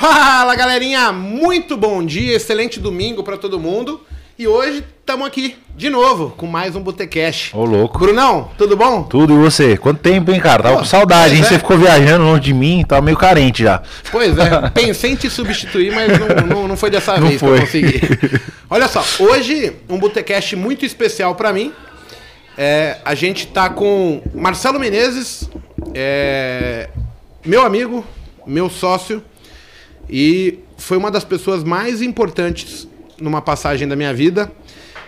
Fala galerinha, muito bom dia, excelente domingo pra todo mundo. E hoje estamos aqui de novo com mais um Botecast. Ô, louco. Brunão, tudo bom? Tudo, e você? Quanto tempo, hein, cara? Tava Pô, com saudade, hein? é. Você ficou viajando longe de mim, tava meio carente já. Pois é, pensei em te substituir, mas não, não, não foi dessa Não vez foi. que eu consegui. Olha só, hoje um Botecast muito especial pra mim. É, a gente tá com Marcelo Menezes, é, meu amigo, meu sócio, e foi uma das pessoas mais importantes numa passagem da minha vida.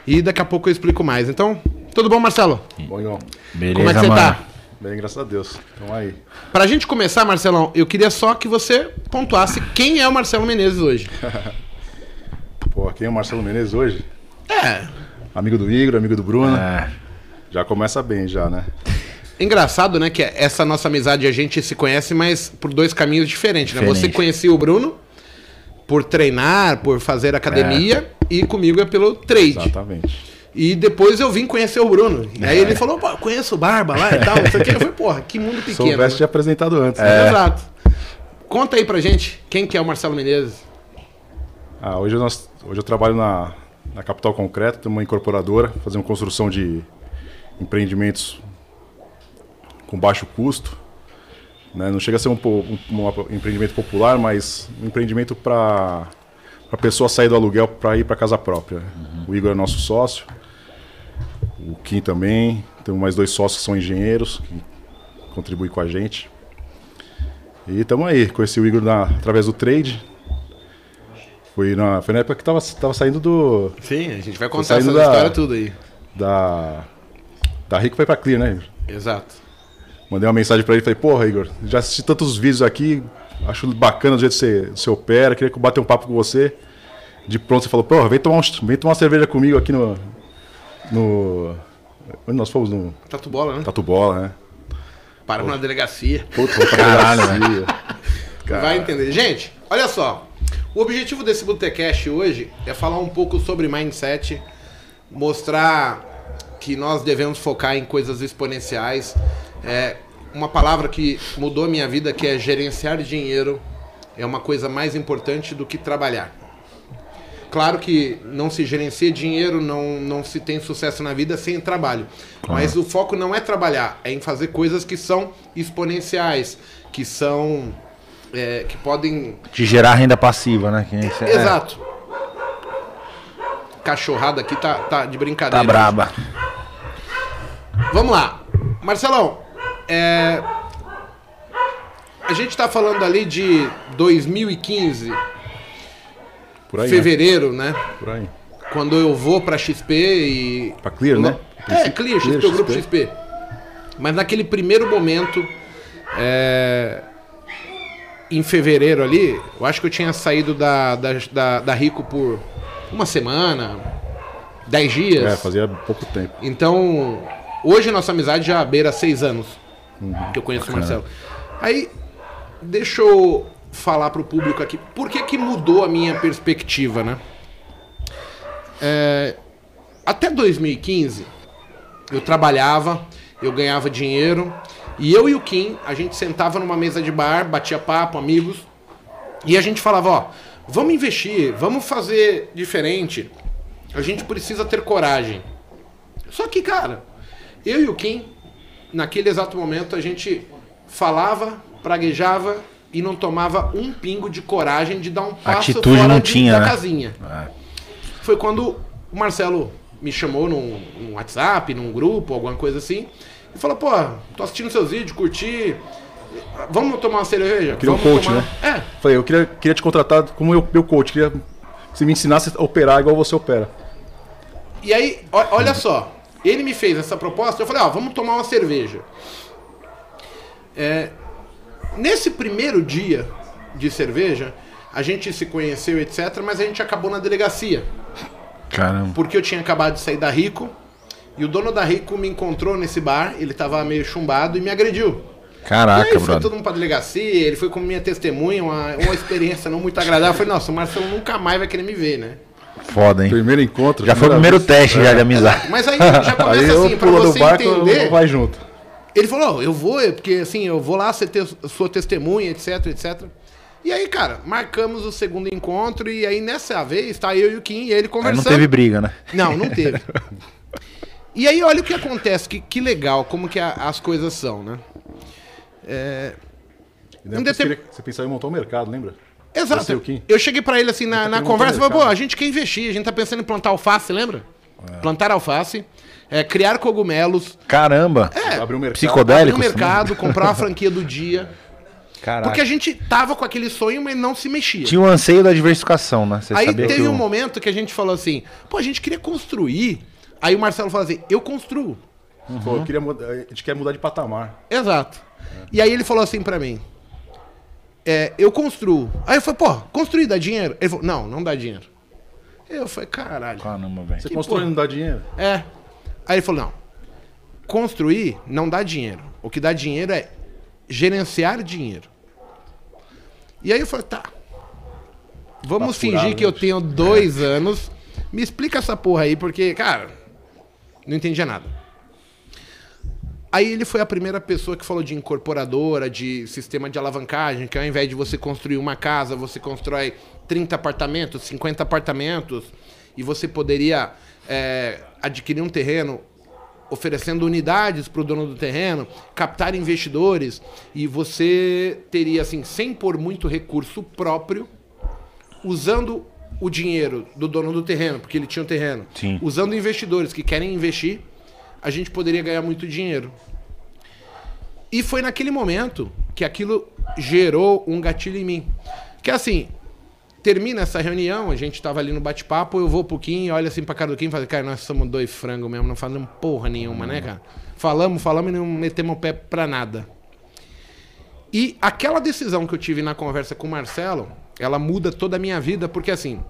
E daqui a pouco eu explico mais. Então, tudo bom, Marcelo? Bom, irmão. Beleza, Como é que você mano. tá? Bem, graças a Deus. Então aí. Pra gente começar, Marcelão, eu queria só que você pontuasse quem é o Marcelo Menezes hoje. Pô, quem é o Marcelo Menezes hoje? É, Amigo do Igor, amigo do Bruno. É, Já começa bem, já, né? Engraçado, né, que essa nossa amizade a gente se conhece, mas por dois caminhos diferentes, né? Você conhecia o Bruno por treinar, por fazer academia, e comigo é pelo trade. Exatamente. E depois eu vim conhecer o Bruno. E aí ele falou, pô, conheço o Barba lá e tal, não sei o quê. Eu falei, porra, que mundo pequeno. Soubesse né? te apresentado antes. É. né? Exato. Conta aí pra gente, quem que é o Marcelo Menezes? Ah, hoje, nós, hoje eu trabalho na, na Capital Concreto, tem uma incorporadora, fazendo construção de empreendimentos com baixo custo. né? Não chega a ser um, um- um empreendimento popular, mas um empreendimento para a pessoa sair do aluguel para ir para casa própria. O Igor é nosso sócio, o Kim também, tem mais dois sócios que são engenheiros, que contribuem com a gente. E estamos aí, conheci o Igor na- através do trade. Foi na, foi na época que tava, tava saindo do. Sim, a gente vai contar essa da- história tudo aí. Da. Da Rico foi pra Clear, né? Igor? Exato. Mandei uma mensagem pra ele falei, porra, Igor, já assisti tantos vídeos aqui, acho bacana do jeito que você, você opera, queria bater um papo com você. De pronto você falou, porra, vem tomar, um, vem tomar uma cerveja comigo aqui no. No. Onde nós fomos? No Tatu bola, né? Tatu Bola, né? Paramos na delegacia. Puta, pra Caralho, delegacia. Vai entender. Gente, olha só. O objetivo desse Botecast hoje é falar um pouco sobre mindset, mostrar que nós devemos focar em coisas exponenciais. É uma palavra que mudou a minha vida, que é gerenciar dinheiro, é uma coisa mais importante do que trabalhar. Claro que não se gerencia dinheiro, não, não se tem sucesso na vida sem trabalho. Mas o foco não é trabalhar, é em fazer coisas que são exponenciais, que são. é, que podem. de gerar renda passiva, né? Cê- é, Exato. Cachorrada aqui tá, tá de brincadeira. tá braba. Vamos lá. Marcelão, é, a gente tá falando ali de 2015, Por aí. Né? fevereiro, né? Quando eu vou pra XP e. Pra Clear, né? É, Clear, XP, Clear, o grupo XP. XP. Mas naquele primeiro momento, é, em fevereiro ali, eu acho que eu tinha saído da, da, da, da Rico por uma semana, dez dias. É, fazia pouco tempo. Então, hoje nossa amizade já beira seis anos Uhum. que eu conheço o Marcelo. Aí, deixa eu falar pro público aqui, por que que mudou a minha perspectiva, né? É, até 2015, eu trabalhava, eu ganhava dinheiro, e eu e o Kim, a gente sentava numa mesa de bar, batia papo, amigos, e a gente falava, ó, vamos investir, vamos fazer diferente. A gente precisa ter coragem. Só que, cara, eu e o Kim, naquele exato momento, a gente falava, praguejava e não tomava um pingo de coragem de dar um passo Atitude fora não de- tinha, da né? casinha. Foi quando o Marcelo me chamou num, num WhatsApp, num grupo, alguma coisa assim, e falou, pô, tô assistindo seus vídeos, curti. Vamos tomar uma cerveja? Queria um Vamos coach, tomar... né? É, Falei, eu queria, queria te contratar como eu, meu coach, queria que você me ensinasse a operar igual você opera. E aí, olha só, ele me fez essa proposta, eu falei, ó, vamos tomar uma cerveja. É, nesse primeiro dia de cerveja, a gente se conheceu, etc., mas a gente acabou na delegacia. Caramba. Porque eu tinha acabado de sair da Rico, e o dono da Rico me encontrou nesse bar, ele tava meio chumbado e me agrediu. e Caraca, aí foi brother. todo mundo pra delegacia, ele foi como minha testemunha, uma, uma experiência não muito agradável. Eu falei, nossa, o Marcelo nunca mais vai querer me ver, né? Foda, hein? Primeiro encontro. Já foi o primeiro vez. teste já de amizade. Mas aí já começa Aí eu assim, pra você barco, entender. vai junto. Ele falou, "Ó, eu vou, é porque assim, eu vou lá ser te- sua testemunha, etc, etc. E aí, cara, marcamos o segundo encontro e aí nessa vez tá eu e o Kim e ele Aí conversando. não teve briga, né? Não, não teve. e aí, olha o que acontece, que, que legal, como que a- as coisas são, né? Um você, determin- você pensava em montar um mercado, lembra? Exato. Eu cheguei pra ele assim na, tá na conversa e falei, pô, a gente quer investir, a gente tá pensando em plantar alface, lembra? Plantar alface, é, criar cogumelos, Caramba. É. Abrir um mercado. abrir Psicodélicos. um mercado, comprar uma franquia do dia. Caraca. Porque a gente tava com aquele sonho, mas não se mexia. Tinha o anseio da diversificação, né? Você Aí sabia teve que um momento que a gente falou assim, pô, a gente queria construir. Aí o Marcelo falou assim, eu construo. Pô, eu queria mudar, a gente quer mudar de patamar. Exato. E aí ele falou assim pra mim, é, eu construo. Aí eu falei, pô, construir dá dinheiro? Ele falou, não, não dá dinheiro. Eu falei, caralho. Caramba, velho. Você e porra. não dá dinheiro? É. Aí ele falou, não, construir não dá dinheiro. O que dá dinheiro é gerenciar dinheiro. E aí eu falei, tá. Vamos fingir que eu né? tenho dois anos. Me explica essa porra aí, porque, cara, não entendia nada. Aí ele foi a primeira pessoa que falou de incorporadora, de sistema de alavancagem, que ao invés de você construir uma casa, você constrói 30 apartamentos, 50 apartamentos, e você poderia é, adquirir um terreno oferecendo unidades para o dono do terreno, captar investidores, e você teria, assim, sem pôr muito recurso próprio, usando o dinheiro do dono do terreno, porque ele tinha um terreno, Sim. usando investidores que querem investir, a gente poderia ganhar muito dinheiro. E foi naquele momento que aquilo gerou um gatilho em mim. Que assim, termina essa reunião, a gente tava ali no bate-papo, eu vou um pouquinho, olha assim pra cara do Kim e falo, cara, nós somos dois frangos mesmo, não falamos porra nenhuma, né, cara? Falamos, falamos e não metemos o pé pra nada. E aquela decisão que eu tive na conversa com o Marcelo, ela muda toda a minha vida, porque assim,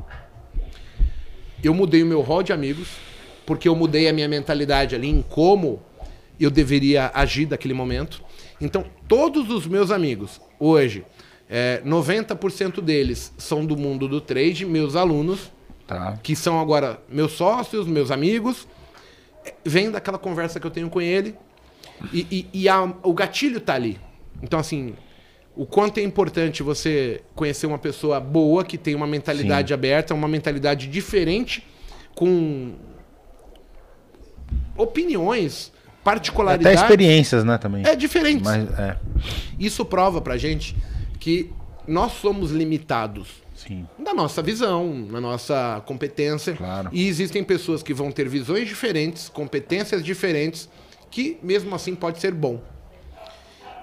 eu mudei o meu rol de amigos, porque eu mudei a minha mentalidade ali em como eu deveria agir daquele momento. Então, todos os meus amigos, hoje, é, 90% deles são do mundo do trade, meus alunos, Tá. que são agora meus sócios, meus amigos, é, vem daquela conversa que eu tenho com ele e, e- e a- o gatilho tá ali. Então, assim, o quanto é importante você conhecer uma pessoa boa, que tem uma mentalidade aberta, uma mentalidade diferente, com opiniões, Até particularidades. experiências, né, também. É diferente. Mas, é, Isso prova pra gente que nós somos limitados sim. na nossa visão, na nossa competência. Claro. E existem pessoas que vão ter visões diferentes, competências diferentes, que mesmo assim pode ser bom.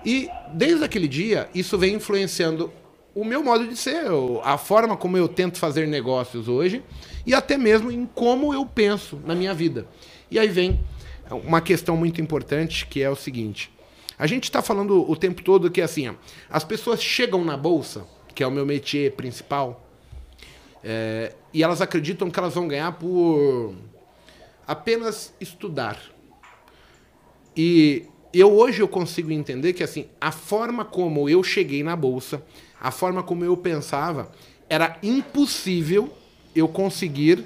E desde aquele dia, isso vem influenciando o meu modo de ser, a forma como eu tento fazer negócios hoje e até mesmo em como eu penso na minha vida. E aí vem uma questão muito importante que é o seguinte: a gente está falando o tempo todo que assim, ó, as pessoas chegam na bolsa, que é o meu métier principal, é, e elas acreditam que elas vão ganhar por apenas estudar. E eu hoje eu consigo entender que assim, a forma como eu cheguei na bolsa, a forma como eu pensava, era impossível eu conseguir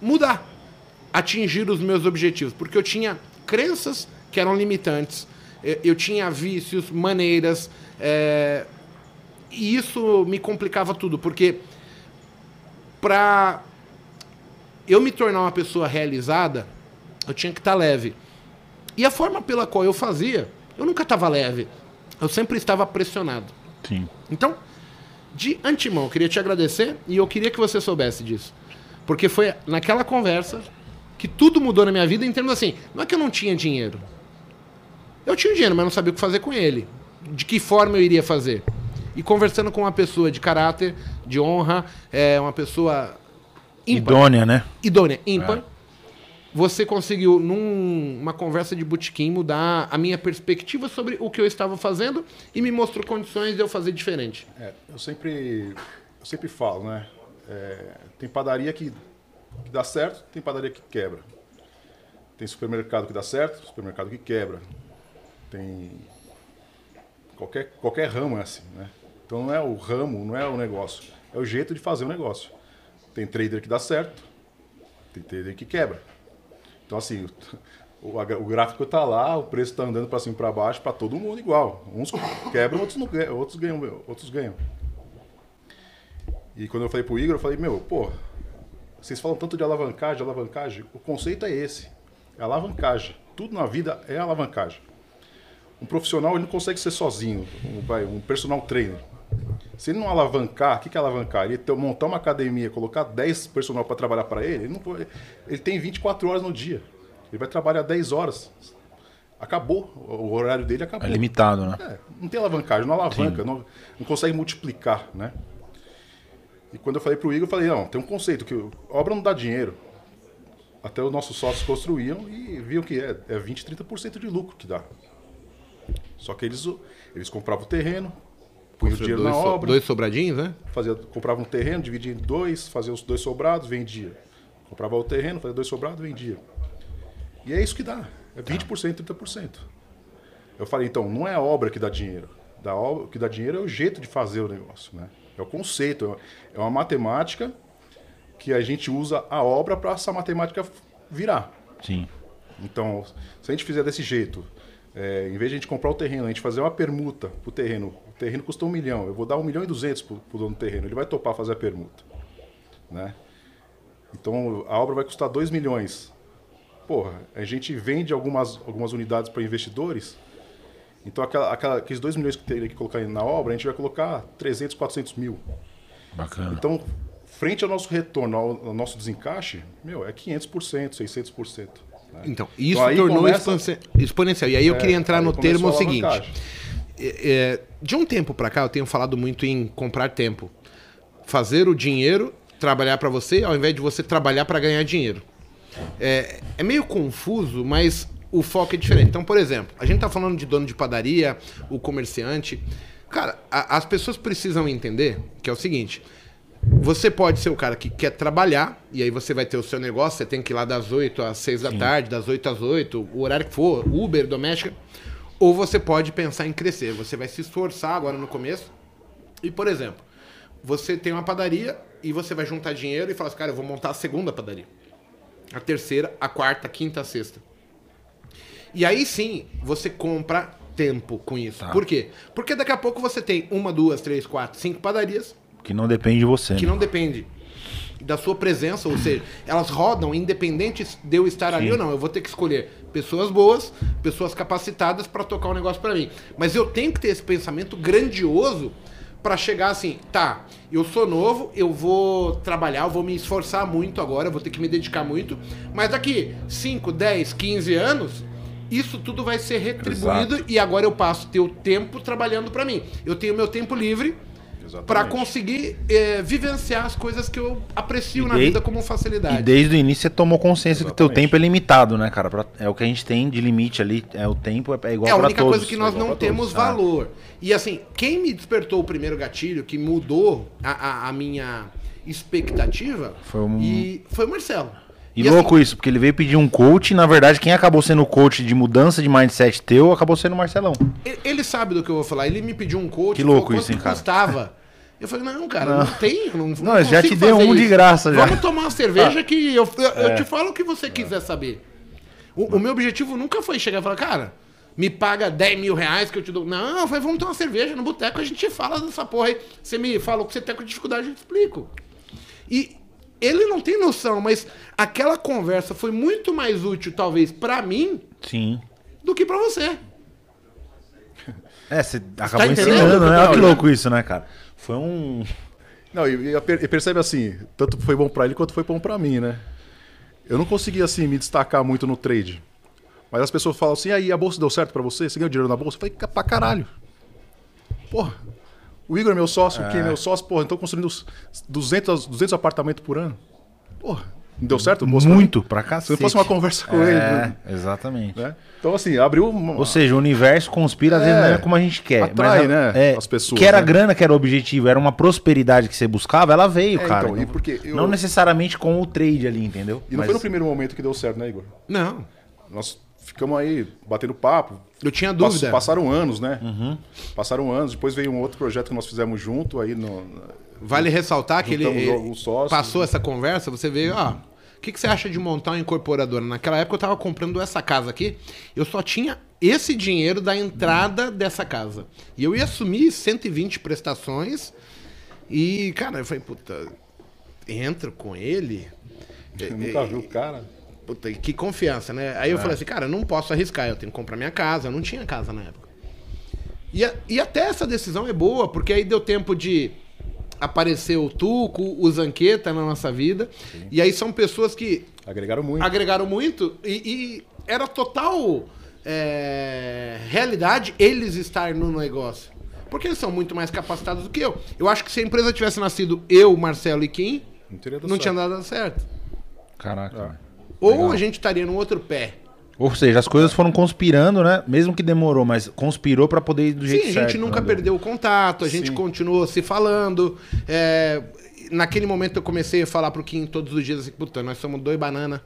mudar, atingir os meus objetivos, porque eu tinha crenças que eram limitantes, eu, eu tinha vícios, maneiras, é, e isso me complicava tudo, porque para eu me tornar uma pessoa realizada, eu tinha que estar leve. E a forma pela qual eu fazia, eu nunca estava leve. Eu sempre estava pressionado. Sim. Então, de antemão, eu queria te agradecer e eu queria que você soubesse disso. Porque foi naquela conversa que tudo mudou na minha vida em termos assim, não é que eu não tinha dinheiro. Eu tinha dinheiro, mas não sabia o que fazer com ele. De que forma eu iria fazer. E conversando com uma pessoa de caráter, de honra, é uma pessoa ímpar Idônea, né? idônea, ímpar. Você conseguiu, numa conversa de botequim, mudar a minha perspectiva sobre o que eu estava fazendo e me mostrou condições de eu fazer diferente. É, eu sempre, eu sempre falo, né? É, tem padaria que, que dá certo, tem padaria que quebra. Tem supermercado que dá certo, supermercado que quebra. Tem qualquer, qualquer ramo é assim, né? Então não é o ramo, não é o negócio, é o jeito de fazer o negócio. Tem trader que dá certo, tem trader que quebra. Então assim, O, o gráfico tá lá, o preço tá andando para cima e para baixo, para todo mundo igual. Uns quebram, outros não outros ganham, outros ganham. E quando eu falei pro Igor, eu falei, meu, pô, vocês falam tanto de alavancagem, alavancagem, o conceito é esse. É alavancagem. Tudo na vida é alavancagem. Um profissional ele não consegue ser sozinho, um, um personal trainer. Se ele não alavancar, o que que é alavancar? Ele ter- montar uma academia, colocar 10 personal para trabalhar para ele, ele, não, ele tem 24 horas no dia. Ele vai trabalhar 10 horas. Acabou. O horário dele acabou. É limitado, né? É, não tem alavancagem, não alavanca, não, não consegue multiplicar, né? E quando eu falei pro Igor, eu falei, não, tem um conceito que obra não dá dinheiro. Até os nossos sócios construíam e viam que é, é 20, 30% de lucro que dá. Só que eles, eles compravam o terreno, punham o dinheiro na so- obra, dois sobradinhos, né? fazia, comprava um terreno, dividia em dois, fazia os dois sobrados, vendia. Comprava o terreno, fazia dois sobrados, vendia. E é isso que dá. É 20%, 30%. Eu falei, então, não é a obra que dá dinheiro. Da obra, o que dá dinheiro é o jeito de fazer o negócio, né? É o conceito, é uma matemática que a gente usa a obra para essa matemática virar. Sim. Então, se a gente fizer desse jeito, é, em vez de a gente comprar o terreno, a gente fazer uma permuta pro terreno, o terreno custou um milhão, eu vou dar um milhão e duzentos pro, pro dono do terreno, ele vai topar fazer a permuta, né? Então, a obra vai custar 2 milhões. Porra, a gente vende algumas, algumas unidades para investidores, então aquela, aquela- aqueles 2 milhões que teria que colocar na obra, a gente vai colocar 300, 400 mil. Bacana. Então, frente ao nosso retorno, ao, ao nosso desencaixe, meu, é 500%, 600%. né? Então, isso aí tornou começa- exponencial. E aí eu É, queria entrar no termo seguinte. É, é, de um tempo pra cá, eu tenho falado muito em comprar tempo. Fazer o dinheiro trabalhar pra você, ao invés de você trabalhar pra ganhar dinheiro. É, é meio confuso, mas o foco é diferente. Então, por exemplo, a gente tá falando de dono de padaria, o comerciante. Cara, a- as pessoas precisam entender que é o seguinte: você pode ser o cara que quer trabalhar, e aí você vai ter o seu negócio, você tem que ir lá das 8 às 6 da tarde, das 8 às 8, o horário que for, Uber, doméstica. Ou você pode pensar em crescer. Você vai se esforçar agora no começo. E, por exemplo, você tem uma padaria e você vai juntar dinheiro e fala assim, cara, eu vou montar a segunda padaria. A terceira, a quarta, a quinta, a sexta. E aí sim, você compra tempo com isso. Por quê? Porque daqui a pouco você tem uma, duas, três, quatro, cinco padarias Que não depende de você. que né? não depende da sua presença, ou seja, elas rodam independente de eu estar ali ou não. Eu vou ter que escolher pessoas boas, pessoas capacitadas para tocar o negócio para mim. Mas eu tenho que ter esse pensamento grandioso para chegar assim, tá, eu sou novo, eu vou trabalhar, eu vou me esforçar muito agora, eu vou ter que me dedicar muito, mas daqui 5, 10, 15 anos, isso tudo vai ser retribuído e agora eu passo o tempo trabalhando para mim. Eu tenho meu tempo livre Exatamente. para conseguir é, vivenciar as coisas que eu aprecio E na vida como facilidade. E desde o início você tomou consciência que o teu Exatamente. tempo é limitado, né, cara? Pra- é o que a gente tem de limite ali. É o tempo, é, é igual É a única todos. coisa que nós igual não temos todos. valor. E assim, quem me despertou o primeiro gatilho, que mudou a, a- a minha expectativa, Foi um- e foi o Marcelo. E, assim, louco isso, porque ele veio pedir um coach e, na verdade, quem acabou sendo o coach de mudança de mindset teu acabou sendo o Marcelão. ele- ele sabe do que eu vou falar. Ele me pediu um coach. Que louco isso, hein, cara? custava? Eu falei, não, cara, não, tem. Não, Não, eu já te fazer um de isso. graça já. Vamos tomar uma cerveja que eu, eu, É. eu te falo o que você quiser saber. O, o meu objetivo nunca foi chegar e falar, cara, me paga 10 mil reais que eu te dou. Não, eu falei, vamos tomar uma cerveja no boteco, a gente fala dessa porra aí. Você me fala o que você tem com dificuldade, eu te explico. E ele não tem noção, mas aquela conversa foi muito mais útil, talvez, pra mim Sim. do que pra você. É, você acabou entendendo ensinando, né? Olha que louco isso, né, cara? Foi um. Não, e, per- percebe assim, tanto foi bom pra ele quanto foi bom pra mim, né? Eu não consegui, assim, me destacar muito no trade. Mas as pessoas falam assim, aí, a bolsa deu certo pra você? Você ganhou dinheiro na bolsa? Eu falei, "Ca- pra caralho. Porra, o Igor é meu sócio, o Ken é meu sócio, porra, então construindo os 200, 200 apartamentos por ano. Porra, não deu certo pra mim? Muito pra cacete. Se não fosse uma conversa com ele, É, exatamente. né? Então, assim, abriu uma... Ou seja, o universo conspira, às É, vezes não é como a gente quer. atrai, mas a- né, é, as pessoas, Que era né? grana, que era o objetivo, era uma prosperidade que você buscava, ela veio, É, cara. então, e não, porque eu- não necessariamente com o trade ali, entendeu? E não Mas- foi no primeiro momento que deu certo, né, Igor? Não. Nós ficamos aí batendo papo. Eu tinha dúvida. Passaram anos, né? Uhum. Passaram anos. Depois veio um outro projeto que nós fizemos junto aí no. Vale ressaltar que ele passou essa conversa, você veio, ó, O que, que você acha de montar uma incorporadora? Naquela época eu tava comprando essa casa aqui, eu só tinha esse dinheiro da entrada dessa casa. E eu ia assumir 120 prestações. E, cara, eu falei, puta, entro com ele. Você nunca viu o cara? Puta, que confiança, né? Aí eu falei assim, cara, eu não posso arriscar, eu tenho que comprar minha casa. Eu não tinha casa na época. E, a- e até essa decisão é boa, porque aí deu tempo de aparecer o Tuco, o Zanqueta na nossa vida. E aí são pessoas que Agregaram muito. agregaram muito e, e era total é, realidade eles estar no negócio. Porque eles são muito mais capacitados do que eu. Eu acho que se a empresa tivesse nascido eu, Marcelo e Kim, Não teria dado não tinha dado certo. Caraca. Ou a gente estaria no outro pé. Ou seja, as coisas foram conspirando, né? Mesmo que demorou, mas conspirou pra poder ir do jeito Sim, a certo. gente nunca né? perdeu o contato, a gente Sim. continuou se falando. é, naquele momento eu comecei a falar pro Kim todos os dias assim, puta, nós somos dois banana.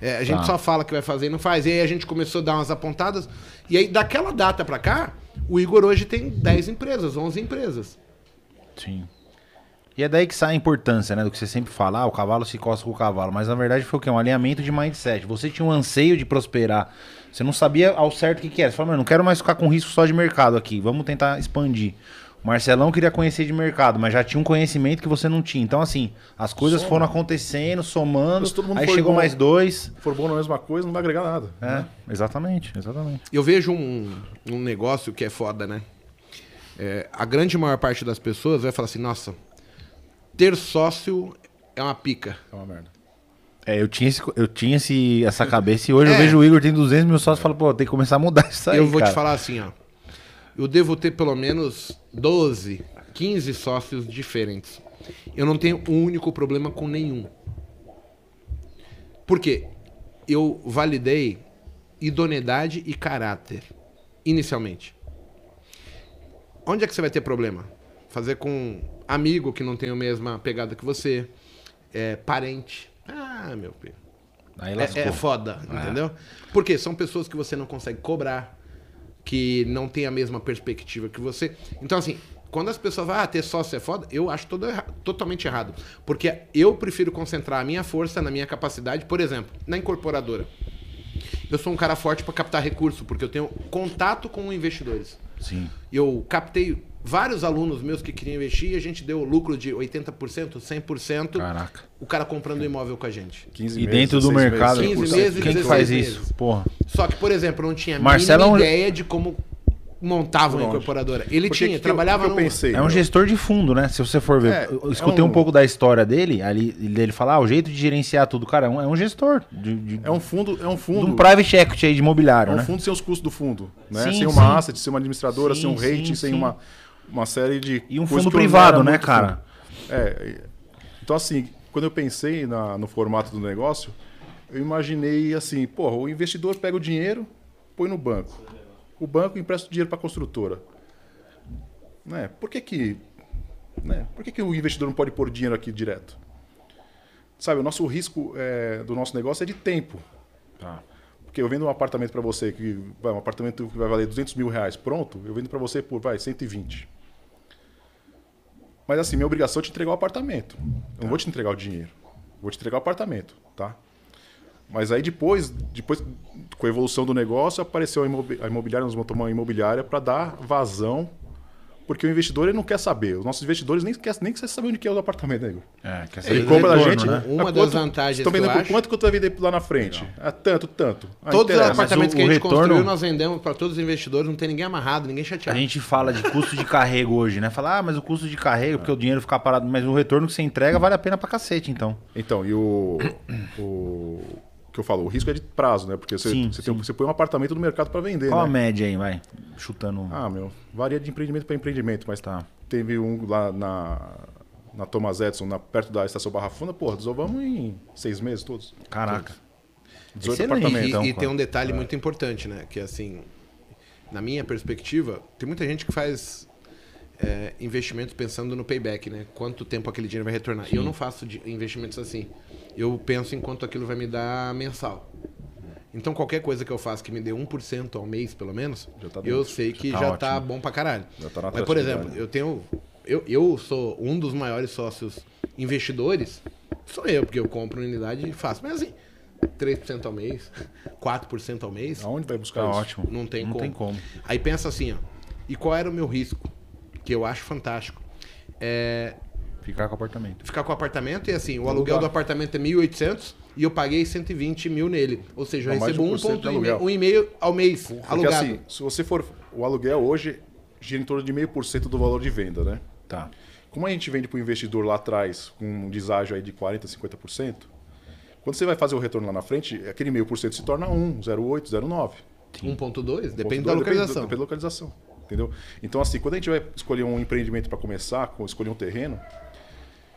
É, a gente Tá. só fala que vai fazer e não faz. E aí a gente começou a dar umas apontadas. E aí, daquela data pra cá, o Igor hoje tem 10 empresas, 11 empresas. Sim. E é daí que sai a importância, né? Do que você sempre fala, ah, o cavalo se coça com o cavalo. Mas na verdade foi o quê? Um alinhamento de mindset. Você tinha um anseio de prosperar. Você não sabia ao certo o que, que era. Você falou, mano, não quero mais ficar com risco só de mercado aqui. Vamos tentar expandir. O Marcelão queria conhecer de mercado, mas já tinha um conhecimento que você não tinha. Então, assim, as coisas Soma. foram acontecendo, somando. Mas todo mundo Aí chegou bom. mais dois. Se for bom na mesma coisa, não vai agregar nada. É, exatamente, exatamente. Eu vejo um, um negócio que é foda, né? É, a grande maior parte das pessoas vai falar assim, nossa, ter sócio é uma pica. É uma merda. É, eu tinha, esse, eu tinha esse, essa cabeça e hoje eu É. vejo o Igor tem 200 mil sócios e falo, pô, tem que começar a mudar isso aí. eu vou cara. te falar assim, ó. Eu devo ter pelo menos 12, 15 sócios diferentes. Eu não tenho um único problema com nenhum. Por quê? Eu validei idoneidade e caráter inicialmente. Onde é que você vai ter problema? Fazer com amigo que não tem a mesma pegada que você, é, parente. Ah, meu filho. Aí É, é foda, entendeu? Porque são pessoas que você não consegue cobrar, que não tem a mesma perspectiva que você. Então, assim, quando as pessoas falam, ah, ter sócio é foda, eu acho todo erra- totalmente errado. Porque eu prefiro concentrar a minha força na minha capacidade, por exemplo, na incorporadora. Eu sou um cara forte para captar recurso, porque eu tenho contato com investidores. Sim. Eu captei vários alunos meus que queriam investir e a gente deu lucro de 80%, 100%. Caraca. O cara comprando imóvel com a gente. 15 E meses, dentro do 16 mercado, 15 100%. meses, quem que 16 faz meses. isso? Porra. Só que, por exemplo, eu não tinha a Marcelo é mínima um- ideia de como montava uma incorporadora. Ele Porque tinha, que trabalhava eu, que eu numa- pensei. É um meu? gestor de fundo, né? Se você for ver. É, eu escutei é um... um- pouco da história dele, ali ele fala, ah, o jeito de gerenciar tudo, cara, é um, é um gestor de, de- É um fundo, é um de fundo. um private equity aí de É imobiliário, um né? fundo sem os custos do fundo, né? Sim, sem uma sim. asset, sem uma administradora, Sim, sem um rating, sim, sem sim. uma, uma série de. E um fundo privado, né, cara? É. Então, assim, quando eu pensei na- no formato do negócio, eu imaginei assim, porra, o investidor pega o dinheiro, põe no banco. O banco empresta o dinheiro para a construtora. Né? Por que que, né? Por que que o investidor não pode pôr dinheiro aqui direto? Sabe, o nosso risco é, do nosso negócio é de tempo. Tá. Porque eu vendo um apartamento para você, que vai, um apartamento que vai valer 200 mil reais, pronto, eu vendo para você por, vai, 120. Mas assim, minha obrigação é te entregar o apartamento. Eu não vou te entregar o dinheiro. Vou te entregar o apartamento, tá? Mas aí depois, depois com a evolução do negócio, apareceu a, imobi- a imobiliária, nós tomar uma imobiliária para dar vazão, porque o investidor ele não quer saber. Os nossos investidores nem quer, nem quer saber onde que é o apartamento, nego. É, quer Ele Eles compra da gente. né? Uma Ah, das vantagens Estão eu vendendo por acho- quanto que tu vai vender lá na frente? É tanto, tanto. Ah, Todos os apartamentos o- que a gente retorno- construiu, nós vendemos para todos os investidores, não tem ninguém amarrado, ninguém A chateado. gente fala de custo de carrego hoje, né? Fala, ah, mas o custo de carrego, porque o dinheiro fica parado, mas o retorno que você entrega vale a pena pra cacete, então. Então, e o, o que eu falo, o risco é de prazo, né? Porque você, Sim, você, sim. Tem, você põe um apartamento no mercado para vender, Qual a né? média aí, vai? Chutando. Ah, meu, varia de empreendimento para empreendimento, mas Tá. teve um lá na, na Thomas Edison, na, perto da estação Barra Funda, porra, desovamos em seis meses todos. Caraca. 18 Excelente. apartamentos. E, então, e tem um detalhe muito importante, né? Que assim, na minha perspectiva, tem muita gente que faz é, investimentos pensando no payback, né? Quanto tempo aquele dinheiro vai retornar. Eu não faço investimentos assim. Eu penso em quanto aquilo vai me dar mensal. Então qualquer coisa que eu faça que me dê 1% ao mês, pelo menos, Já tá eu sei que tá já tá, bom pra caralho. Já tá Mas, por exemplo, eu tenho. Eu, eu sou um dos maiores sócios investidores sou eu, porque eu compro unidade e faço. Mas assim, 3% ao mês, 4% ao mês, Aonde vai buscar Tá isso? ótimo. não tem não como. tem como. Aí pensa assim, ó. E qual era o meu risco? Que eu acho fantástico. É Ficar com o apartamento. ficar com o apartamento e assim, o aluguel do apartamento é 1.800 e eu paguei 120 mil nele. Ou seja, eu de recebo 1% de aluguel. 1,5 ao mês Porque alugado. assim, se você for. O aluguel hoje gira em torno de meio por cento do valor de venda, né? Tá. Como a gente vende para o investidor lá atrás com um deságio aí de 40%, 50%, quando você vai fazer o retorno lá na frente, aquele meio por cento se torna 1, 0,8, 0,9. 1.2, depende da Depende, localização. depende da localização. Entendeu? Então, assim, quando a gente vai escolher um empreendimento para começar, com- escolher um terreno,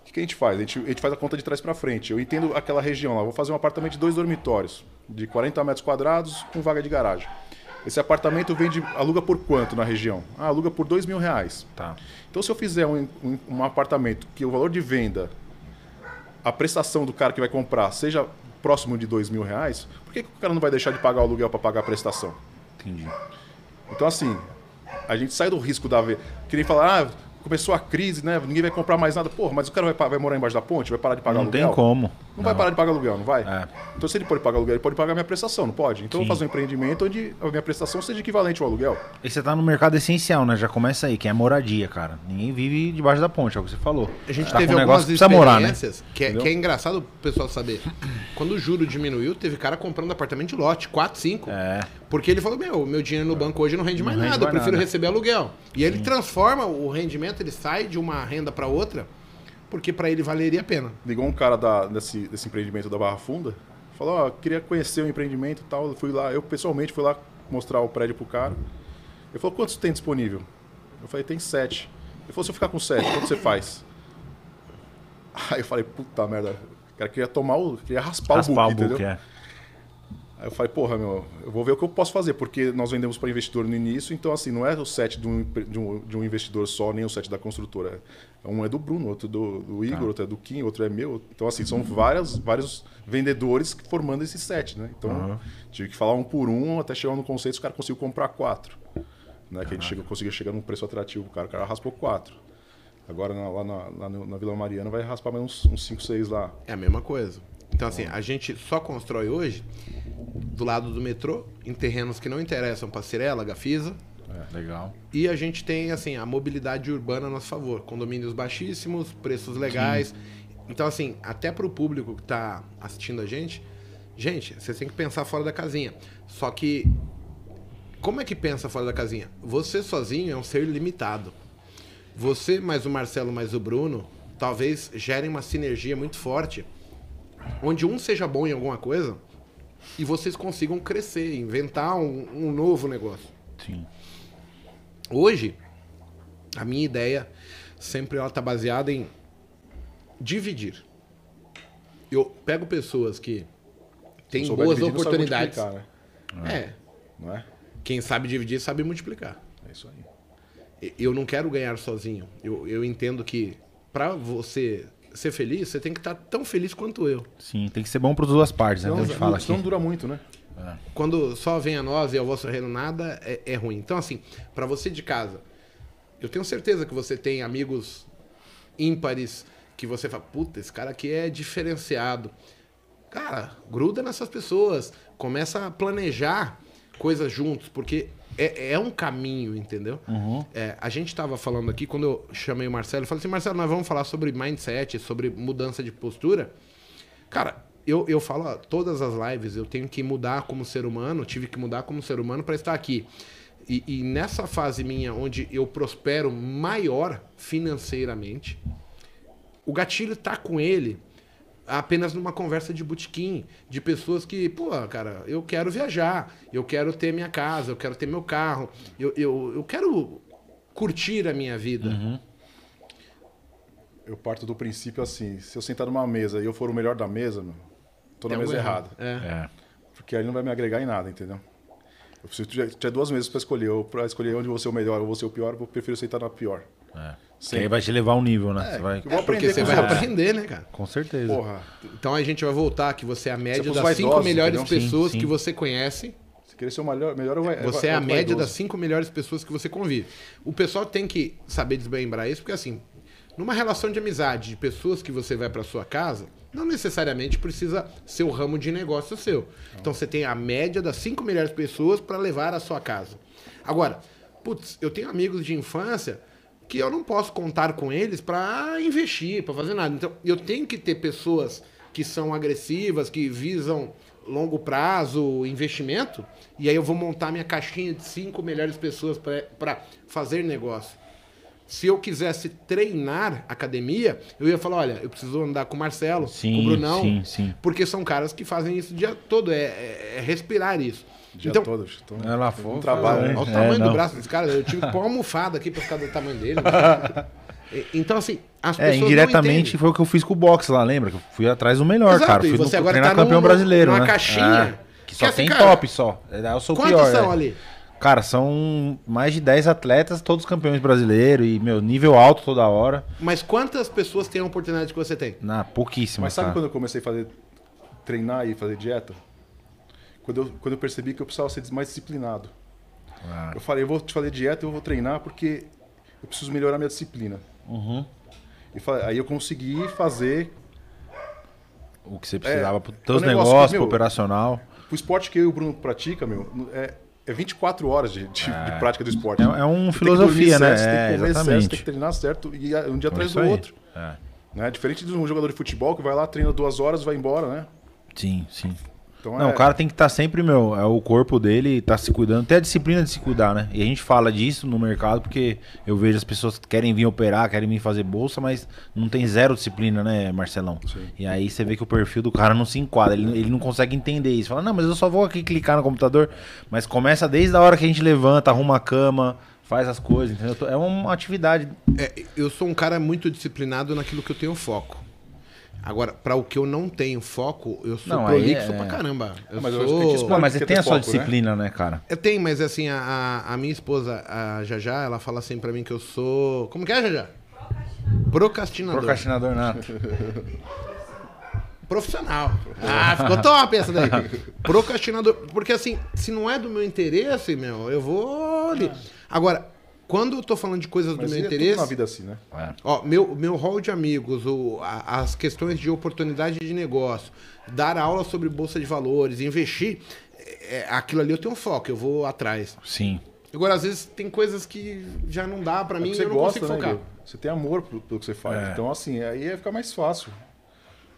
o que, que a gente faz? A gente, a gente faz a conta de trás para frente. Eu entendo aquela região lá. Vou fazer um apartamento de dois dormitórios, de 40 metros quadrados, com vaga de garagem. Esse apartamento vende, aluga por quanto na região? Ah, aluga por dois mil reais. Tá. Então, se eu fizer um, um- um apartamento que o valor de venda, a prestação do cara que vai comprar, seja próximo de dois mil reais, por que, que o cara não vai deixar de pagar o aluguel para pagar a prestação? Entendi. Então, assim, a gente sai do risco da. Que nem falar, ah, começou a crise, né? Ninguém vai comprar mais nada. Porra, mas o cara vai, vai morar embaixo da ponte? Vai parar de pagar Não tem aluguel? como. Não, vai parar de pagar aluguel, não vai? É. Então, se ele pode pagar aluguel, ele pode pagar minha prestação, não pode? Então, eu Sim. vou fazer um empreendimento onde a minha prestação seja equivalente ao aluguel. E você tá no mercado essencial, né? Já começa aí, que é moradia, cara. Ninguém vive debaixo da ponte, é o que você falou. A gente Tá teve um algumas precisa morar, né? experiências que, é, que é engraçado o pessoal saber. Quando o juro diminuiu, teve cara comprando apartamento de lote, 4, 5. É. Porque ele falou, meu, meu dinheiro no banco hoje não rende mais Não rende nada, eu mais prefiro nada. receber aluguel. E ele transforma o rendimento, ele sai de uma renda para outra, porque para ele valeria a pena. Ligou um cara da- desse, desse empreendimento da Barra Funda, falou, ó, queria conhecer o empreendimento e tal. Eu fui lá, eu pessoalmente fui lá mostrar o prédio pro cara. Ele falou, quantos tem disponível? Eu falei, tem sete. Ele falou, se eu ficar com sete, quanto você faz? Aí eu falei, puta merda, o cara queria tomar o. queria raspar, Raspar o book, o book, entendeu? é. Aí eu falei, porra, meu, eu vou ver o que eu posso fazer, porque nós vendemos para investidor no início, então assim, não é o set de um, de um, de um investidor só, nem o set da construtora. Um é do Bruno, outro do, do Igor, outro é do Kim, outro é meu. Então, assim, são várias, vários vendedores formando esse set, né? Então, tive que falar um por um, até chegar no conceito, os caras conseguiu comprar quatro. Né? Que a gente chegou, conseguiu chegar num preço atrativo pro cara, o cara raspou quatro. Agora, na- lá na, lá na Vila Mariana, vai raspar mais uns, uns cinco, seis lá. É a mesma coisa. Então, assim, a gente só constrói hoje do lado do metrô, em terrenos que não interessam para Cirela, Gafisa, Legal. E a gente tem, assim, a mobilidade urbana a nosso favor. Condomínios baixíssimos, preços legais. Então, assim, até para o público que está assistindo a gente, gente, vocês têm que pensar fora da casinha. Só que, como é que pensa fora da casinha? Você sozinho é um ser limitado. Você, mais o Marcelo, mais o Bruno, talvez gerem uma sinergia muito forte, onde um seja bom em alguma coisa e vocês consigam crescer, inventar um, um novo negócio. Sim. Hoje, a minha ideia sempre ela tá baseada em dividir. Eu pego pessoas que têm boas dividir, oportunidades. né? É, Não é? quem sabe dividir sabe multiplicar. É isso aí. Eu não quero ganhar sozinho. Eu, eu entendo que para você ser feliz, você tem que estar tão feliz quanto eu. Sim, tem que ser bom para duas partes, né? A gente fala aqui. não dura muito, né? Quando só vem a nós e ao vosso reino nada, é, é ruim. Então, assim, para você de casa, eu tenho certeza que você tem amigos ímpares que você fala, puta, esse cara aqui é diferenciado. Cara, gruda nessas pessoas, começa a planejar coisas juntos, porque é, é um caminho, entendeu? É, a gente estava falando aqui, quando eu chamei o Marcelo, eu falei assim, Marcelo, nós vamos falar sobre mindset, sobre mudança de postura. Cara, eu, eu falo, ó, todas as lives eu tenho que mudar como ser humano, tive que mudar como ser humano para estar aqui. E, e nessa fase minha, onde eu prospero maior financeiramente, o gatilho tá com ele apenas numa conversa de botequim, de pessoas que, pô, cara, eu quero viajar, eu quero ter minha casa, eu quero ter meu carro, eu, eu, eu quero curtir a minha vida. Eu parto do princípio assim, se eu sentar numa mesa e eu for o melhor da mesa, meu, tô na Tem mesa errada. É. É. Porque aí não vai me agregar em nada, entendeu? Eu preciso ter ter duas mesas para escolher. Eu, para escolher onde eu vou ser o melhor ou vou ser o pior, eu prefiro sentar na pior. É. Sim. Que aí vai te levar um nível, né? É, Você vai... eu vou Porque aprender você vai aprender, né, cara? Com certeza. Porra, Então a gente vai voltar que você é a média das cinco melhores entendeu? pessoas Sim, sim. que você conhece. se querer ser o melhor, melhor vai, Você é a média das cinco melhores pessoas que você convive. O pessoal tem que saber desmembrar isso, porque assim, numa relação de amizade de pessoas que você vai para sua casa, não necessariamente precisa ser o ramo de negócio seu. Então você tem a média das cinco melhores pessoas para levar à sua casa. Agora, putz, eu tenho amigos de infância que eu não posso contar com eles para investir, para fazer nada. Então, eu tenho que ter pessoas que são agressivas, que visam longo prazo, investimento, e aí eu vou montar minha caixinha de cinco melhores pessoas para fazer negócio. Se eu quisesse treinar academia, eu ia falar, olha, eu preciso andar com o Marcelo, Sim, com o Brunão, sim, sim. porque são caras que fazem isso o dia todo, é, é- é respirar isso. Dia então, todo. Então, Ela um foi- trabalho, foi- né? Olha o É, tamanho do não. braço desse cara. Eu tive que pôr uma almofada aqui pra ficar do tamanho dele. Então, assim, as É, pessoas. não indiretamente foi o que eu fiz com o boxe lá, lembra? Que eu fui atrás do melhor, Exato, cara. e Fui você no, agora treinar tá campeão numa- brasileiro, numa né? caixinha É, que que só assim, tem cara, top só. É, Eu sou o Quantos pior. são é. ali? Cara, são mais de 10 atletas, todos campeões brasileiros e, meu, nível alto toda hora. Mas quantas pessoas têm a oportunidade que você tem? Na pouquíssimas, Mas sabe cara. quando eu comecei a fazer treinar e fazer dieta? Quando eu, quando eu percebi que eu precisava ser mais disciplinado. Ah. Eu falei, eu vou te fazer dieta, eu vou treinar porque eu preciso melhorar minha disciplina. Uhum. E aí eu consegui fazer O que você precisava É, pros é teus um negócio negócios, pro meu, operacional. o esporte que eu e o Bruno pratica, meu, é, é 24 horas de, de, de prática do esporte. É, é dormir filosofia, né? Você tem É, que comer certo, você exatamente. tem que treinar certo e um dia É atrás do outro. É. Né? Diferente de um jogador de futebol que vai lá, treina duas horas, vai embora, né? Sim, sim. Então Não, é, o cara tem que estar sempre, meu, é o corpo dele tá se cuidando, tem a disciplina de se cuidar, né? E a gente fala disso no mercado porque eu vejo as pessoas que querem vir operar, querem vir fazer bolsa, mas não tem zero disciplina, né, Marcelão? Sim. E aí você vê que o perfil do cara não se enquadra, ele, ele não consegue entender isso. Fala, não, mas eu só vou aqui clicar no computador. Mas começa desde a hora que a gente levanta, arruma a cama, faz as coisas, entendeu? É uma atividade. É, eu sou um cara muito disciplinado naquilo que eu tenho foco. Agora, para o que eu não tenho foco, eu sou Não, prolixo é- pra caramba. Eu mas eu sou... acho que Não, mas você tem a sua foco, né? disciplina, né, cara? Eu tenho, mas assim, a, a, minha esposa, a Jajá, ela fala assim pra mim que eu sou. Como que é, Jajá? Procrastinador. Procrastinador nato. Profissional. Ah, ficou top essa daí. Procrastinador. Porque assim, se não é do meu interesse, meu, eu vou ali. Agora, quando eu tô falando de coisas mas do meu é tudo interesse. na vida assim, né? É. Ó, meu, meu hall de amigos, o, a- as questões de oportunidade de negócio, dar aula sobre bolsa de valores, investir, é, é, aquilo ali eu tenho foco, eu vou atrás. Sim. Agora, às vezes, tem coisas que já não dá pra É mim e você eu não gosta, consigo né? focar. Gui? Você tem amor pelo, pelo que você faz. É. Então, assim, aí ia ficar mais fácil.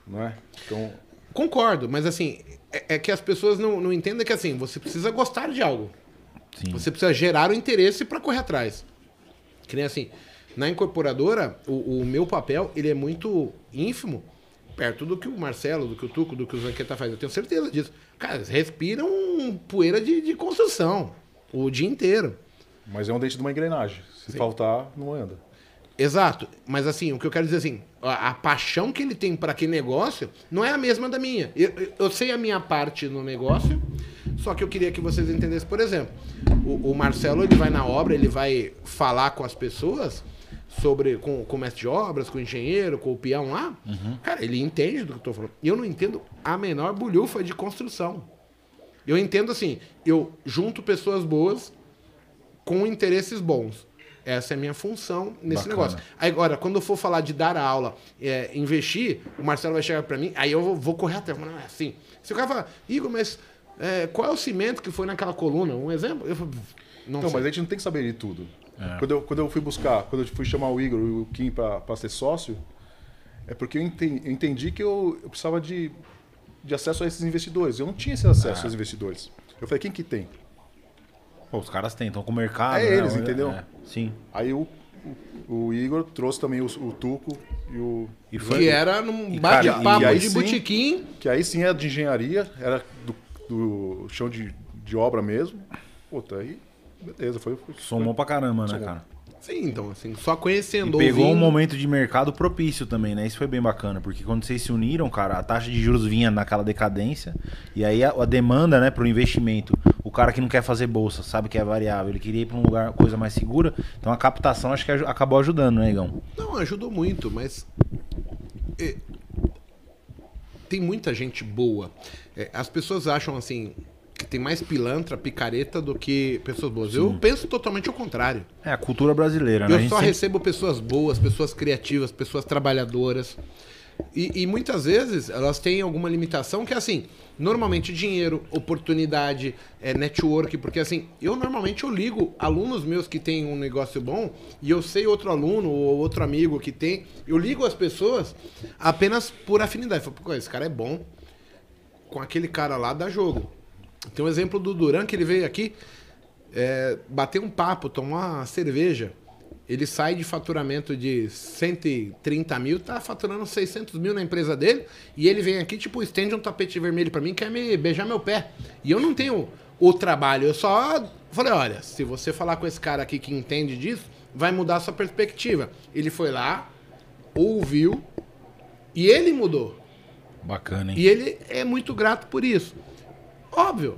Não é? Então, Concordo, mas assim, é, é que as pessoas não, não entendem que assim, você precisa gostar de algo. Sim. Você precisa gerar o interesse pra correr atrás. Que nem assim, na incorporadora, o, o meu papel, ele é muito ínfimo, perto do que o Marcelo, do que o Tuco, do que o Zanqueta faz. Eu tenho certeza disso. Cara, eles respiram poeira de, de construção o dia inteiro. mas é um dente de uma engrenagem. Se faltar, não anda. Exato. Mas assim, o que eu quero dizer assim, a, a paixão que ele tem para aquele negócio não é a mesma da minha. Eu- eu sei a minha parte no negócio, só que eu queria que vocês entendessem, por exemplo, o, o Marcelo ele vai na obra, ele vai falar com as pessoas sobre com, com o mestre de obras, com o engenheiro, com o peão lá. Cara, ele entende do que eu tô falando. E eu não entendo a menor bulhufa de construção. Eu entendo assim, eu junto pessoas boas com interesses bons. Essa é a minha função nesse Bacana. negócio. Agora, quando eu for falar de dar aula, é, investir, o Marcelo vai chegar pra mim, aí eu vou, vou correr até. Não é assim. Se o cara falar, Igor, mas é, qual é o cimento que foi naquela coluna? Um exemplo? Eu não Então, sei. mas a gente não tem que saber de tudo. É. Quando, eu, quando eu fui buscar, quando eu fui chamar o Igor e o Kim para ser sócio, é porque eu entendi, eu entendi que eu, eu precisava de, de acesso a esses investidores. Eu não tinha esse acesso É. aos investidores. Eu falei, quem que tem? Pô, os caras têm, estão com o mercado. É né? eles, Olha- entendeu? é, sim. Aí o, o, o Igor trouxe também o, o Tuco e o. E foi- Que era num bate-papo de sim- botequim. Que aí sim era de engenharia, era do, do chão de, de obra mesmo. Puta, aí. Beleza, foi. foi Somou pra caramba, né, Somou. cara? Sim, então, assim, só E conhecendo, pegou um ouvindo. momento de mercado propício também, né? Isso foi bem bacana, porque quando vocês se uniram, cara, a taxa de juros vinha naquela decadência, e aí a, a demanda, né, pro investimento, o cara que não quer fazer bolsa, sabe que é variável, ele queria ir pra um lugar, coisa mais segura, então a captação acho que acabou ajudando, né, Igão? Não, ajudou muito, mas. Tem muita gente boa. É, as pessoas acham assim. que tem mais pilantra, picareta do que pessoas boas. Eu penso totalmente ao contrário. É a cultura brasileira, né? A Eu só sempre- recebo pessoas boas, pessoas criativas, pessoas trabalhadoras. E, e muitas vezes elas têm alguma limitação que é assim, normalmente dinheiro, oportunidade, é, network, porque assim, eu normalmente eu ligo alunos meus que têm um negócio bom e eu sei outro aluno ou outro amigo que tem, eu ligo as pessoas apenas por afinidade. Eu falo, "Pô, esse cara é bom, com aquele cara lá dá jogo. Tem um exemplo do Duran que ele veio aqui é, bater um papo, tomar uma cerveja. Ele sai de faturamento de 130 mil, tá faturando 600 mil na empresa dele. E ele vem aqui, tipo, estende um tapete vermelho pra mim, quer me beijar meu pé. E eu não tenho o trabalho, eu só falei: olha, se você falar com esse cara aqui que entende disso, vai mudar a sua perspectiva. Ele foi lá, ouviu e ele mudou. Bacana, hein? E ele é muito grato por isso. Óbvio,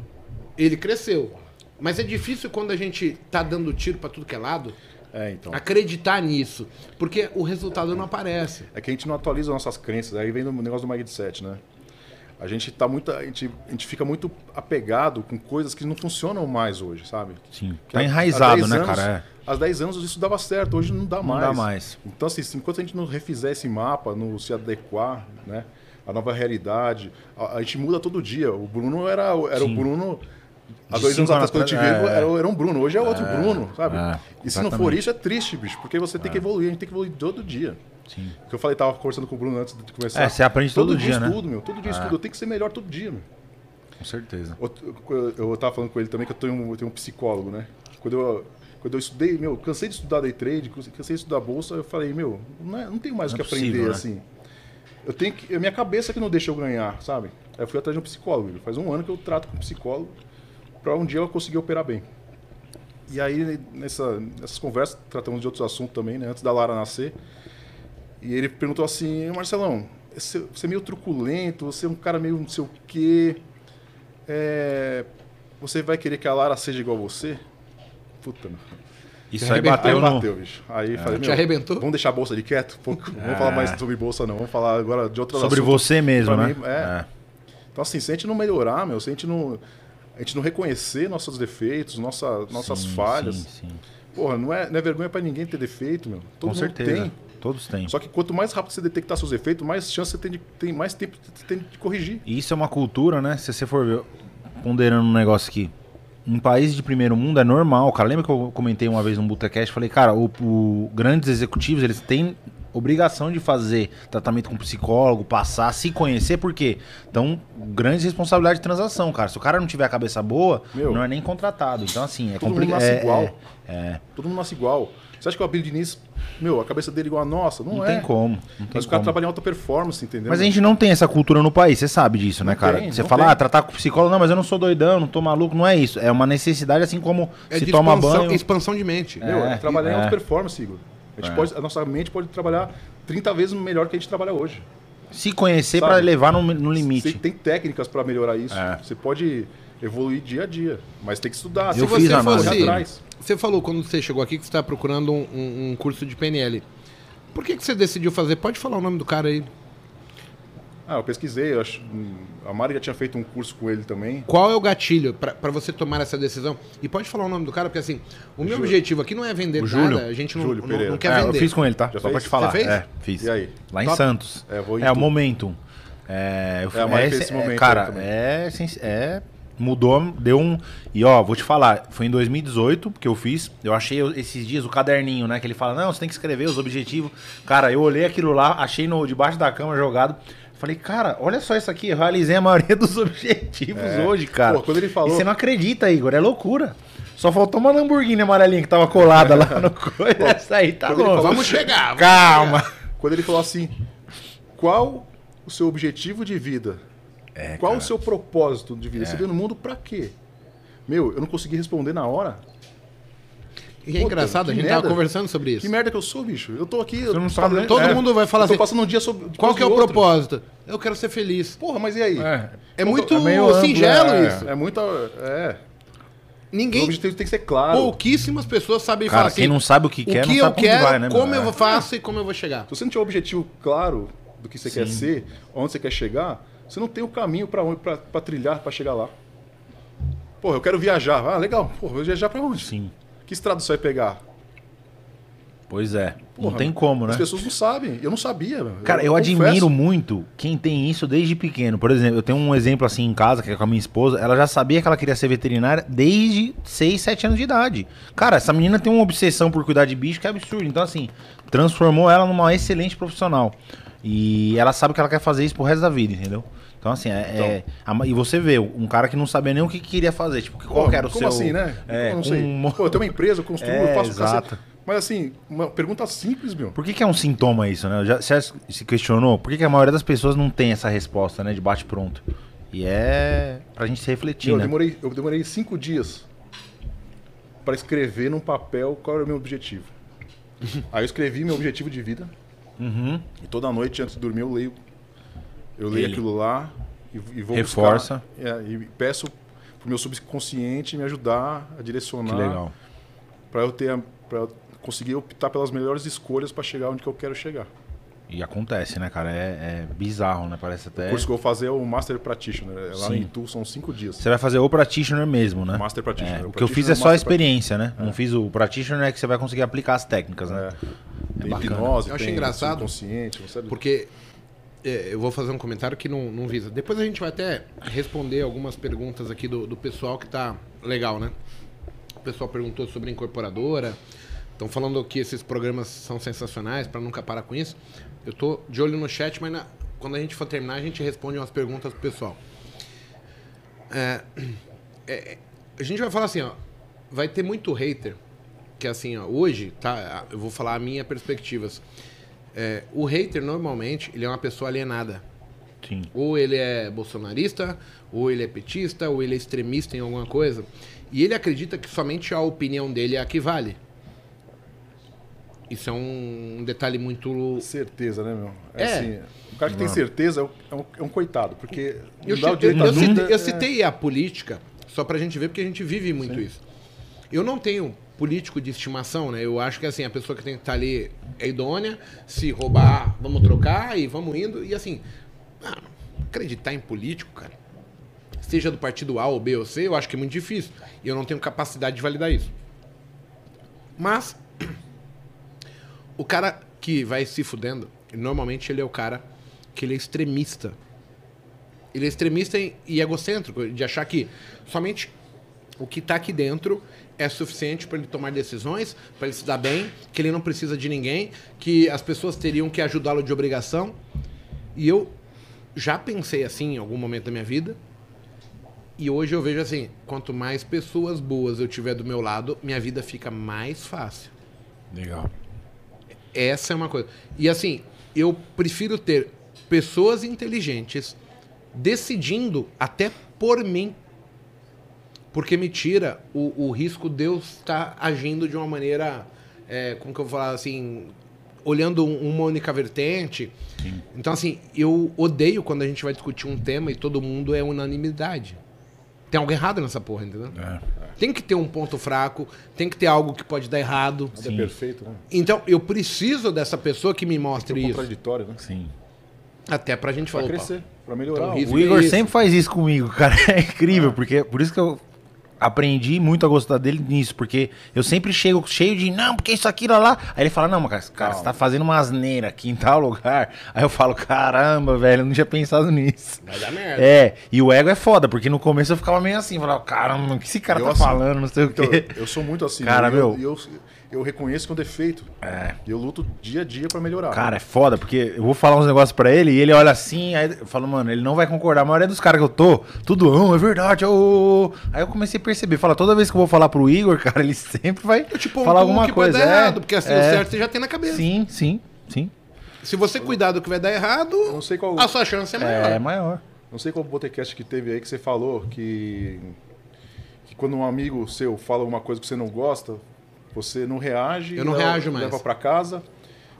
ele cresceu. Mas é difícil quando a gente tá dando tiro pra tudo que é lado, É, então. acreditar nisso. Porque o resultado não aparece. É que a gente não atualiza nossas crenças. Aí vem o negócio do mindset, né? A gente tá muito. A gente, a gente fica muito apegado com coisas que não funcionam mais hoje, sabe? Sim. Que Tá há- enraizado, 10 né, anos- cara? É. Há 10 anos isso dava certo, hoje não dá Não mais. dá mais. Então, assim, se- enquanto a gente não refizer esse mapa, não se adequar, né? A nova realidade, a, a gente muda todo dia. O Bruno era, era o. Bruno. Há dois anos atrás, quando eu te vi, é. era, era um Bruno. Hoje é outro Bruno, sabe? é, e se não for isso, é triste, bicho. Porque você tem que evoluir, a gente tem que evoluir todo dia. Sim. Que eu falei, tava conversando com o Bruno antes de começar. É, você aprende todo dia, né? estudo, meu. Todo dia estudo. Eu tenho que ser melhor todo dia, meu. Com certeza. Eu, eu tava falando com ele também que eu tenho um, eu tenho um psicólogo, né? Quando eu, quando eu estudei, meu, cansei de estudar day trade, cansei de estudar bolsa, eu falei, meu, não, é- não tenho mais o é que aprender possível, né? assim. Eu tenho que. É minha cabeça que não deixa eu ganhar, sabe? Aí eu fui atrás de um psicólogo. Faz um ano que eu trato com um psicólogo pra um dia eu conseguir operar bem. E aí, nessa, nessas conversas, tratamos de outros assuntos também, né? Antes da Lara nascer. E ele perguntou assim, Marcelão, você é meio truculento, você é um cara meio não sei o quê. É, você vai querer que a Lara seja igual a você? Puta, meu. Isso aí bateu Aí no... bateu, bicho. Aí falei, Te arrebentou? Vamos deixar a bolsa de quieto? Pô, Não vamos falar mais sobre bolsa, não. Vamos falar agora de outras Sobre você mesmo, Pra né? mim, é. Então, assim, se a gente não melhorar, meu, se a gente não, a gente não reconhecer nossos defeitos, nossa, nossas Sim, falhas, Sim, sim. porra, não é, não é vergonha pra ninguém ter defeito, meu. Todo Com certeza. tem. Todos têm. Só que quanto mais rápido você detectar seus defeitos, mais chance você tem, de, tem mais tempo você tem de corrigir. E isso é uma cultura, né? Se você for ver, ponderando um negócio aqui. Em países de primeiro mundo é normal, cara. Lembra que eu comentei uma vez no Botecast? Falei, cara, o, o- grandes executivos, eles têm obrigação de fazer tratamento com psicólogo, passar, se conhecer, porque então grandes responsabilidades de transação, cara. Se o cara não tiver a cabeça boa, Meu, não é nem contratado. Então, assim, é todo mundo complicado. nasce É, igual. é, é. Todo mundo nasce igual. Você acha que o Abel Diniz, meu, a cabeça dele é igual a nossa? Não, Não, é. tem como. Não tem Mas o cara como. trabalha em alta performance, entendeu? Mas a gente não tem essa cultura no país, você sabe disso, né, Não cara? tem, você fala, tem. ah, tratar com psicólogo, não, mas eu não sou doidão, não tô maluco, não é isso. É uma necessidade, assim como É se de toma expansão, banho. expansão de mente. Meu, é, É, trabalhar em é. alta performance, Igor. A, gente É. pode, a nossa mente pode trabalhar 30 vezes melhor que a gente trabalha hoje. Se conhecer pra levar no, no Você limite. tem técnicas para melhorar isso. É. Você pode evoluir dia a dia, mas tem que estudar. Eu Se fiz você a fosse. atrás. Você falou quando você chegou aqui que você está procurando um, um- um curso de PNL. Por que, que você decidiu fazer? Pode falar o nome do cara aí. Ah, eu pesquisei, eu acho, hum, a Mari já tinha feito um curso com ele também. Qual é o gatilho para você tomar essa decisão? E pode falar o nome do cara, porque assim, o meu Júlio. objetivo aqui não é vender O nada, Júlio. a gente não, Júlio não- Pereira. não quer É, eu fiz com ele, tá? Já Só pra fez? te falar. Você fez? É, fiz. E aí? Lá em Top. Santos. É, vou em É, o. Momentum. É, eu É, a Mari é, fez esse- é, Momentum cara, é, é. Mudou, deu um. E ó, vou te falar, foi em 2018 que eu fiz. Eu achei esses dias o caderninho, né? Que ele fala, não, você tem que escrever os objetivos. Cara, eu olhei aquilo lá, achei no debaixo da cama jogado. Falei, cara, olha só isso aqui, eu realizei a maioria dos objetivos É. hoje, cara. Pô, quando ele falou- E você não acredita, Igor, é loucura. Só faltou uma Lamborghini amarelinha que tava colada lá no coisa. Essa aí tá bom. falou- Vamos chegar. vamos Calma. Quando ele falou assim: qual o seu objetivo de vida? É, qual cara. o seu propósito de vida? É. Você veio no mundo pra quê? Meu, eu não consegui responder na hora. E é engraçado, a gente merda. tava conversando sobre isso. Que merda que eu sou, bicho. Eu tô aqui. Você não eu- sabe nem- Todo É. mundo vai falar eu tô assim, passando um dia sobre. qual que é o outro. propósito? Eu quero ser feliz. Porra, mas e aí? É. É muito É meio amplo, singelo é. isso. É muita. É. O Ninguém, objetivo tem que ser claro. pouquíssimas pessoas sabem Cara, falar assim, quem não sabe o que quer, o não que sabe eu quero, vai, né, como É. eu faço e como eu vou chegar. Se você não tiver um objetivo claro do que você quer ser, onde você quer chegar, você não tem o caminho pra onde- pra pra trilhar pra chegar lá. Porra, eu quero viajar. Ah, legal. Porra, vou viajar pra onde? Sim. Que estrada você vai pegar? Pois é. não Porra, tem como, né? As pessoas não sabem. Eu não sabia. Cara, eu, confesso. admiro muito quem tem isso desde pequeno. Por exemplo, eu tenho um exemplo assim em casa, que é com a minha esposa. Ela já sabia que ela queria ser veterinária desde 6, 7 anos de idade. Cara, essa menina tem uma obsessão por cuidar de bicho que é absurdo. Então, assim, transformou ela numa excelente profissional. E ela sabe que ela quer fazer isso pro resto da vida, entendeu? Então, assim, é. é- a- e você vê, um cara que não sabia nem o que queria fazer. Tipo, qual era o como seu. assim, né? É, eu não sei. um- Pô, eu tenho uma empresa, eu construo, É, eu faço exato. cacete. Mas assim, uma pergunta simples, meu. Por que, que é um sintoma isso, né? Já, você se questionou? Por que, que a maioria das pessoas não tem essa resposta, né? De bate-pronto. E é pra gente se refletir, eu, né? demorei, eu demorei cinco dias para escrever num papel qual era o meu objetivo. Aí eu escrevi meu objetivo de vida. Uhum. E toda noite, antes de dormir, eu leio. Eu leio Ele. aquilo lá e, e vou Reforça. buscar. É, e peço pro meu subconsciente me ajudar a direcionar. Que legal. Para eu ter, para conseguir optar pelas melhores escolhas para chegar onde que eu quero chegar. E acontece, né, cara? É, é bizarro, né? Parece até. O curso que eu vou fazer é o Master Practitioner. É Lá Sim. em Tu são cinco dias. Você vai fazer o practitioner mesmo, né? Master Practitioner. É, O o que eu fiz é é só a experiência, né? Não fiz o practitioner, é que você vai conseguir aplicar as técnicas, né? É. Tem bacana. hipnose, Eu acho tem engraçado, consciente? Porque é, eu vou fazer um comentário que não, não visa. Depois a gente vai até responder algumas perguntas aqui do, do pessoal que tá legal, né? O pessoal perguntou sobre incorporadora. Estão falando que esses programas são sensacionais, para nunca parar com isso. Eu tô de olho no chat, mas na- quando a gente for terminar, a gente responde umas perguntas pro pessoal. É, é, a gente vai falar assim, ó. Vai ter muito hater. Que assim, ó, hoje, tá? Eu vou falar a minha perspectivas. É, o hater, normalmente, ele é uma pessoa alienada. Sim. Ou ele é bolsonarista, ou ele é petista, ou ele é extremista em alguma coisa. E ele acredita que somente a opinião dele é a que vale. Isso é um detalhe muito. Certeza, né, meu? É, É. assim, o cara que tem certeza é um, é um- é um coitado, porque Eu, não dá o eu- eu citei, eu é- citei a política só pra gente ver, porque a gente vive muito isso. Eu não tenho político de estimação, né? Eu acho que assim, a pessoa que tem que estar ali é idônea, se roubar, vamos trocar e vamos indo. E assim, ah, acreditar em político, cara, seja do partido A ou B ou C, eu acho que é muito difícil. E eu não tenho capacidade de validar isso. Mas, o cara que vai se fudendo, normalmente ele é o cara que ele é extremista. Ele é extremista e e egocêntrico, de achar que somente o que está aqui dentro é suficiente para ele tomar decisões, para ele se dar bem, que ele não precisa de ninguém, que as pessoas teriam que ajudá-lo de obrigação. E eu já pensei assim em algum momento da minha vida. E hoje eu vejo assim, quanto mais pessoas boas eu tiver do meu lado, minha vida fica mais fácil. Legal. Essa é uma coisa. E assim, eu prefiro ter pessoas inteligentes decidindo até por mim. Porque me tira o, o risco de eu estar agindo de uma maneira, é, como que eu vou falar assim, olhando um- uma única vertente. Então, assim, eu odeio quando a gente vai discutir um tema e todo mundo é unanimidade. Tem algo errado nessa porra, entendeu? É. Tem que ter um ponto fraco, tem que ter algo que pode dar errado. Nada é perfeito, né? Então, eu preciso dessa pessoa que me É mostre um isso. contraditório, né? Sim. Até pra gente Pra falar. opa, crescer, pra melhorar. Então, risco- O Igor isso. sempre faz isso comigo, cara. É incrível, porque por isso que eu aprendi muito a gostar dele nisso, porque eu sempre chego cheio de, não, porque isso aqui lá, lá. Aí ele fala, não, mas cara, cara, você tá fazendo uma asneira aqui em tal lugar. Aí eu falo, caramba, velho, eu não tinha pensado nisso. Vai dar merda. É, e o ego é foda, porque no começo eu ficava meio assim, falava, caramba, o que esse cara Eu tá assim, falando, não sei o Então, quê. eu sou muito assim. Cara, meu- eu, eu, eu reconheço que é um defeito. É. E eu luto dia a dia pra melhorar. Cara, é foda, porque eu vou falar uns negócios pra ele e ele olha assim, aí eu falo, mano, ele não vai concordar. A maioria dos caras que eu tô, tudo, não, é verdade, ô. Aí eu comecei a perceber, fala, toda vez que eu vou falar pro Igor, cara, ele sempre vai Eu te pontuo falar alguma que coisa. pode dar é, errado, porque assim, é. o certo você já tem na cabeça. Sim, sim, sim. Se você cuidar do que vai dar errado, Eu não sei qual. a sua chance é maior. É maior. Não sei qual botecast que teve aí que você falou que, que quando um amigo seu fala alguma coisa que você não gosta, você não reage. Eu não leva- reajo mais. Leva pra casa.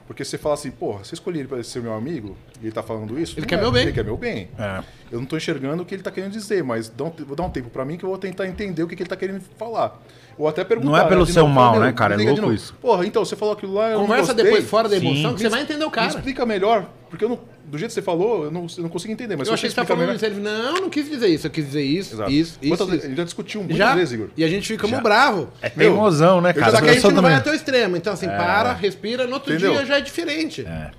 Porque você fala assim, porra, você escolhi ele pra ser meu amigo e ele tá falando isso? Ele Não quer é, meu bem. Ele quer meu bem. É. Eu não tô enxergando o que ele tá querendo dizer, mas dá um- vou dar um tempo pra mim que eu vou tentar entender o que, que ele tá querendo falar. Ou até perguntar. Não é pelo de seu novo, mal, né, cara? É louco isso. Porra, então, você falou aquilo lá, eu Conversa depois fora da Sim. emoção que você Me vai entender o Me cara. explica melhor Porque eu não, do jeito que você falou, eu não, eu não consigo entender. Mas eu achei que você tá explicar falando isso. Ele, não, não quis dizer isso. Eu quis dizer isso, Exato. isso, isso. Quantas isso. Ele já discutiu muitas Já? vezes, Igor. E a gente fica Já. bravo. É teimosão, né, cara? Só que a gente não vai também. até o extremo. Então, assim, para, respira, no outro Entendeu? dia já é diferente. É.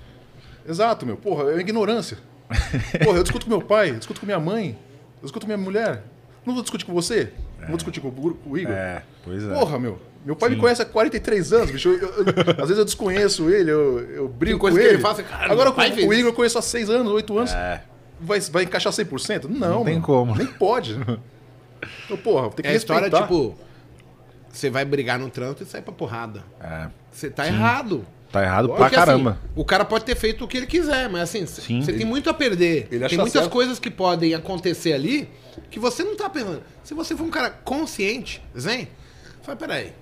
Exato, meu. Porra, é ignorância. Porra, eu discuto com meu pai, eu discuto com minha mãe, eu discuto com minha mulher. Não vou discutir com você? Não vou discutir com o Gur- com o Igor? É, pois é. Porra, meu. Meu pai me conhece há 43 anos, bicho. Eu- eu- eu- às vezes eu desconheço ele, eu, eu coisa com que ele. ele fala, você, cara, Agora com o. Igor eu conheço há 6 anos, 8 anos. É. Vai, vai encaixar 100%? Não, Não tem mano. como. Nem pode. Então, porra, tem que É a história, respeitar. tipo, você vai brigar no trânsito e sai pra porrada. É. Você tá errado. Tá errado pra Porque, caramba. assim, o cara pode ter feito o que ele quiser, mas assim, Sim. você Ele- tem muito a perder. ele tem muitas certo. coisas que podem acontecer ali que você não tá pensando. Se você for um cara consciente, zen, fala, peraí,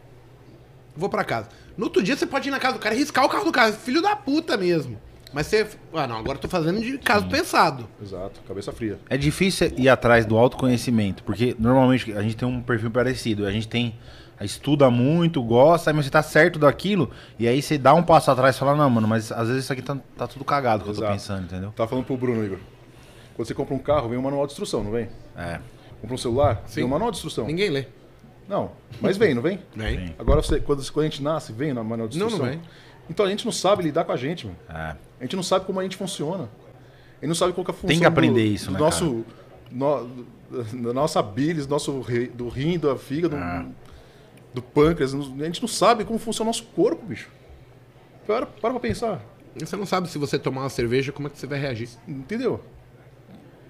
vou pra casa. No outro dia você pode ir na casa do cara e riscar o carro do cara, filho da puta mesmo. Mas você, ah não, agora eu tô fazendo de caso pensado. Exato, cabeça fria. É difícil ir atrás do autoconhecimento, porque normalmente a gente tem um perfil parecido. A gente tem. Estuda muito, gosta, mas você tá certo daquilo, e aí você dá um passo atrás e fala, não, mano, mas às vezes isso aqui tá, tá tudo cagado que eu tô Exato. pensando, entendeu? Tava falando pro Bruno, Igor. Quando você compra um carro, vem um manual de instrução, não vem? É. Compra um celular, Sim. vem um manual de instrução. Ninguém lê. Não, mas vem, não vem? Vem. Agora, você, quando, quando a gente nasce, vem na manual de Não, instrução. não vem. Então a gente não sabe lidar com a gente, mano. É. A gente não sabe como a gente funciona. A gente não sabe qual que é a função Tem que aprender do, isso, do né, nosso, no- da nossa bilis, nosso ri- do rim, da fígado, Ah. do pâncreas. A gente não sabe como funciona o nosso corpo, bicho. Para, para pra pensar. Você não sabe se você tomar uma cerveja, como é que você vai reagir. Entendeu?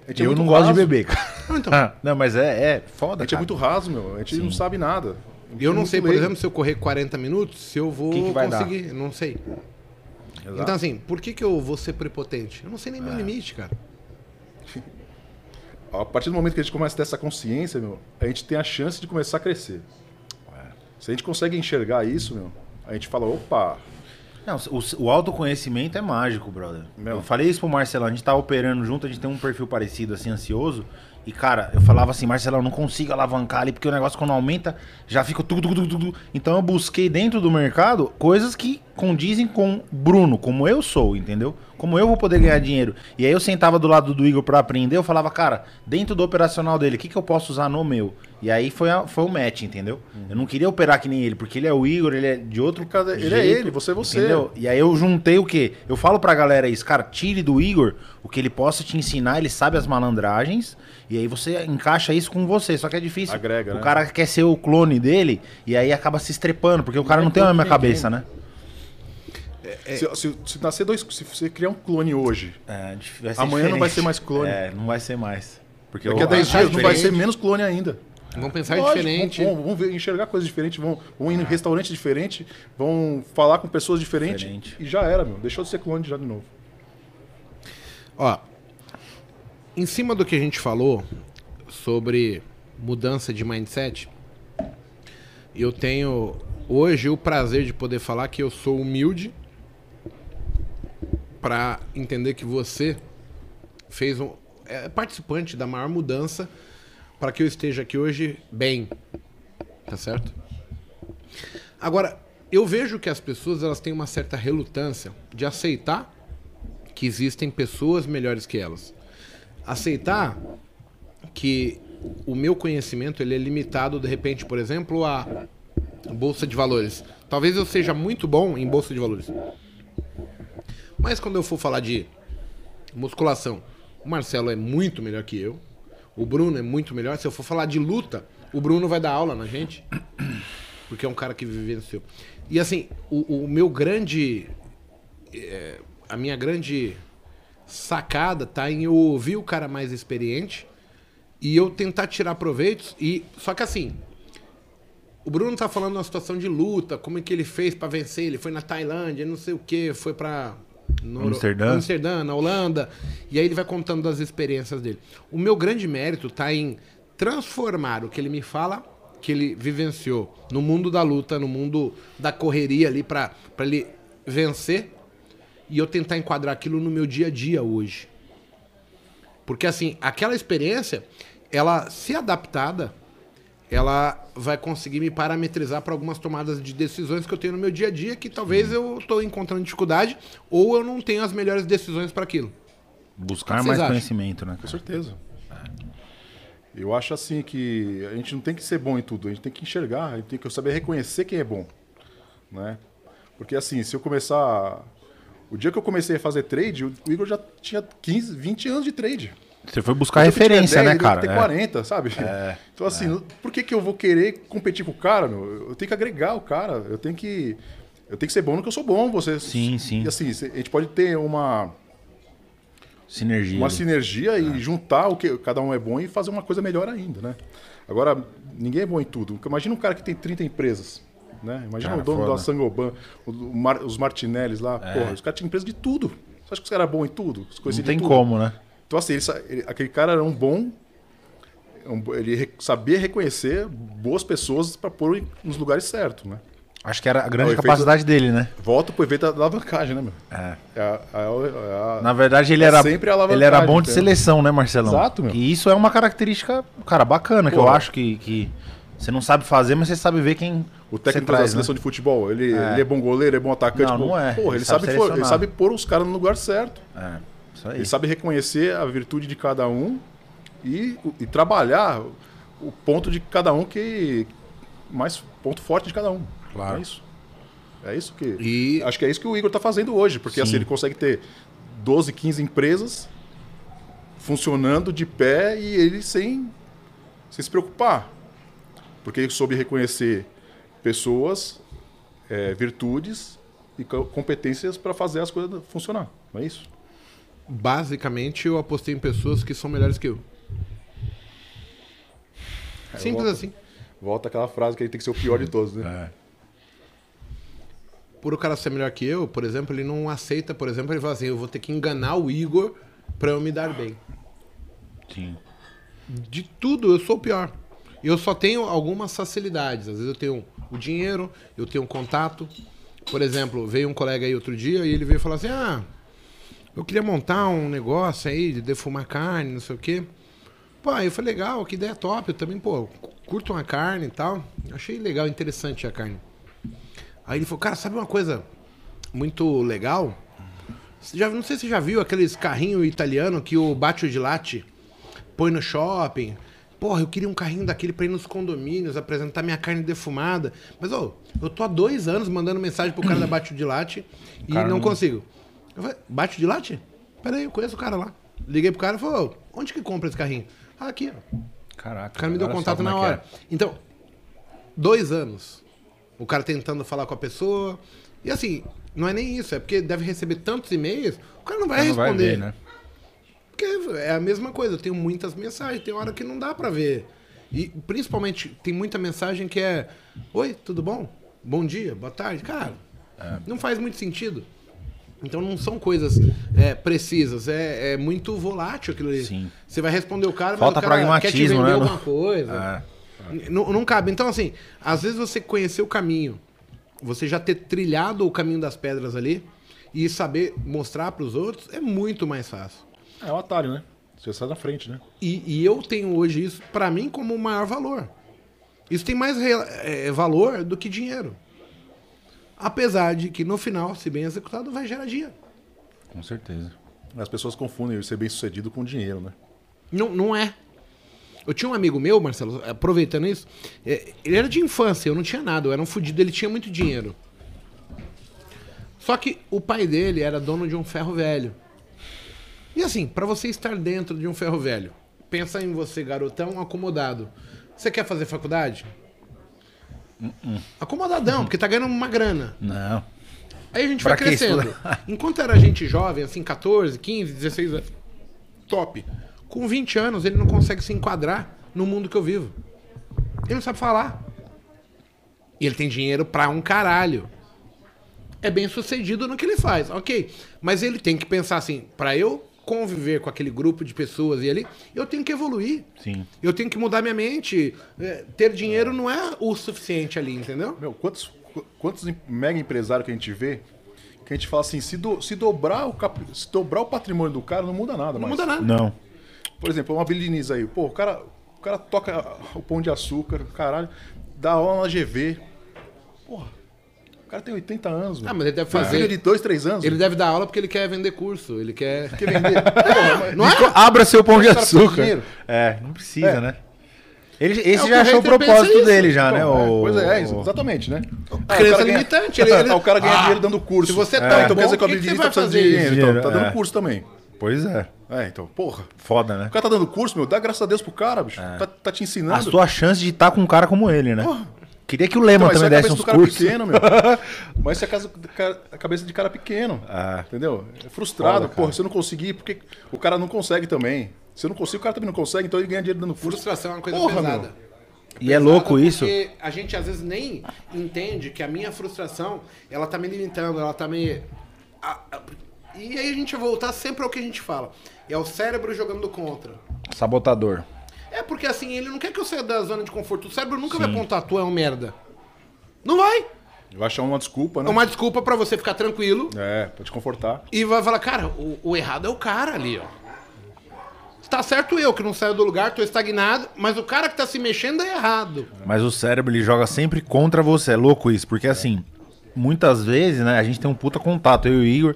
Gente é Eu muito não gosto de beber, cara. Não, então. não, mas é, é foda, A gente é cara. muito raso, meu. A gente não sabe nada. Eu é não sei, por exemplo, se eu correr 40 minutos, se eu vou Que que vai dar? conseguir. Não sei. Exato. Então, assim, por que, que eu vou ser prepotente? Eu não sei nem É. meu limite, cara. A partir do momento que a gente começa a ter essa consciência, meu, a gente tem a chance de começar a crescer. Se a gente consegue enxergar isso, meu, a gente fala, opa, Não, o, o autoconhecimento é mágico, brother. Meu. Eu falei isso pro Marcelão, a gente tá operando junto, a gente tem um perfil parecido, assim, ansioso. E, cara, eu falava assim, Marcelão, eu não consigo alavancar ali, porque o negócio quando aumenta, já fica tudo, tudo, tudo, tudo. Então eu busquei dentro do mercado coisas que condizem com Bruno, como eu sou, entendeu? Como eu vou poder ganhar dinheiro. E aí eu sentava do lado do Igor pra aprender, eu falava, cara, dentro do operacional dele, o que, que eu posso usar no meu? E aí foi, a- foi o match, entendeu? Eu não queria operar que nem ele, porque ele é o Igor, ele é de outro Cada- ele é ele, você é você. Entendeu? E aí eu juntei o quê? Eu falo pra galera isso, cara, tire do Igor o que ele possa te ensinar, ele sabe as malandragens, e aí você encaixa isso com você. Só que é difícil. Agrega, o né? cara quer ser o clone dele, e aí acaba se estrepando, porque o cara não, tem a mesma cabeça, né? Se, se- se nascer dois, se você criar um clone hoje, É, dif- vai ser Amanhã não vai ser mais clone. É, não vai ser mais. Porque daqui a o- 10 achar dias não vai ser menos clone ainda. Vamos pensar Lógico, diferente. Vão, vão- vão ver- enxergar coisas diferentes, vão, vão ir em restaurante diferente, vão falar com pessoas diferentes Diferente. e já era, meu. Deixou de ser clone já de novo. Ó, em cima do que a gente falou sobre mudança de mindset, eu tenho hoje o prazer de poder falar que eu sou humilde para entender que você fez um é participante da maior mudança para que eu esteja aqui hoje bem, tá certo? Agora, eu vejo que as pessoas elas têm uma certa relutância de aceitar que existem pessoas melhores que elas. Aceitar que o meu conhecimento ele é limitado, de repente, por exemplo, a bolsa de valores. Talvez eu seja muito bom em bolsa de valores. Mas quando eu for falar de musculação, o Marcelo é muito melhor que eu. O Bruno é muito melhor. Se eu for falar de luta, o Bruno vai dar aula na gente. Porque é um cara que vivenciou. E assim, o, o meu grande. é, a minha grande sacada tá em eu ouvir o cara mais experiente e eu tentar tirar proveitos. E Só que assim, o Bruno tá falando uma situação de luta, como é que ele fez pra vencer. Ele foi na Tailândia, não sei o que, foi pra. Noro- Amsterdã. Amsterdã, na Holanda. E aí ele vai contando das experiências dele. O meu grande mérito tá em transformar o que ele me fala, que ele vivenciou no mundo da luta, no mundo da correria ali pra ele vencer, e eu tentar enquadrar aquilo no meu dia a dia hoje. Porque assim, aquela experiência, ela se adaptada, ela vai conseguir me parametrizar para algumas tomadas de decisões que eu tenho no meu dia a dia que talvez eu estou encontrando dificuldade ou eu não tenho as melhores decisões para aquilo. Buscar mais acham? conhecimento, né? Com certeza. Eu acho assim que a gente não tem que ser bom em tudo, a gente tem que enxergar, a gente tem que saber reconhecer quem é bom, né? Porque assim, se eu começar o dia que eu comecei a fazer trade, o Igor já tinha 15, 20 anos de trade. Você foi buscar Eu referência, 10, né, ele cara? Tem É. 40, sabe? então assim, por que, que eu vou querer competir com o cara, meu? Eu tenho que agregar o cara, eu tenho que eu tenho que ser bom no que eu sou bom, você. Sim, sim. E assim, a gente pode ter uma Sinergia. uma sinergia e juntar o que cada um é bom e fazer uma coisa melhor ainda, né? Agora, ninguém é bom em tudo. Imagina um cara que tem 30 empresas, né? Imagina Cara, o dono foda. É. da Sangoban, Mar- os Martinellis lá, porra, os caras tinham empresa de tudo. Você acha que os caras eram bons em tudo? Não tem tudo? como, né? Então, assim, ele ele- aquele cara era um bom. um ele sabia reconhecer boas pessoas para pôr nos lugares certos, né? Acho que era a É grande efeito- capacidade dele, né? Volta pro efeito da alavancagem, né, meu? É. É é é Na verdade, ele era, sempre ele era bom de entendeu? seleção, né, Marcelão? Exato, meu. E isso é uma característica, cara, bacana, que Pô. eu acho que, que você não sabe fazer, mas você sabe ver quem O técnico da traz, seleção né? de futebol, ele é. ele é bom goleiro, é bom atacante. Não, bom... não é. Porra, ele, Ele sabe sabe, pôr- ele sabe pôr os caras no lugar certo. É, isso aí. Ele sabe reconhecer a virtude de cada um e, e trabalhar o ponto de cada um que. mais ponto forte de cada um. Claro. É isso. É isso que. E- Acho que é isso que o Igor tá fazendo hoje, porque Sim. assim, ele consegue ter 12, 15 empresas funcionando de pé e ele sem, sem se preocupar. Porque ele soube reconhecer pessoas, é, virtudes e co- competências para fazer as coisas funcionar. Não é isso? Basicamente, eu apostei em pessoas que são melhores que eu. Simples volto. assim. Volta aquela frase que ele tem que ser o pior de todos, né? É. Por o cara ser melhor que eu, por exemplo, ele não aceita, por exemplo, ele fala assim, eu vou ter que enganar o Igor pra eu me dar bem. Sim. De tudo, eu sou o pior. Eu só tenho algumas facilidades. Às vezes eu tenho o dinheiro, eu tenho um contato. Por exemplo, veio um colega aí outro dia e ele veio falar assim: Ah, eu queria montar um negócio aí de defumar carne, não sei o quê. Pô, aí eu falei, legal, que ideia top. Eu também, pô, curto uma carne e tal. Achei legal, interessante a carne. Aí ele falou, cara, sabe uma coisa muito legal? Você já, não sei se você já viu aqueles carrinhos italianos que o Baccio de Latte põe no shopping. Porra, eu queria um carrinho daquele pra ir nos condomínios, apresentar minha carne defumada. Mas, ô, eu tô há dois anos mandando mensagem pro cara da Bate de Latte e não- consigo. Eu falei, Bate de Latte? Peraí, eu conheço o cara lá. Liguei pro cara e falei, ô, onde que compra esse carrinho? Ah, aqui, ó. Caraca. O cara me deu contato na é hora. Então, dois anos. O cara tentando falar com a pessoa. E assim, não é nem isso, é porque deve receber tantos e-mails, o cara não vai é. Não vai responder. ver, né? Porque é a mesma coisa, eu tenho muitas mensagens, tem hora que não dá pra ver. E principalmente tem muita mensagem que é: Oi, tudo bom? Bom dia, boa tarde. Cara, É. não faz muito sentido. Então não são coisas é, precisas, é, é muito volátil aquilo ali. Sim. Você vai responder o cara, Falta mas o cara quer te pragmatismo, vender né? alguma coisa. É. Não, não cabe. Então, assim, às vezes você conhecer o caminho, você já ter trilhado o caminho das pedras ali e saber mostrar pros outros é muito mais fácil. É o atalho, né? Você sai na frente, né? E, e eu tenho hoje isso, pra mim, como o maior valor. Isso tem mais é, valor do que dinheiro. Apesar de que no final, se bem executado, vai gerar dinheiro. Com certeza. As pessoas confundem ser bem sucedido com dinheiro, né? Não, não é. Eu tinha um amigo meu, Marcelo, aproveitando isso, é, ele era de infância, eu não tinha nada, eu era um fudido, ele tinha muito dinheiro. Só que o pai dele era dono de um ferro velho. E assim, pra você estar dentro de um ferro velho, pensa em você, garotão, acomodado. Você quer fazer faculdade? Acomodadão, porque tá ganhando uma grana. Não. Aí a gente Pra vai crescendo. estudar? Enquanto era gente jovem, assim, 14, 15, 16 anos, top. Com 20 anos, ele não consegue se enquadrar no mundo que eu vivo. Ele não sabe falar. E ele tem dinheiro pra um caralho. É bem sucedido no que ele faz, ok. Mas ele tem que pensar assim, pra eu conviver com aquele grupo de pessoas e ali, eu tenho que evoluir. Sim. Eu tenho que mudar minha mente. É, ter dinheiro não é o suficiente ali, entendeu? Meu, quantos, qu- quantos mega empresários que a gente vê que a gente fala assim, se, do- se dobrar, o cap- se dobrar o patrimônio do cara, não muda nada Não mais. muda nada. Não. Por exemplo, uma Billy Diniz aí. Pô, o cara, cara toca o pão de açúcar, caralho, dá aula na GV. Porra, o cara tem 80 anos, mano. Ah, mas ele deve fazer- filho de 2, 3 anos. Ele mano. deve dar aula porque ele quer vender curso. Ele quer. quer vender. Porra, Não é? Abra seu pão de açúcar. dinheiro. É, não precisa, É. né? Ele, esse É já achou o propósito isso. dele já, né? é, o- Pois é, é, o- exatamente, né? Ah, Crença o cara ganha- limitante. Ele, ele... Ah, o cara ganha Ah, dinheiro dando curso. Se você é tão então bom, quer dizer que o o que que você habilidade vai precisa de fazer dinheiro, isso? então tá dando É. curso também. Pois é. É, então, porra. Foda, né? O cara tá dando curso, meu, dá graças a Deus pro cara, bicho. Tá, tá te A ensinando. sua chance de estar com um cara como ele, né? Porra. Queria que o Lehmann Então, também é desse uns cursos. pequeno, meu. Mas isso é a, cabeça de cara pequeno. Ah. Entendeu? É frustrado. Porra, se eu não conseguir, porque o cara não consegue também. Se eu não consigo, o cara também não consegue, então ele ganha dinheiro dando curso. Frustração é uma coisa Porra, pesada. meu. E é louco isso. Porque a gente às vezes nem entende que a minha frustração, ela tá me limitando, ela tá me. E aí a gente vai voltar sempre ao que a gente fala. É o cérebro jogando contra. Sabotador. É porque assim, ele não quer que eu saia da zona de conforto. O cérebro nunca vai apontar, tu é um merda. Não vai. Vai achar uma desculpa, É né? uma desculpa pra você ficar tranquilo É, pra te confortar. e vai falar, cara, o, o errado é o cara ali, ó. Tá certo eu que não saio do lugar, tô estagnado, mas o cara que tá se mexendo é errado. Mas o cérebro ele joga sempre contra você. É louco isso, porque assim, muitas vezes, né, a gente tem um puta contato, eu e o Igor.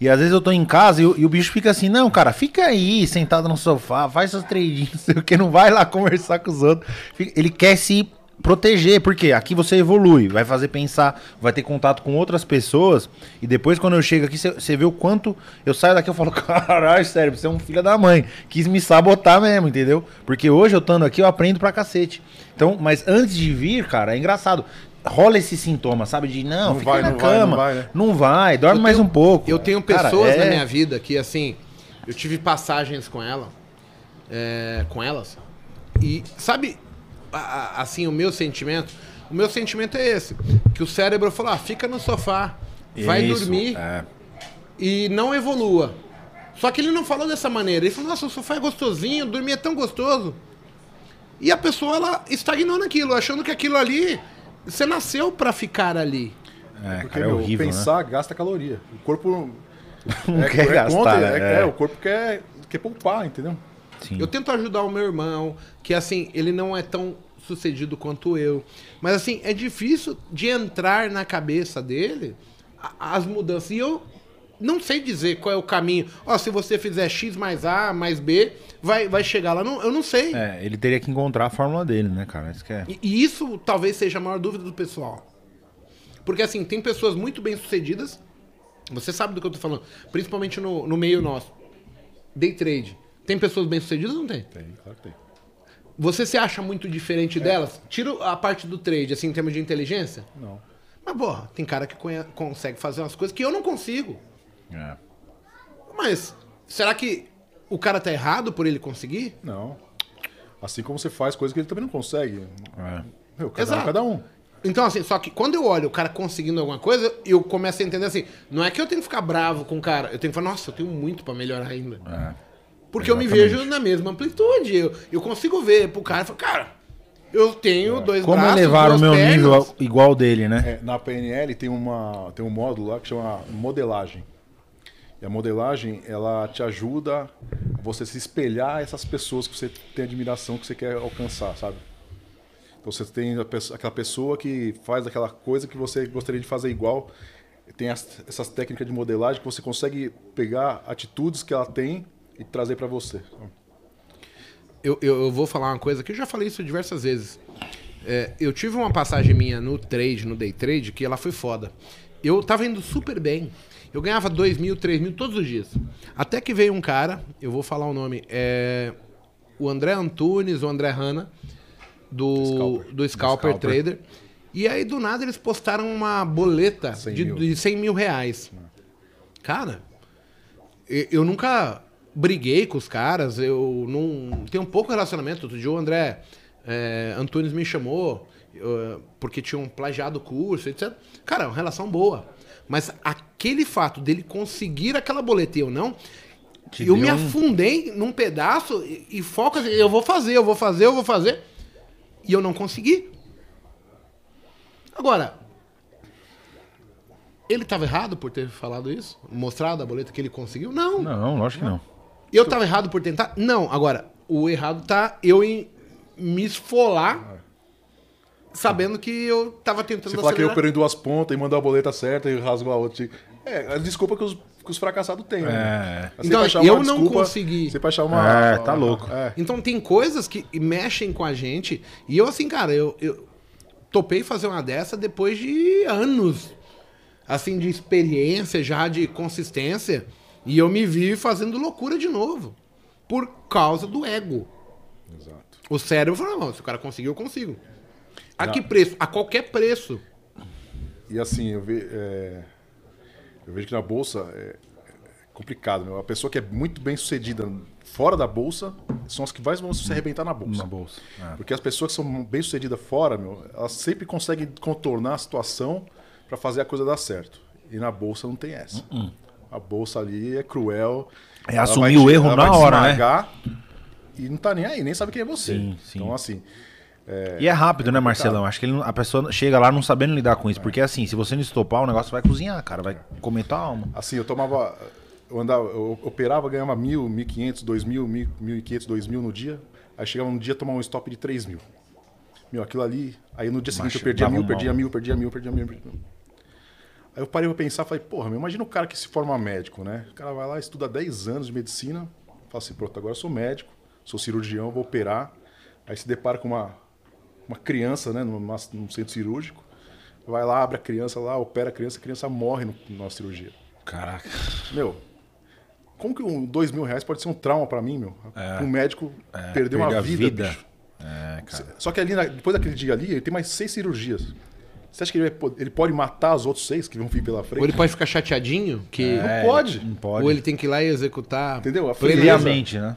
E às vezes eu tô em casa e, e o bicho fica assim, não, cara, fica aí, sentado no sofá, faz seus treininhos, não sei o que, não vai lá conversar com os outros. Ele quer se proteger, porque aqui você evolui, vai fazer pensar, vai ter contato com outras pessoas, e depois quando eu chego aqui, você vê o quanto eu saio daqui, eu falo, caralho, sério, você é um filho da mãe, quis me sabotar mesmo, entendeu? Porque hoje eu estando aqui, eu aprendo pra cacete. Então, mas antes de vir, cara, é engraçado. Rola esse sintoma, sabe? De não, Não fica vai, na não vai, cama. não vai, né? Não vai, dorme Eu mais tenho- um pouco. Eu tenho Cara, pessoas é- na minha vida que, assim, eu tive passagens com ela, é, com elas, e sabe, a- a- assim, o meu sentimento, o meu sentimento é esse, que o cérebro falou, ah, fica no sofá, vai Isso, dormir é. e não evolua. Só que ele não falou dessa maneira, ele falou, nossa, o sofá é gostosinho, dormir é tão gostoso. E a pessoa, ela estagnou naquilo, achando que aquilo ali, você nasceu pra ficar ali. É, Porque, cara, é meu, horrível, né? pensar gasta caloria. O corpo. Não é, quer é gastar, contra, né? é, É. é, o corpo quer, quer poupar, entendeu? Sim. Eu tento ajudar o meu irmão, que assim, ele não é tão sucedido quanto eu. Mas assim, é difícil de entrar na cabeça dele as mudanças. E eu não sei dizer qual é o caminho. Ó, se você fizer X mais A mais B, vai, vai chegar lá. Não, eu não sei. É, ele teria que encontrar a fórmula dele, né, cara? Isso que é. E, e isso talvez seja a maior dúvida do pessoal. Porque assim, tem pessoas muito bem sucedidas. Você sabe do que eu tô falando. Principalmente no, no meio nosso. Day trade. Tem pessoas bem sucedidas ou não tem? Tem, claro que tem. Você se acha muito diferente delas? Tira a parte do trade, assim, em termos de inteligência. Não. Mas, porra, tem cara que consegue fazer umas coisas que eu não consigo. É. Mas, será que o cara tá errado por ele conseguir? Não. Assim como você faz coisas que ele também não consegue. É. Meu, cada Exato. um, cada um. Então, assim, só que quando eu olho o cara conseguindo alguma coisa, eu começo a entender assim, não é que eu tenho que ficar bravo com o cara, eu tenho que falar, nossa, eu tenho muito pra melhorar ainda. É. Porque eu me Exatamente. vejo na mesma amplitude. Eu, eu consigo ver pro cara e falar, cara, eu tenho dois Como braços, elevar o meu pernas. nível igual dele, né? É, na PNL tem, uma, tem um módulo lá que chama modelagem. E a modelagem, ela te ajuda você se espelhar essas pessoas que você tem admiração, que você quer alcançar, sabe? Então você tem aquela pessoa que faz aquela coisa que você gostaria de fazer igual. Tem as- essas técnicas de modelagem que você consegue pegar atitudes que ela tem e trazer para você. Eu, eu, eu vou falar uma coisa que eu já falei isso diversas vezes. É, eu tive uma passagem minha no trade, no day trade, que ela foi foda. Eu tava indo super bem. Eu ganhava 2 mil, 3 mil todos os dias. Até que veio um cara, eu vou falar o nome, é o André Antunes, o André Hanna, do, Scalper. do Scalper, Scalper. Trader. E aí, do nada, eles postaram uma boleta 100 de, mil. de 100 mil reais. Cara, eu, eu nunca briguei com os caras, eu não tenho um pouco relacionamento. Outro dia o André é, Antunes me chamou eu, porque tinham plagiado o curso, etc. Cara, uma relação boa. Mas aquele fato dele conseguir aquela boleta e eu não, Te eu me um- afundei num pedaço e, e foco assim, eu vou fazer, eu vou fazer, eu vou fazer. E eu não consegui. Agora, ele estava errado por ter falado isso? Mostrado a boleta que ele conseguiu? Não, lógico que não. Eu tava errado por tentar? Não. Agora, o errado tá eu em me esfolar sabendo que eu tava tentando Você fala que acelerar. operou em duas pontas e mandou a boleta certa e rasgou a outra. É, a desculpa que os, que os fracassados têm, né? É. Você Então, vai achar eu não desculpa, consegui. Você vai achar uma. É, tá uma- louco. É. Então tem coisas que mexem com a gente. E eu, assim, cara, eu, eu topei fazer uma dessa depois de anos. Assim, de experiência já, de consistência. E eu me vi fazendo loucura de novo. Por causa do ego. Exato. O cérebro falou, não, se o cara conseguiu, eu consigo. A que preço? A qualquer preço. E assim, eu, ve- é, eu vejo que na bolsa é, é complicado, meu. A pessoa que é muito bem sucedida fora da bolsa são as que mais vão se arrebentar na bolsa. Na bolsa. É. Porque as pessoas que são bem sucedidas fora, meu, elas sempre conseguem contornar a situação para fazer a coisa dar certo. E na bolsa não tem essa. A bolsa ali é cruel. É assumir vai o erro ela na hora, né? E não tá nem aí, nem sabe quem é você. Sim, sim. Então, assim, E é rápido, né, Marcelão? Acho que ele a pessoa chega lá não sabendo lidar com isso. Porque assim, se você não estopar, o negócio vai cozinhar, cara. Vai comer tua alma. Assim, eu tomava. Eu andava, eu operava, ganhava mil, mil quinhentos, dois mil, mil e quinhentos, dois mil no dia. Aí chegava um dia tomar um stop de três mil. Meu, aquilo ali. Aí no dia seguinte Macho, eu perdia mil, perdia mil, perdia mil, perdia mil, perdia mil. Aí eu parei pra pensar, falei, porra, meu, imagina o cara que se forma médico, né? O cara vai lá, estuda 10 anos de medicina, fala assim, pronto, agora eu sou médico, sou cirurgião, vou operar. Aí se depara com uma, uma criança, né, numa- num centro cirúrgico. Vai lá, abre a criança lá, opera a criança, a criança morre no, na cirurgia. Caraca. Meu, como que um dois mil reais pode ser um trauma pra mim, meu? É. Um médico É, perder uma vida, vida. bicho. É, cara. Só que ali, depois daquele dia ali, ele tem mais seis cirurgias. Você acha que ele, vai ele pode matar os outros seis que vão vir pela frente? Ou ele pode ficar chateadinho, que... É, Não pode. Não pode. Ou ele tem que ir lá e executar... Entendeu? A plenamente. né?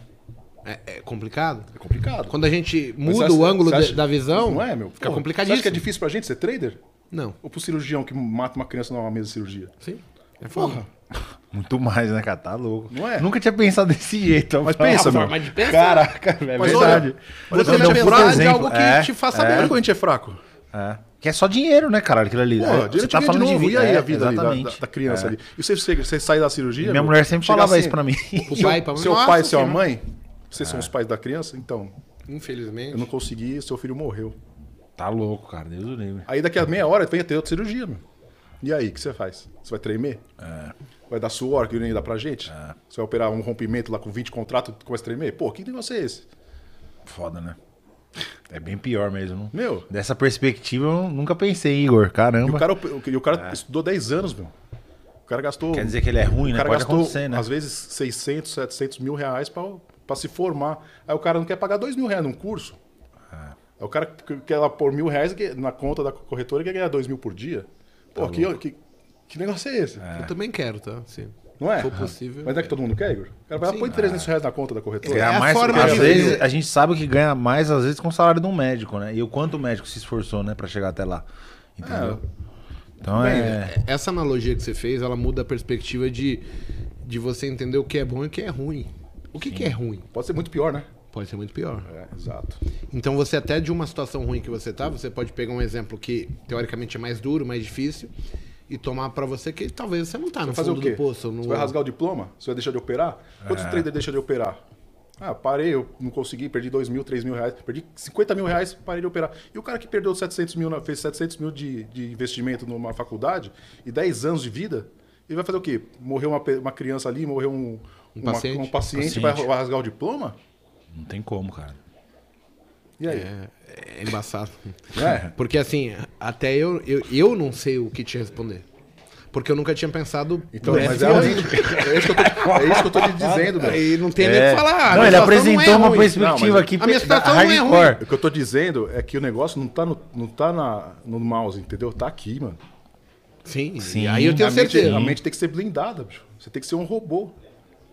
É, é complicado. É complicado. Quando a gente Mas muda você o acha- ângulo de- acha- da visão, Não é, meu? fica Porra, complicadíssimo. Você acha que é difícil pra gente ser trader? Não, Ou pro cirurgião que mata uma criança numa mesa de cirurgia? sim. É foda. Porra. Muito mais, né, cara? Tá louco. Não é? Nunca tinha pensado desse jeito. Mas ó. pensa, É a meu. forma de pensar. Caraca, é Mas verdade. olha, Você Olha, não eu pensar de algo que É, te faça é. Bem. como a gente é fraco. É. Que é só dinheiro, né, caralho? Aquilo ali. Porra, é, dinheiro você tá falando de novo. vida. E aí é, a vida ali da- exatamente. da, criança É. ali? E você, você, você sai da cirurgia? Minha meu, mulher sempre chega falava assim, isso pra mim. O Seu, pai, pra seu Nossa pai e sua mãe, vocês são os pais da criança? Então, Infelizmente. eu não consegui, seu filho morreu. Tá louco, cara. Deus o livre. Aí daqui a meia hora vem ter outra cirurgia, meu. E aí, o que você faz? Você vai tremer? É. Vai dar suor que nem dá pra gente? Você vai operar um rompimento lá com 20 contratos e começa a tremer? Pô, que negócio é esse? Foda, né? É bem pior mesmo. Meu. Dessa perspectiva eu nunca pensei, Igor. E o Caramba. cara, e o cara estudou 10 anos, meu. O cara gastou. É. Quer dizer que ele é ruim, o né? cara Pode gastou, acontecer, né? às vezes, 600, 700 mil reais pra, pra se formar. Aí o cara não quer pagar 2 mil reais num curso. É. Aí o cara que quer lá pôr mil reais na conta da corretora e quer ganhar 2 mil por dia. Pô, Tá que, que, que negócio é esse? Eu também quero, tá? Sim. Não é? Se for possível. Mas não é que todo mundo quer, Igor? O cara vai põe 300 reais na conta da corretora. É a mais, forma às de vezes a gente sabe que ganha mais, às vezes, com o salário de um médico, né? E o quanto o médico se esforçou, né, pra chegar até lá. Entendeu? Então Bem, é. Essa analogia que você fez, ela muda a perspectiva de, de você entender o que é bom e o que é ruim. O que, que é ruim? Pode ser muito pior, né? Pode ser muito pior. É, exato. Então você até de uma situação ruim que você tá, você pode pegar um exemplo que teoricamente é mais duro, mais difícil e tomar pra você que talvez você não tá no Vai fazer fundo o do poço. No... Você vai rasgar o diploma? Você vai deixar de operar? Quantos É. traders deixam de operar? Ah, parei, eu não consegui, perdi 2 mil, 3 mil reais, perdi 50 mil reais, parei de operar. E o cara que perdeu 700 mil, fez 700 mil de, de investimento numa faculdade e 10 anos de vida, ele vai fazer o quê? Morreu uma, uma criança ali, morreu um, Um uma- paciente. um paciente, Paciente. Vai, vai rasgar o diploma? Não tem como, cara. E aí? É, é embaçado. É. Porque assim, até eu, eu, eu não sei o que te responder. Porque eu nunca tinha pensado. Então, mas é, é, isso que eu tô, é isso que eu tô te dizendo, meu. Aí não tem nem o É. que falar. não, ele apresentou não é uma ruim. perspectiva Não, aqui a minha situação não é ruim. hardcore. O que eu tô dizendo é que o negócio não tá no, não tá na, no mouse, entendeu? Tá aqui, mano. Sim, Sim. aí eu tenho a mente, certeza. a mente tem que ser blindada, bicho. Você tem que ser um robô.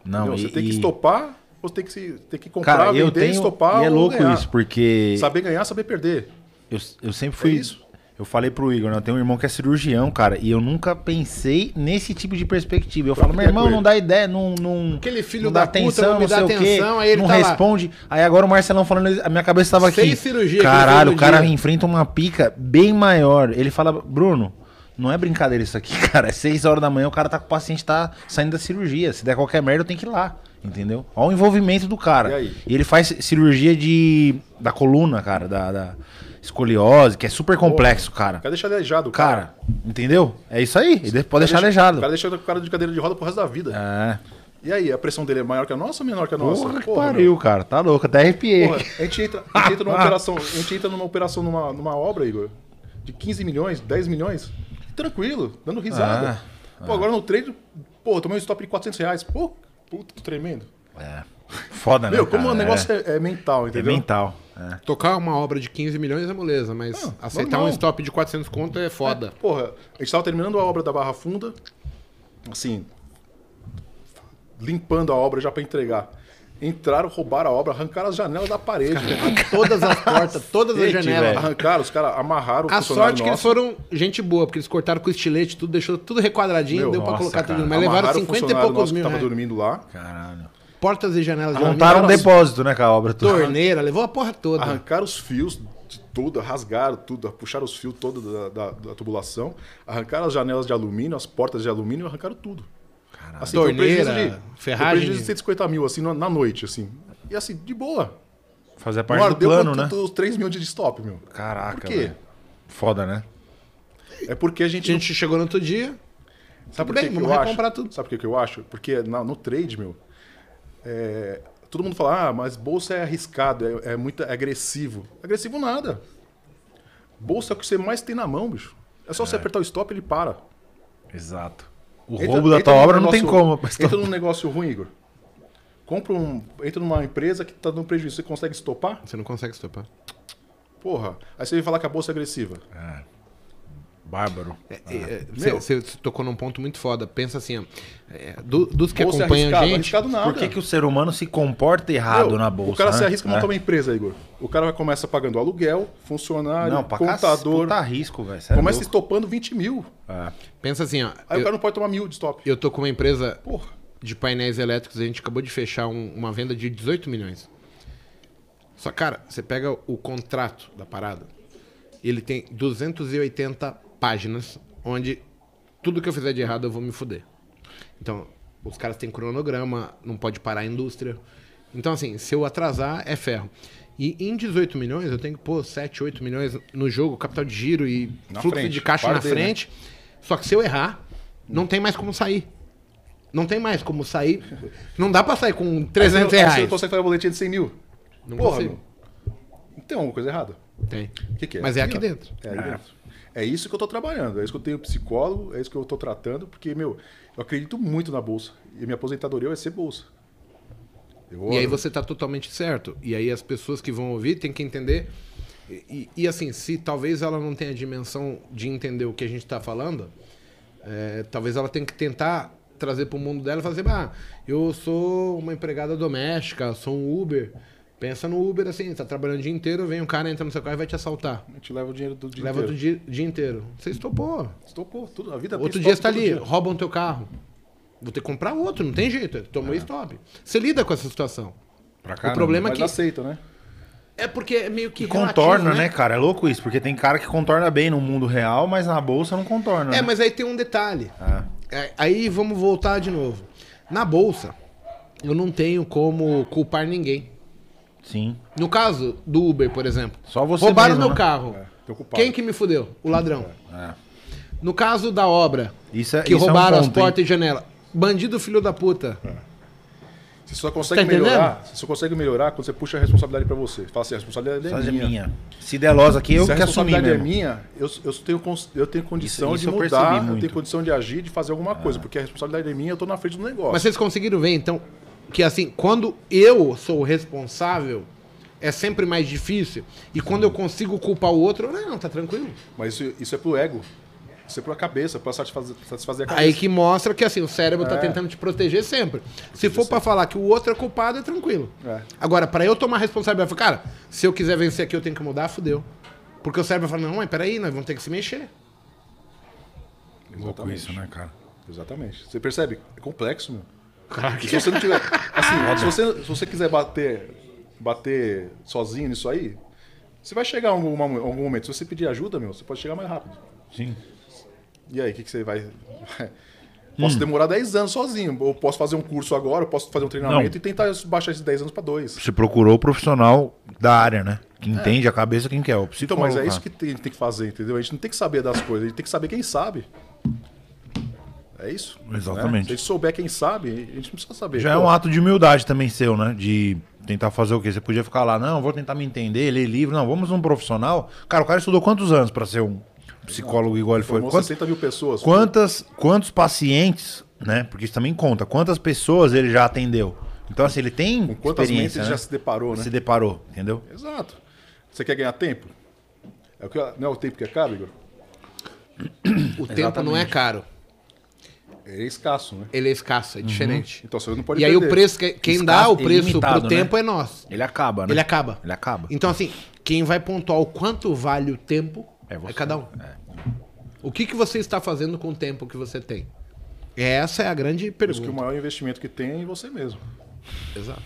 Não, entendeu? e, você tem que estopar, ou você tem que, se, tem que comprar, Cara, vender, eu tenho. estopar e é ou louco ganhar. isso, porque. Saber ganhar, saber perder. Eu, eu sempre fui. É isso. Eu falei pro Igor, né? Eu tenho um irmão que é cirurgião, cara, e eu nunca pensei nesse tipo de perspectiva. Eu falo, que meu é irmão, não dá ideia, não. não Aquele filho não da dá puta atenção, não me dá sei o quê, atenção, aí ele não tá lá. responde. Aí agora o Marcelão falando, a minha cabeça tava aqui. Que ele Caralho, o cara dia. enfrenta uma pica bem maior. Ele fala, Bruno. Não é brincadeira isso aqui, cara. É 6 horas da manhã, o cara tá com o paciente tá saindo da cirurgia. Se der qualquer merda, eu tenho que ir lá. Entendeu? Olha o envolvimento do cara. E aí? ele faz cirurgia de da coluna, cara, da, da escoliose, que é super complexo, cara. O cara deixa aleijado, cara. Cara, entendeu? É isso aí. Ele pode deixar Deixa- aleijado. O cara deixa o cara de cadeira de roda pro resto da vida. É. E aí, a pressão dele é maior que a nossa ou menor que a nossa? Porra, que Porra, pariu, meu. cara. Tá louco, até arrepiei. Porra, a gente entra, a gente entra numa operação, a gente entra numa operação numa, numa obra, Igor, de 15 milhões, 10 milhões, tranquilo, dando risada. Ah, Pô, agora no trade, pô, tomei um stop de 400 reais. Pô, puta, que tremendo. É. Foda, né? Meu, como cara? o negócio é, é mental, é, é entendeu? mental. É. Tocar uma obra de 15 milhões é moleza, mas Ah, aceitar normal. um stop de 400 conto é foda. Porra, a gente tava terminando a obra da Barra Funda, assim, limpando a obra já pra entregar. Entraram, roubaram a obra, arrancaram as janelas da parede. Todas as portas, todas as janelas. Arrancaram, os caras amarraram o A sorte que eles foram gente boa, porque eles cortaram com estilete, tudo, deixou tudo requadradinho, Meu, deu pra nossa, colocar cara. tudo. Mas levaram Amarraram o 50 e poucos mil. que tava né? dormindo lá. Caralho. Portas e janelas de Montaram um depósito, né, com a obra toda. torneira, levou a porra toda. Arrancaram os fios de tudo, rasgaram tudo, puxaram os fios todos da, da- da tubulação, arrancaram as janelas de alumínio, as portas de alumínio, arrancaram tudo. Assim, foi um Torneira, prejuízo ferragem. Foi um prejuízo de 150 mil, assim, na, na noite, assim. E assim, de boa. Fazer Não parte do ardeu plano, né? os 3 mil de stop, meu. Caraca, Por quê? velho. Foda, né? É porque a A gente... gente chegou no outro dia. Sabe por bem, que eu acho? tudo. Sabe por que que eu acho? Porque na- no trade, meu, é, todo mundo fala, ah, mas bolsa é arriscado, é, é muito agressivo. Agressivo nada. Bolsa é o que você mais tem na mão, bicho. É só você apertar o stop ele para. Exato. O Entra- roubo da tua obra não tem negócio- como. mas Entra num negócio ruim, Igor. Compra um. Entra numa empresa que tá dando prejuízo. Você consegue estopar? Você não consegue stopar. Porra. Aí você vem falar que a bolsa é agressiva. Bárbaro. É, é, Meu. Você você tocou num ponto muito foda. Pensa assim, ó, é, do- dos que bolsa é acompanham a gente. arriscado nada. Por que, que o ser humano se comporta errado Meu, na bolsa? O cara se né? arrisca a É. montar uma empresa, Igor. O cara começa pagando aluguel, funcionário, Não, pra contador. Puta risco, velho. É começa louco. estopando 20 mil. É. Pensa assim, ó. Aí o Eu, cara não pode tomar mil de stop. eu tô com uma empresa Porra. de painéis elétricos, a gente acabou de fechar um- uma venda de 18 milhões. Só, cara, você pega o contrato da parada, ele tem 280 páginas, onde tudo que eu fizer de errado eu vou me fuder. Então, os caras têm cronograma, não pode parar a indústria. Então, assim, se eu atrasar, é ferro. E em 18 milhões, eu tenho que pôr 7, 8 milhões no jogo, capital de giro e Na fluxo frente, de caixa na dele, né? frente. Só que se eu errar, não tem mais como sair. Não tem mais como sair. Não dá pra sair com 300 Aí você- aí Você reais. não consegue fazer a boletinha de 100 mil. Não Porra, consigo. meu. Tem alguma coisa errada. Tem. O que, que é? Mas é aqui ó. dentro. É aí dentro. É isso que eu tô trabalhando. É isso que eu tenho psicólogo, é isso que eu tô tratando, porque, meu, eu acredito muito na bolsa. E minha aposentadoria vai ser bolsa. Eu E aí você tá totalmente certo. E aí as pessoas que vão ouvir têm que entender. E, e- e, assim, se talvez ela não tenha a dimensão de entender o que a gente tá falando, é, talvez ela tenha que tentar trazer para o mundo dela e falar assim, ah, eu sou uma empregada doméstica, sou um Uber. Pensa no Uber assim, tá trabalhando o dia inteiro, vem um cara, entra no seu carro e vai te assaltar. A gente leva o dinheiro do dia Leva inteiro. do dia, dia inteiro. Você estopou. Estopou tudo. A vida Outro dia você tá ali, dia. roubam teu carro. Vou ter que comprar outro, não tem jeito. Tomou stop. Você lida com essa situação. Pra o caramba. problema é Mas que. aceita, né? É porque é meio que. E relativo, contorna, né, cara? É louco isso, porque tem cara que contorna bem no mundo real, mas na bolsa não contorna. É, né? mas aí tem um detalhe. É. É, Aí vamos voltar de novo. Na bolsa, eu não tenho como culpar ninguém. Sim. No caso do Uber, por exemplo. Só você Roubaram mesmo, meu né? carro. culpado. Quem que me fudeu? O ladrão. É. No caso da obra, Isso é, que isso é um roubaram as ponto, hein? portas e janela. Bandido filho da puta. Você só consegue Tá melhorar. Você só consegue melhorar quando você puxa a responsabilidade pra você. Fala assim, a responsabilidade é minha. é minha. Se der losa aqui, eu Se a que assumi responsabilidade é mesmo. minha, eu, eu, tenho, cons- eu tenho condição Isso- isso de eu mudar, eu muito. tenho condição de agir, de fazer alguma coisa, porque a responsabilidade é minha, eu tô na frente do negócio. Mas vocês conseguiram ver, então, que assim, quando eu sou o responsável, é sempre mais difícil. E quando eu consigo culpar o outro, não, tá tranquilo. Mas isso, isso é pro ego. Isso é pra cabeça, pra satisfazer, satisfazer a cabeça. Aí que mostra que assim, o cérebro tá É. tentando te proteger sempre. Se for pra falar que o outro é culpado, é tranquilo. É. Agora, pra eu tomar responsabilidade, eu falo, cara, se eu quiser vencer aqui, eu tenho que mudar, fudeu. Porque o cérebro fala, não, mas peraí, nós vamos ter que se mexer. Louco isso, né, cara? Exatamente. Você percebe? É complexo, meu. Cara, Se você não tiver. Assim, se você, se você quiser bater, bater sozinho nisso aí, você vai chegar em algum, algum momento. Se você pedir ajuda, meu, você pode chegar mais rápido. Sim. E aí, o que, que você vai. Posso demorar 10 anos sozinho. Ou posso fazer um curso agora, eu posso fazer um treinamento Não. e tentar baixar esses 10 anos para 2. Você procurou o profissional da área, né? Que entende a cabeça quem quer. O Então, mas é isso que tem- a gente tem que fazer, entendeu? A gente não tem que saber das coisas, a gente tem que saber quem sabe. É isso? Exatamente. né? Se a gente souber quem sabe, a gente não precisa saber. Já é Pô, um ato de humildade também seu, né? De tentar fazer o quê? Você podia ficar lá, não, vou tentar me entender, ler livro. Não, vamos num profissional. Cara, o cara estudou quantos anos pra ser um psicólogo igual ele foi? Quantos, 60 mil pessoas. quantas, quantos pacientes, né? Porque isso também conta. Quantas pessoas ele já atendeu? Então, assim, ele tem Com quantas mentes experiência, ele né? já se deparou, né? Se deparou, entendeu? Exato. Você quer ganhar tempo? É o que, não é o tempo que é caro, Igor? O tempo não é caro. É escasso, né? Ele é escasso, é diferente. Então você não pode E aí o preço, que- quem dá Escasso o preço limitado, pro né? tempo é nós. Ele acaba, né? Ele acaba. Ele acaba. Então, assim, quem vai pontuar o quanto vale o tempo É é, você. cada um. O que, que você está fazendo com o tempo que você tem? Essa é a grande Por isso que pergunta. o maior investimento que tem é em você mesmo. Exato.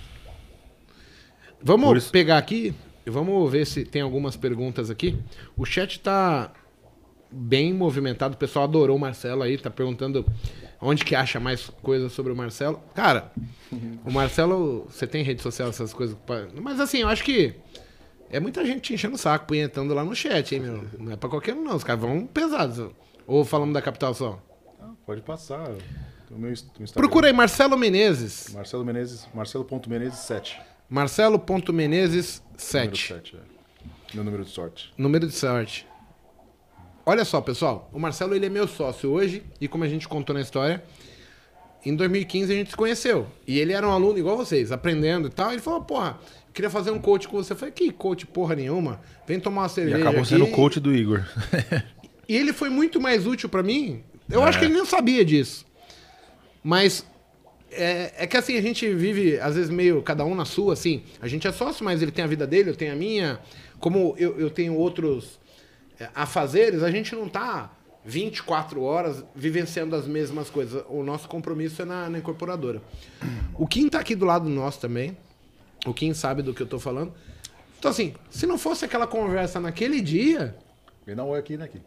Por Vamos isso- pegar aqui e vamos ver se tem algumas perguntas aqui. O chat tá bem movimentado. O pessoal adorou o Marcelo aí, tá perguntando onde que acha mais coisas sobre o Marcelo. Cara, o Marcelo, você tem rede social, essas coisas. Mas assim, eu acho que é muita gente te enchendo o saco, punhetando lá no chat, hein, meu? Não é pra qualquer um, não. Os caras vão pesados. Ou falamos da capital só. Ah, pode passar. O meu ins- Instagram. Procura aí Marcelo Menezes. Marcelo Menezes, Marcelo.menezes 7. Marcelo.menezes Número 7. 7, é. Meu número de sorte. Número de sorte. Olha só, pessoal. O Marcelo ele é meu sócio hoje e como a gente contou na história, em 2015 a gente se conheceu. E ele era um aluno igual vocês, aprendendo e tal. Ele falou, porra, queria fazer um coach com você. Eu falei, que coach porra nenhuma? Vem tomar uma E cerveja acabou aqui. sendo o coach do Igor. E ele foi muito mais útil pra mim. Eu acho que ele nem sabia disso. Mas é, é que assim, a gente vive, às vezes, meio cada um na sua, assim. A gente é sócio, mas ele tem a vida dele, eu tenho a minha. Como eu, eu tenho outros é, afazeres, a gente não tá 24 horas vivenciando as mesmas coisas. O nosso compromisso é na, na incorporadora. O Kim tá aqui do lado nosso também. O Kim sabe do que eu tô falando. Então, assim, se não fosse aquela conversa naquele dia. Vem dar um oi aqui, né, aqui.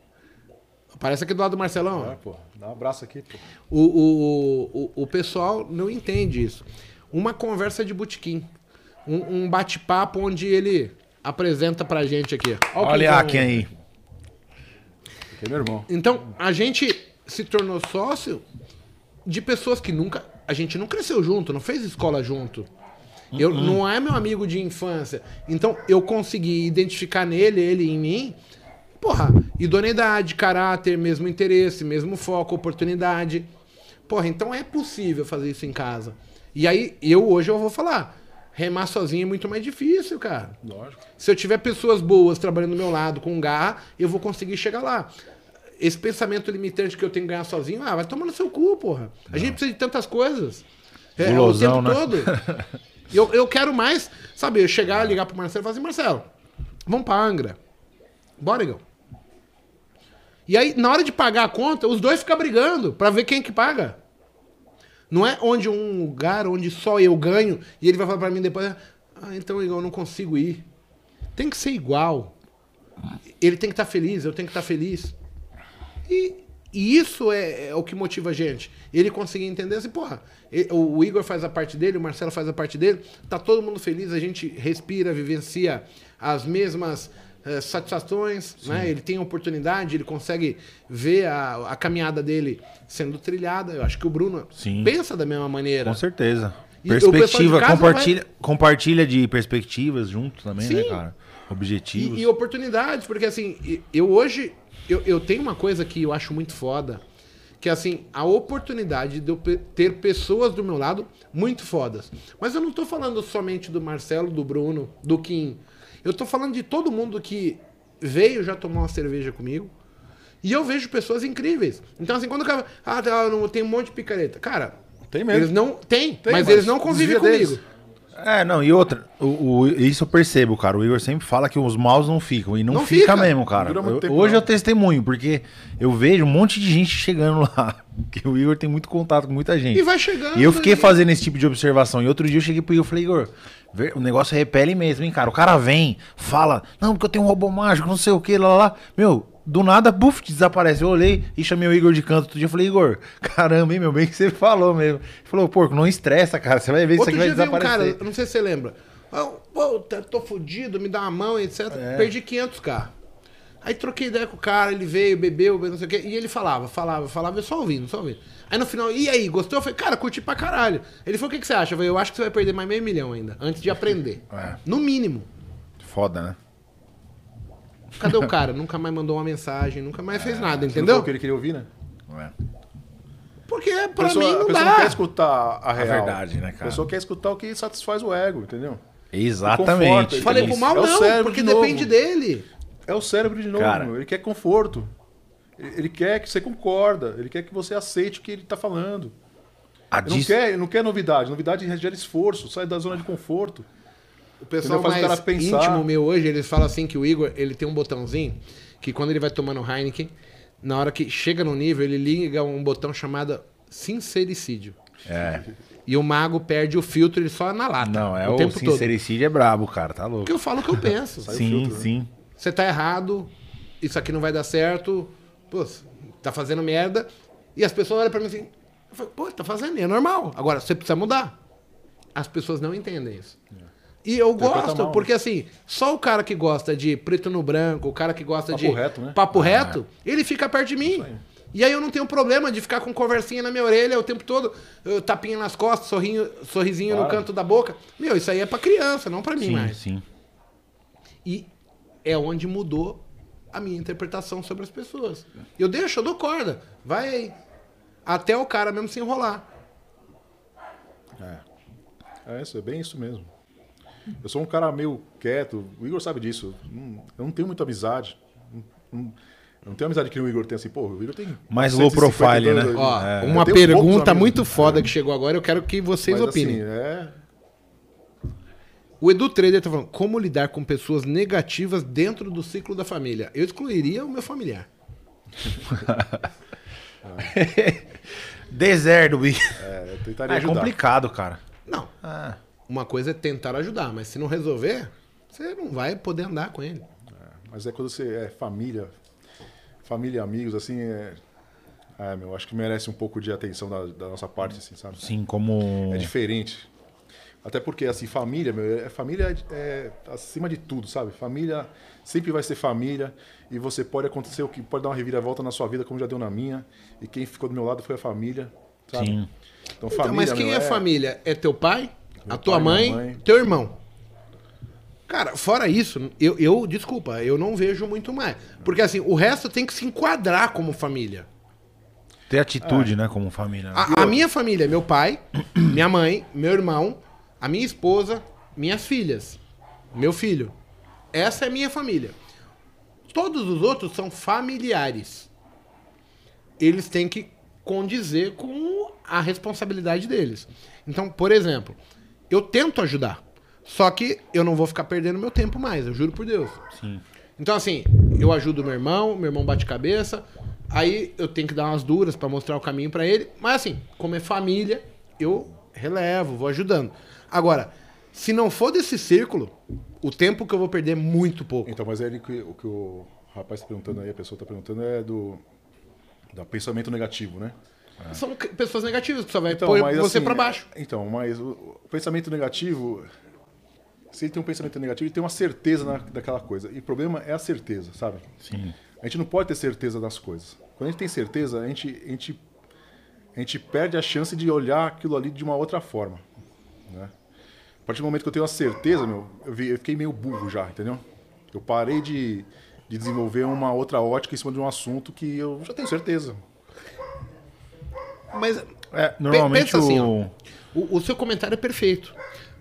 Parece aqui do lado do Marcelão. Ah, pô. Dá um abraço aqui, pô. O, o, o, o pessoal não entende isso. Uma conversa de botequim. Um, um bate-papo onde ele apresenta pra gente aqui. Olha Quinzão. quem aí. Aqui é meu irmão. Então, a gente se tornou sócio de pessoas que nunca. A gente não cresceu junto, não fez escola junto. Eu, Uhum. Não é meu amigo de infância. Então, eu consegui identificar nele, ele em mim. Porra, idoneidade, caráter, mesmo interesse, mesmo foco, oportunidade. Porra, então é possível fazer isso em casa. E aí, eu hoje eu vou falar. Remar sozinho é muito mais difícil, cara. Lógico. Se eu tiver pessoas boas trabalhando do meu lado com garra, eu vou conseguir chegar lá. Esse pensamento limitante que eu tenho que ganhar sozinho, ah, vai tomar no seu cu, porra. A gente precisa de tantas coisas. É, Gulosão, o tempo né? todo. Eu, eu quero mais, sabe, eu chegar, ligar pro Marcelo e falar assim, Marcelo, vamos pra Angra. Bora, Igor. E aí, na hora de pagar a conta, os dois ficam brigando pra ver quem que paga. Não é onde um lugar onde só eu ganho e ele vai falar pra mim depois, ah, então Igor, eu não consigo ir. Tem que ser igual. Ele tem que estar feliz, eu tenho que estar feliz. E, e isso é, é o que motiva a gente. Ele conseguir entender assim, porra, o, Igor faz a parte dele, o Marcelo faz a parte dele, tá todo mundo feliz, a gente respira, vivencia as mesmas eh, satisfações, né? Ele tem oportunidade, ele consegue ver a, a caminhada dele sendo trilhada. Eu acho que o Bruno Sim. pensa da mesma maneira. Com certeza. Perspectiva, compartilha, compartilha de perspectivas junto também, né, Sim. cara? Objetivos. E, e oportunidades, porque assim, eu hoje, eu, eu tenho uma coisa que eu acho muito foda, que é assim, a oportunidade de eu ter pessoas do meu lado muito fodas. Mas eu não tô falando somente do Marcelo, do Bruno, do Kim. Eu tô falando de todo mundo que veio já tomar uma cerveja comigo. E eu vejo pessoas incríveis. Então, assim, quando o cara. Ah, tá, não, tem um monte de picareta. Cara, Tem mesmo. eles não. Tem, Tem, mas, mas eles não convivem comigo. deles. É, não, e outra, o, o- isso eu percebo, cara. O Igor sempre fala que os maus não ficam. E não, Não fica, fica. mesmo, cara. Eu- tempo, hoje não. eu testemunho, porque eu vejo um monte de gente chegando lá. Porque o Igor tem muito contato com muita gente. E vai chegando. E eu fiquei e- fazendo esse tipo de observação. E outro dia eu cheguei pro Igor e falei, Igor, o negócio repele mesmo, hein, cara? O cara vem, fala, não, porque eu tenho um robô mágico, não sei o que, lá, lá, lá. Meu, do nada, buf, desaparece. Eu olhei e chamei o Igor de canto outro dia. Eu falei, Igor, caramba, hein, meu, bem que você falou mesmo. Ele falou, porco, não estressa, cara. Você vai ver isso Outro aqui vai veio um cara, desaparecer. não sei se você lembra. Ah, Pô, tô fudido, me dá uma mão, etc. É. Perdi 500k. Aí troquei ideia com o cara, ele veio, bebeu, não sei o quê. E ele falava, falava, falava, eu só ouvindo, só ouvindo. Aí no final, e aí, gostou? Eu falei, cara, curti pra caralho. Ele falou, o que, que você acha? Eu falei, eu acho que você vai perder mais meio milhão ainda, antes de aprender. É. No mínimo. Foda, né? Cadê o cara? nunca mais mandou uma mensagem, nunca mais fez nada, Não entendeu? o que ele queria ouvir, né? É. Porque A pra pessoa, mim a não pessoa não dá. quer escutar a A real. verdade, né, A cara? pessoa quer escutar o que satisfaz o ego, entendeu? Exatamente. conforto, Falei pro mal, É não, cérebro porque depende dele. É o cérebro de novo, Cara. meu. ele quer conforto. Ele ele quer que você concorda, ele quer que você aceite o que ele tá falando. A Ele não dis- quer, ele não quer novidade, novidade gera esforço, sai da zona de conforto. O pessoal Entendeu? Faz o mais cara pensar. íntimo meu hoje, eles falam assim que o Igor, ele tem um botãozinho que quando ele vai tomando Heineken, na hora que chega no nível, ele liga um botão chamado sincericídio. É. E o mago perde o filtro, ele só na lata. Não, é o o, tempo todo. sincericídio é brabo, cara, tá louco. Porque eu falo o que eu penso. Sim, sim. Você tá errado, isso aqui não vai dar certo, pô, tá fazendo merda. E as pessoas olham pra mim assim, eu falo, pô, tá fazendo, é normal. Agora, você precisa mudar. As pessoas não entendem isso. E eu Interpreta gosto, mal, né? porque assim, só o cara que gosta de preto no branco, o cara que gosta Papo de reto, né? papo reto, ele fica perto de mim. aí. E aí eu não tenho problema de ficar com conversinha na minha orelha o tempo todo, tapinha nas costas, sorrinho, sorrisinho no Claro. canto da boca. Meu, isso aí é pra criança, não pra mim Sim, mais. sim. E é onde mudou a minha interpretação sobre as pessoas. Eu deixo, eu dou corda. Vai aí. Até o cara mesmo se enrolar. É isso, é bem isso mesmo. Eu sou um cara meio quieto, o Igor sabe disso. Não- Eu não tenho muita amizade. Não, não- eu não tenho amizade que o Igor tem assim, pô, o Igor tem. Mais low 150 profile, né? Ó, é, uma pergunta muito foda que chegou agora, eu quero que vocês Mas, opinem. assim, é, O Edu Trader tá falando, como lidar com pessoas negativas dentro do ciclo da família? Eu excluiria o meu familiar. Deserto, bicho. é, eu tentaria É ajudar. complicado, cara. Não. Ah, Uma coisa é tentar ajudar, mas se não resolver, você não vai poder andar com ele. Mas é quando você é família, família e amigos, assim, é. É, meu, acho que merece um pouco de atenção da, da nossa parte, assim, sabe? sim, como. É diferente. Até porque, assim, família, meu, é, família é, é acima de tudo, sabe? Família sempre vai ser família e você pode acontecer o que pode dar uma reviravolta na sua vida, como já deu na minha. E quem ficou do meu lado foi a família, sabe? Sim. Então, Então, mas quem meu, é, família? É teu pai, a tua pai, mãe, mãe. teu irmão. Cara, fora isso, eu, eu, desculpa, eu não vejo muito mais. Porque assim, o resto tem que se enquadrar como família. Ter atitude, né, como família. né? A, a minha família é meu pai, minha mãe, meu irmão, a minha esposa, minhas filhas, meu filho. Essa é minha família. Todos os outros são familiares. Eles têm que condizer com a responsabilidade deles. Então, por exemplo, eu tento ajudar. Só que eu não vou ficar perdendo meu tempo mais, eu juro por Deus. Sim. Então, assim, eu ajudo meu irmão, meu irmão bate cabeça, aí eu tenho que dar umas duras pra mostrar o caminho pra ele. Mas, assim, como é família, eu relevo, vou ajudando. Agora, se não for desse círculo, o tempo que eu vou perder é muito pouco. Então, mas é ele que, o que o rapaz está perguntando aí, a pessoa está perguntando, é do, do pensamento negativo, né? São c- pessoas negativas que só vai Então, pôr mas, você assim, pra baixo. Então, mas o, o pensamento negativo, se ele tem um pensamento negativo, ele tem uma certeza na- daquela coisa. E o problema é a certeza, sabe? Sim. A gente não pode ter certeza das coisas. Quando a gente tem certeza, a gente, a gente, a gente perde a chance de olhar aquilo ali de uma outra forma. Né? A partir do momento que eu tenho a certeza, meu, eu, vi- eu fiquei meio burro já, entendeu? Eu parei de, de desenvolver uma outra ótica em cima de um assunto que eu já tenho certeza. Mas É, normalmente pensa assim, o... ó. o, o seu comentário é perfeito.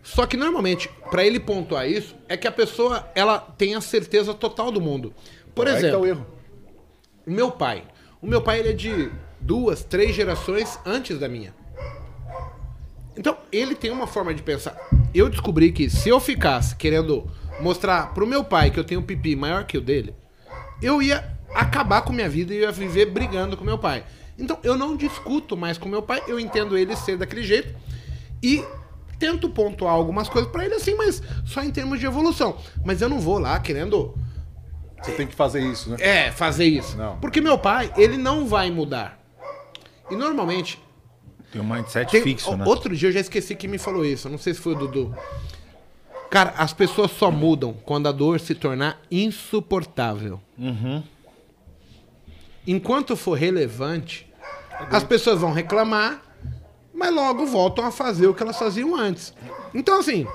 Só que normalmente, pra ele pontuar isso, é que a pessoa ela tem a certeza total do mundo. Por Aí que tá exemplo, o erro. O meu pai. O meu pai ele é de duas, três gerações antes da minha. Então, ele tem uma forma de pensar. Eu descobri que se eu ficasse querendo mostrar pro meu pai que eu tenho um pipi maior que o dele, eu ia acabar com minha vida e ia viver brigando com meu pai. Então eu não discuto mais com meu pai, eu entendo ele ser daquele jeito e tento pontuar algumas coisas pra ele assim, mas só em termos de evolução. Mas eu não vou lá querendo Você tem que fazer isso, né? é, fazer isso. Não. Porque meu pai, ele não vai mudar. E normalmente. Tem um mindset tem- fixo, o- né? Outro dia eu já esqueci quem me falou isso. eu Não sei se foi o Dudu. Cara, as pessoas só mudam quando a dor se tornar insuportável. Uhum. Enquanto for relevante, as pessoas vão reclamar, mas logo voltam a fazer o que elas faziam antes. Então, assim,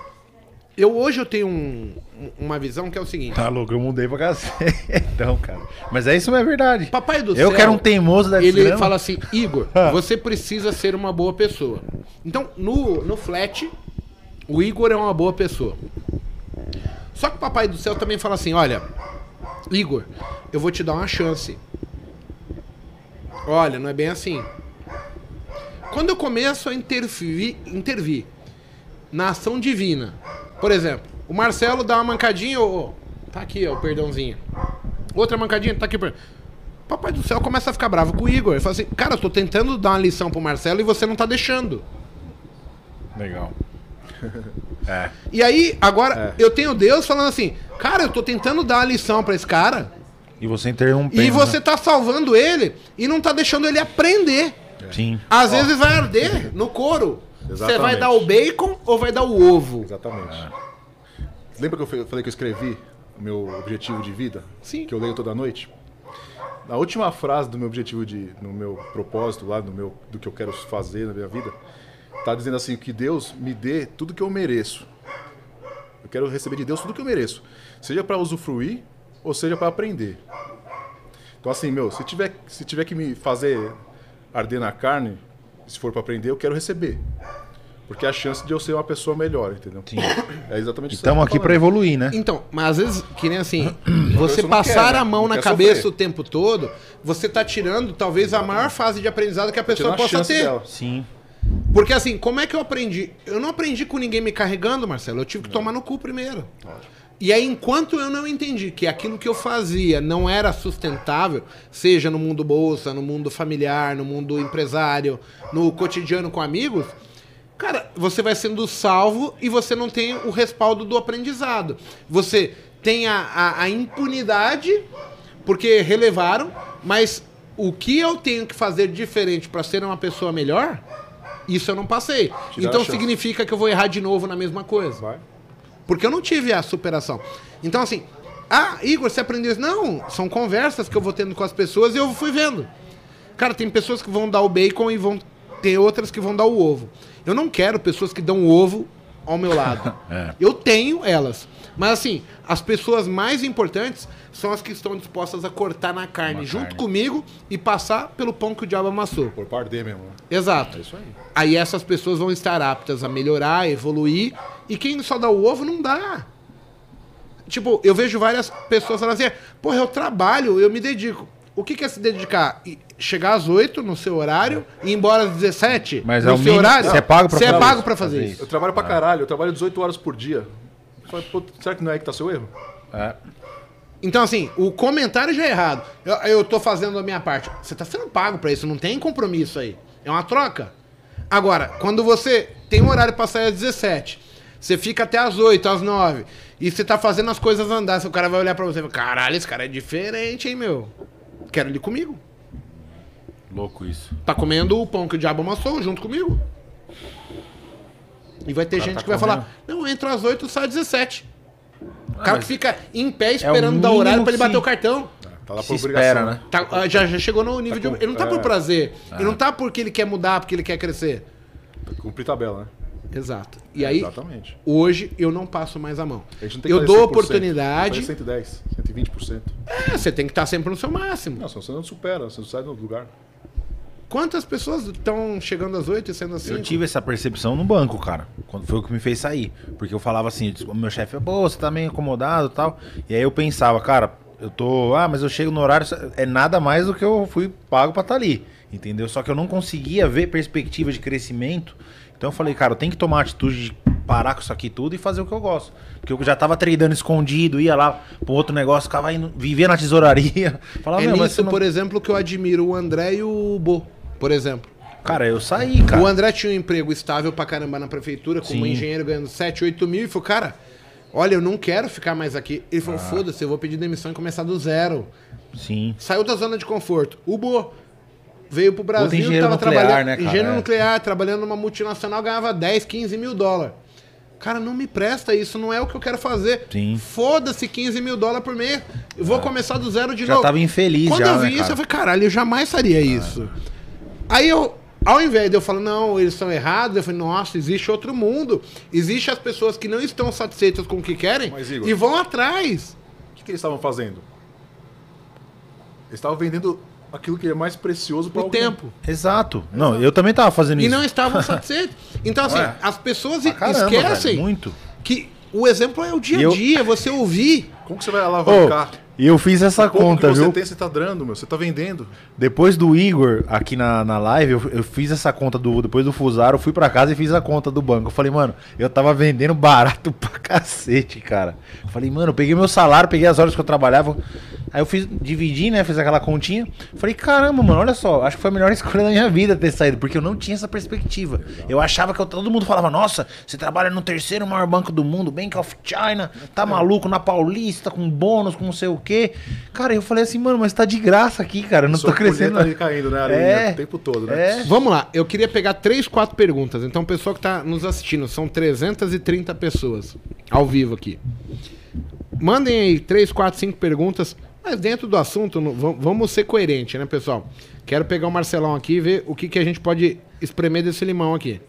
eu hoje eu tenho um- uma visão que é o seguinte. Tá louco, eu mudei pra cacete. Então, cara. Mas é isso, não é verdade. Papai do Eu céu, quero um teimoso da Ele desgrama. fala assim, Igor, você precisa ser uma boa pessoa. Então, no, no flat, o Igor é uma boa pessoa. Só que o Papai do Céu também fala assim, olha, Igor, eu vou te dar uma chance. Olha, não é bem assim. Quando eu começo a intervir, intervir na ação divina, por exemplo, o Marcelo dá uma mancadinha, ô, ô, tá aqui, ó, o perdãozinho. Outra mancadinha, tá aqui. Papai do céu começa a ficar bravo com o Igor. Ele fala assim, cara, eu tô tentando dar uma lição pro Marcelo e você não tá deixando. Legal. É. E aí, agora, eu tenho Deus falando assim, cara, eu tô tentando dar uma lição pra esse cara E você interrompendo. e você né? tá salvando ele e não tá deixando ele aprender. Sim. Às vezes vai arder no couro. Você vai dar o bacon ou vai dar o ovo? Exatamente. Lembra que eu falei que eu escrevi o meu objetivo de vida? Sim. Que eu leio toda noite? Na última frase do meu objetivo de. no meu propósito lá, no meu, do que eu quero fazer na minha vida, tá dizendo assim, que Deus me dê tudo que eu mereço. Eu quero receber de Deus tudo que eu mereço. Seja para usufruir ou seja para aprender. Então assim, meu, se tiver, se tiver que me fazer arder na carne, se for para aprender, eu quero receber. Porque é a chance de eu ser uma pessoa melhor, entendeu? Sim. É exatamente isso. Estamos que aqui falando. evoluir, né? Então, mas às vezes, que nem assim, você não passar quer, né? a mão Não na cabeça sofrer. o tempo todo, você tá tirando talvez a maior fase de aprendizado que a pessoa Tirando a possa ter. dela. Sim. Porque assim, como é que eu aprendi? Eu não aprendi com ninguém me carregando, Marcelo. Eu tive que tomar no cu primeiro. E aí, enquanto eu não entendi que aquilo que eu fazia não era sustentável, seja no mundo bolsa, no mundo familiar, no mundo empresário, no cotidiano com amigos, cara, você vai sendo salvo e você não tem o respaldo do aprendizado. Você tem a, a, a impunidade, porque relevaram, mas o que eu tenho que fazer diferente para ser uma pessoa melhor, isso eu não passei. Te então significa que eu vou errar de novo na mesma coisa. Vai. Porque eu não tive a superação. Então, assim, ah, Igor, você aprendeu isso? Não, são conversas que eu vou tendo com as pessoas e eu fui vendo. Cara, tem pessoas que vão dar o bacon e vão ter outras que vão dar o ovo. Eu não quero pessoas que dão o ovo ao meu lado. É. Eu tenho elas. Mas assim, as pessoas mais importantes são as que estão dispostas a cortar na carne Na junto carne. comigo e passar pelo pão que o diabo amassou. Por par de mesmo. né? Exato. É isso aí. Aí essas pessoas vão estar aptas a melhorar, evoluir. E quem só dá o ovo não dá. Tipo, eu vejo várias pessoas falando assim: porra, eu trabalho, eu me dedico. O que que é se dedicar? E Chegar às 8 no seu horário e ir embora às 17 Mas no é o seu mínimo- horário? você é pago pra Você é fazer pago isso, pra fazer fazer isso. Eu trabalho pra caralho, eu trabalho 18 horas por dia. Pô, será que não é que tá seu erro? É. Então, assim, o comentário já é errado. Eu, eu tô fazendo a minha parte. Você tá sendo pago pra isso, não tem compromisso aí. É uma troca. Agora, quando você tem um horário pra sair às 17, você fica até às 8, às 9, e você tá fazendo as coisas andar, o cara vai olhar pra você e falar, caralho, esse cara é diferente, hein, meu? Quero ele comigo. Louco isso. Tá comendo o pão que o diabo amassou junto comigo. E vai ter gente tá que vai comendo. falar, não, entra às 8, sai às 17. O cara mas que fica em pé esperando dar mínimo horário pra ele bater o cartão. Tá lá Se por espera, obrigação. né? Tá, ah, já, já chegou no nível Tá com- de. Ele não tá por é. prazer. Ele não tá porque ele quer mudar, porque ele quer crescer. Cumprir tabela, né? Exato. E aí, Exatamente. hoje, eu não passo mais a mão. A gente não tem que Eu dou 100%, oportunidade. tem que fazer 110, 120%. É, você tem que estar sempre no seu máximo. Não, senão você não supera, você não sai do lugar. Quantas pessoas estão chegando às 8 e sendo assim? Eu tive essa percepção no banco, cara. Quando foi o que me fez sair. Porque eu falava assim, o meu chefe, pô, você tá meio incomodado e tal. E aí eu pensava, cara, eu tô. Ah, mas eu chego no horário. É nada mais do que eu fui pago pra estar ali. Entendeu? Só que eu não conseguia ver perspectiva de crescimento. Então eu falei, cara, eu tenho que tomar a atitude de parar com isso aqui tudo e fazer o que eu gosto. Porque eu já tava tradando escondido, ia lá um outro negócio, ficava indo, vivia na tesouraria. Falava, É nisso, não... por exemplo, que eu admiro o André e o Bo. por exemplo. Cara, eu saí, cara. O André tinha um emprego estável pra caramba na prefeitura, como Sim. engenheiro ganhando 7, 8 mil, e falou, cara, olha, eu não quero ficar mais aqui. Ele Ah. falou, foda-se, eu vou pedir demissão e começar do zero. Sim. Saiu da zona de conforto. O Bo veio pro Brasil, engenheiro tava nuclear, trabalhando. né, cara? engenheiro É. nuclear, trabalhando numa multinacional, ganhava 10, 15 mil dólares. Cara, não me presta isso, não é o que eu quero fazer. Foda-se 15 mil dólares por mês. Eu vou começar do zero de Já novo. tava infeliz Quando já, eu vi né, isso, cara? eu falei, caralho, eu jamais faria isso. Aí eu, ao invés de eu falar, não, eles estão errados, eu falei, nossa, existe outro mundo. Existe as pessoas que não estão satisfeitas com o que querem Mas, Igor- e vão atrás. O que, que eles estavam fazendo? Eles estavam vendendo aquilo que é mais precioso para O tempo. Exato. Não, eu também tava fazendo E isso. não estavam satisfeitos. Então, assim, Ué. as pessoas caramba, esquecem velho, muito. que o exemplo é o dia E a eu- dia, você ouvir. Como que você vai alavancar? E eu fiz essa pouco conta, que você viu? tem, você tá dando, meu. Você tá vendendo. Depois do Igor aqui na, na live, eu, eu fiz essa conta do. Depois do Fusaro, eu fui pra casa e fiz a conta do banco. Eu falei, mano, eu tava vendendo barato pra cacete, cara. Eu falei, mano, eu peguei meu salário, peguei as horas que eu trabalhava. Aí eu fiz, dividi, né? Fiz aquela continha. Falei, caramba, mano, olha só, acho que foi a melhor escolha da minha vida ter saído, porque eu não tinha essa perspectiva. Eu achava que eu- todo mundo falava, nossa, você trabalha no terceiro maior banco do mundo, Bank of China, tá maluco na Paulista, com bônus, com não sei o quê. Cara, eu falei assim, mano, mas tá de graça aqui, cara, eu não Sua tô crescendo. tá caindo, né, Areia, É. o tempo todo, né? É. Vamos lá, eu queria pegar três, quatro perguntas. Então, o pessoal que tá nos assistindo, são 330 pessoas ao vivo aqui. Mandem aí três, quatro, cinco perguntas, mas dentro do assunto, vamos ser coerentes, né, pessoal? Quero pegar o Marcelão aqui e ver o que, que a gente pode espremer desse limão aqui.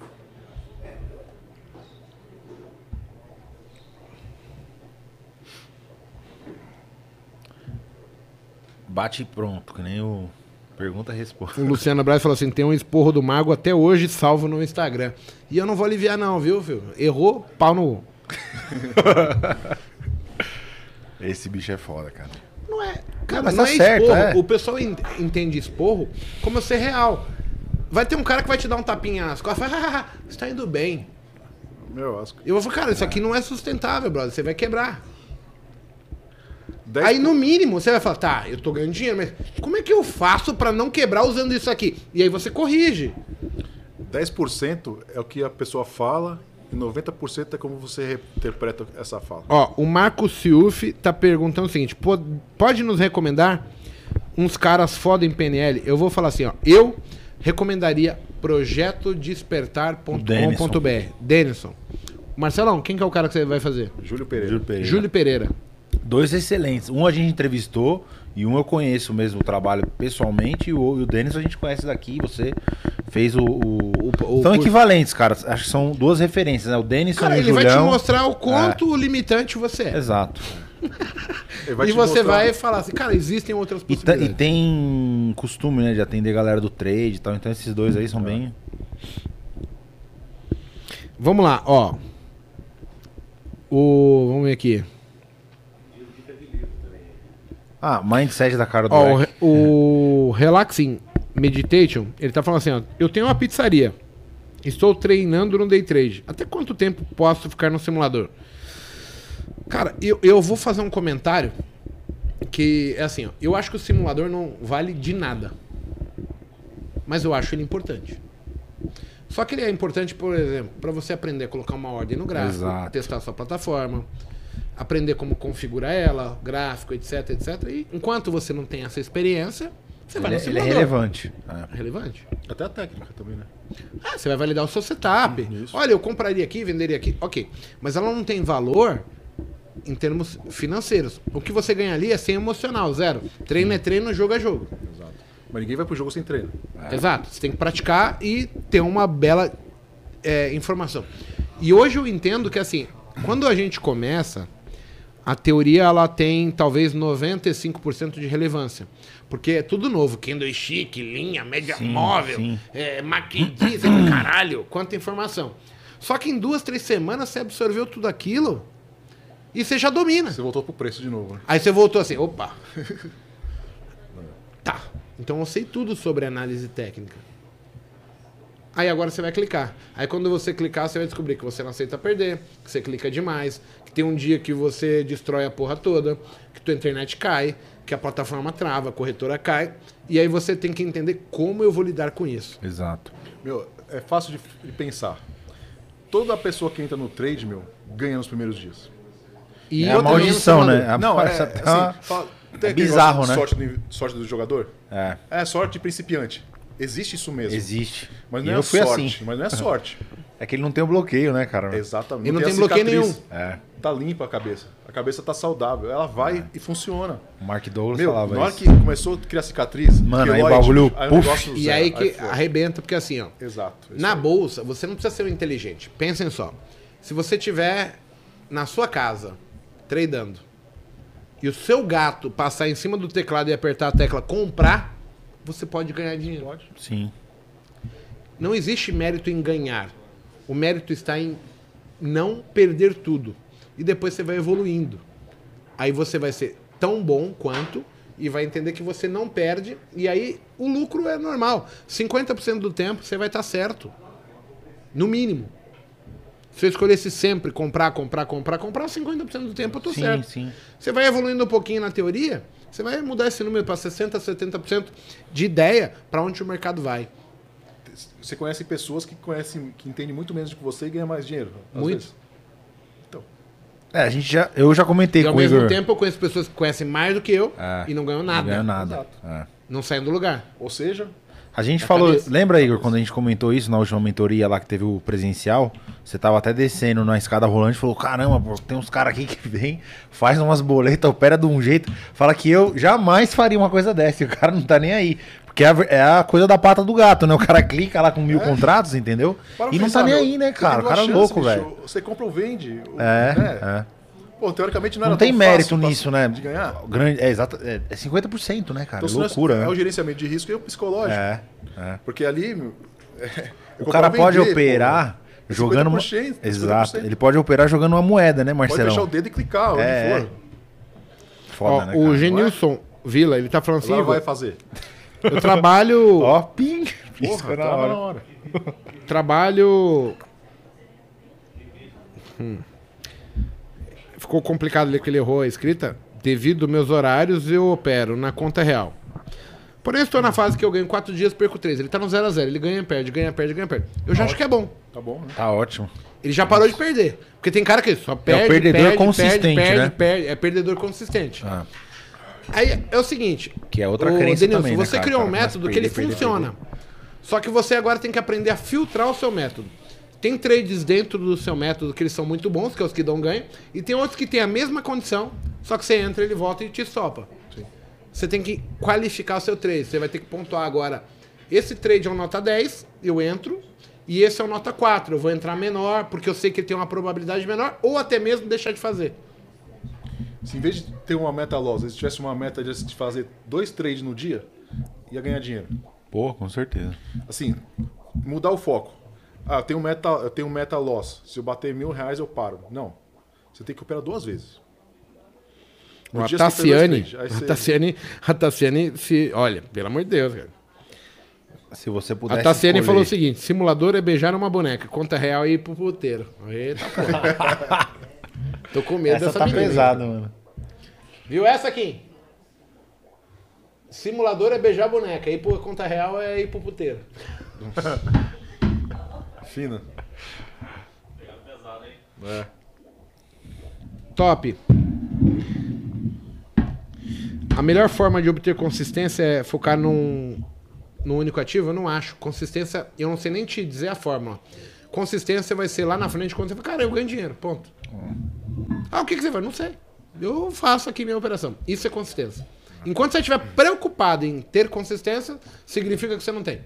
Bate e pronto, que nem o pergunta resposta. O Luciano Braz falou assim: tem um esporro do mago até hoje salvo no Instagram. E eu não vou aliviar, não, viu, filho? Errou, pau no. Esse bicho é foda, cara. Não é. Cara, mas não tá é certo, esporro. é. O pessoal en- entende esporro como ser real. Vai ter um cara que vai te dar um tapinha nas costas e fala, "Ah, você tá indo bem. Meu, que Eu vou falar, cara, isso aqui não é sustentável, brother. Você vai quebrar. 10 Aí, no mínimo, você vai falar, tá, eu tô ganhando dinheiro, mas como é que eu faço pra não quebrar usando isso aqui? E aí você corrige. 10% é o que a pessoa fala e 90% é como você interpreta essa fala. Ó, o Marco Ciuf tá perguntando o seguinte: pode nos recomendar uns caras foda em PNL? Eu vou falar assim, ó. Eu recomendaria projetodespertar.com.br. Denison. Marcelão, quem que é o cara que você vai fazer? Júlio Pereira. Júlio Pereira. Júlio Pereira. Dois excelentes. Um a gente entrevistou e um eu conheço mesmo o trabalho pessoalmente. E o, e o Denis a gente conhece daqui. Você fez o. o- o são equivalentes, cara. Acho que são duas referências, né? O Denis Cara, e o ele vai te mostrar o quanto limitante você é. Exato. E você mostrar- vai falar assim, cara, existem outras E, possibilidades. e tem costume, né, de atender a galera do trade e tal. Então esses dois aí são bem. Vamos lá, ó. O. Vamos ver aqui. Ah, mindset da cara do Ó, o, o Relaxing Meditation, ele tá falando assim, ó. Eu tenho uma pizzaria. Estou treinando no day trade. Até quanto tempo posso ficar no simulador? Cara, eu, eu vou fazer um comentário que é assim, ó. Eu acho que o simulador não vale de nada. Mas eu acho ele importante. Só que ele é importante, por exemplo, para você aprender a colocar uma ordem no gráfico, Exato. testar a sua plataforma, aprender como configurar ela, gráfico, etc, etc. E enquanto você não tem essa experiência, você vai Ele, no é- ele é simulador. relevante. É. Relevante. Até a técnica também, né? Ah, você vai validar o seu setup. Isso. Olha, eu compraria aqui, venderia aqui. Ok. Mas ela não tem valor em termos financeiros. O que você ganha ali é sem emocional, zero. Treino é treino, jogo é jogo. Exato. Mas ninguém vai pro jogo sem treino. Exato. Você tem que praticar e ter uma bela é, informação. E hoje eu entendo que, assim, quando a gente começa, a teoria ela tem talvez 95% de relevância. Porque é tudo novo. Candlestick, linha, média Sim, móvel, sim. é, caralho, quanta informação. Só que em duas, três semanas você absorveu tudo aquilo e você já domina. Você voltou pro preço de novo, né? Aí você voltou assim, opa. tá. Então eu sei tudo sobre análise técnica. Aí agora você vai clicar. Aí quando você clicar, você vai descobrir que você não aceita perder, que você clica demais, que tem um dia que você destrói a porra toda, que tua internet cai, que a plataforma trava, a corretora cai. E aí você tem que entender como eu vou lidar com isso. Exato. Meu, é fácil de, de pensar. Toda pessoa que entra no trade, meu, ganha nos primeiros dias. E É a maldição, né? A- Não, é, essa assim, fala- é bizarro, né? Sorte do, sorte do jogador? É. É sorte de principiante. Existe isso mesmo. Existe. Mas E não é eu fui sorte. assim. Mas não é sorte. É que ele não tem o bloqueio, né, cara? Exatamente. E não a tem bloqueio cicatriz. É. Tá limpa a cabeça. A cabeça tá saudável. Ela vai e funciona. O Mark Douglas Meu, falava na hora isso. que começou a criar cicatriz, Mano, aí o queloide, bagulho, aí E zero, aí que foi. arrebenta, porque assim, ó. Exato. Na aí. bolsa, você não precisa ser um inteligente. Pensem só. Se você tiver na sua casa, tradando, e o seu gato passar em cima do teclado e apertar a tecla comprar, você pode ganhar dinheiro. Pode. Sim. Não existe mérito em ganhar. O mérito está em não perder tudo. E depois você vai evoluindo. Aí você vai ser tão bom quanto e vai entender que você não perde. E aí o lucro é normal. 50% do tempo você vai estar certo. No mínimo. Se eu escolhesse sempre comprar, comprar, comprar, comprar, 50% do tempo eu Sim, certo. sim. Você vai evoluindo um pouquinho na teoria, você vai mudar esse número para 60%, 70% de ideia para onde o mercado vai. Você conhece pessoas que conhecem, que entendem muito menos do que você e ganham mais dinheiro. às Muito. vezes. Então, É, a gente já. Eu já comentei E ao com o mesmo Igor. tempo eu conheço pessoas que conhecem mais do que eu É. e não ganham nada. Não ganho nada. Exato. É. Não saem do lugar. ou seja, A gente falou, cabeça. lembra, Igor, quando a gente comentou isso na última mentoria lá que teve o presencial? Você tava até descendo na escada rolante e falou: caramba, pô, tem uns caras aqui que vem, faz umas boletas, opera de um jeito, fala que eu jamais faria uma coisa dessa. E o cara não tá nem aí. Porque é a, é a coisa da pata do gato, né? O cara clica lá com mil contratos, entendeu? para E não pensar, tá nem meu, aí, né, cara? tem O cara é duas louco, chances, velho. Você compra ou vende. o- É, né? é. Pô, teoricamente não Não era tem tão mérito fácil nisso, né? De ganhar. Grande, é, exato, é, é 50%, né, cara? Então, é não loucura, é, né? é o gerenciamento de risco e o psicológico. É, é. Porque ali. é, O cara ou pode vender, operar pô, jogando uma... 50%, Exato. 50%. Ele pode operar jogando uma moeda, né, Pode Marcelão? fechar o dedo e clicar, onde É, for. Foda, Ó, né, o cara? Genilson Vila, ele tá falando assim, Agora vai fazer. Eu trabalho, Ó, ping. Porra, na hora. na hora. trabalho... Hum. Ficou complicado ali que ele errou a escrita. Devido aos meus horários, eu opero na conta real. Porém, eu estou na fase que eu ganho 4 dias, perco 3. Ele tá no 0 a 0 Ele ganha, perde, ganha, perde, ganha, perde. Eu já acho que é bom. Tá bom, né? Tá ótimo. Ele já parou de perder. Porque tem cara que só perde, perdedor perde, consistente, perde, perde, né? perde. É perdedor consistente. Ah, Aí é o seguinte. Que é outra ô, crença Denilson, também, né, você criou O um cara começa método que ele funciona. Só que você agora tem que aprender a filtrar o seu método. Tem trades dentro do seu método que eles são muito bons, que é os que dão ganho, e tem outros que têm a mesma condição, só que você entra, ele volta e te sopa. Sim. Você tem que qualificar o seu trade. Você vai ter que pontuar agora. Esse trade é um nota 10, eu entro, e esse é um nota 4. Eu vou entrar menor, porque eu sei que ele tem uma probabilidade menor, ou até mesmo deixar de fazer. Se em vez de ter uma meta loss, se tivesse uma meta de fazer dois trades no dia, ia ganhar dinheiro. Pô, com certeza. Assim, mudar o foco. Ah, eu tenho meta, eu tenho meta loss. Se eu bater mil reais, eu paro. Não. Você tem que operar duas vezes. No A Tassiane, a Tassiane, a Tassiane, se, olha, pelo amor de Deus, cara. Se você pudesse A Tassiane escolher- falou o seguinte: simulador é beijar uma boneca, conta real e ir pro puteiro. Eita porra. Tô com medo Essa dessa tá menina. pesada, mano. Viu essa aqui? Simulador é beijar boneca, ir pro conta real é ir pro puteiro. Fina. É. Top. A melhor forma de obter consistência é focar num, num único ativo? Eu não acho. Consistência, eu não sei nem te dizer a fórmula. Consistência vai ser lá na frente quando você fala, cara, eu ganho dinheiro, ponto. Ah, o que, que você faz? Não sei. Eu faço aqui minha operação. Isso é consistência. Enquanto você estiver preocupado em ter consistência, significa que você não tem.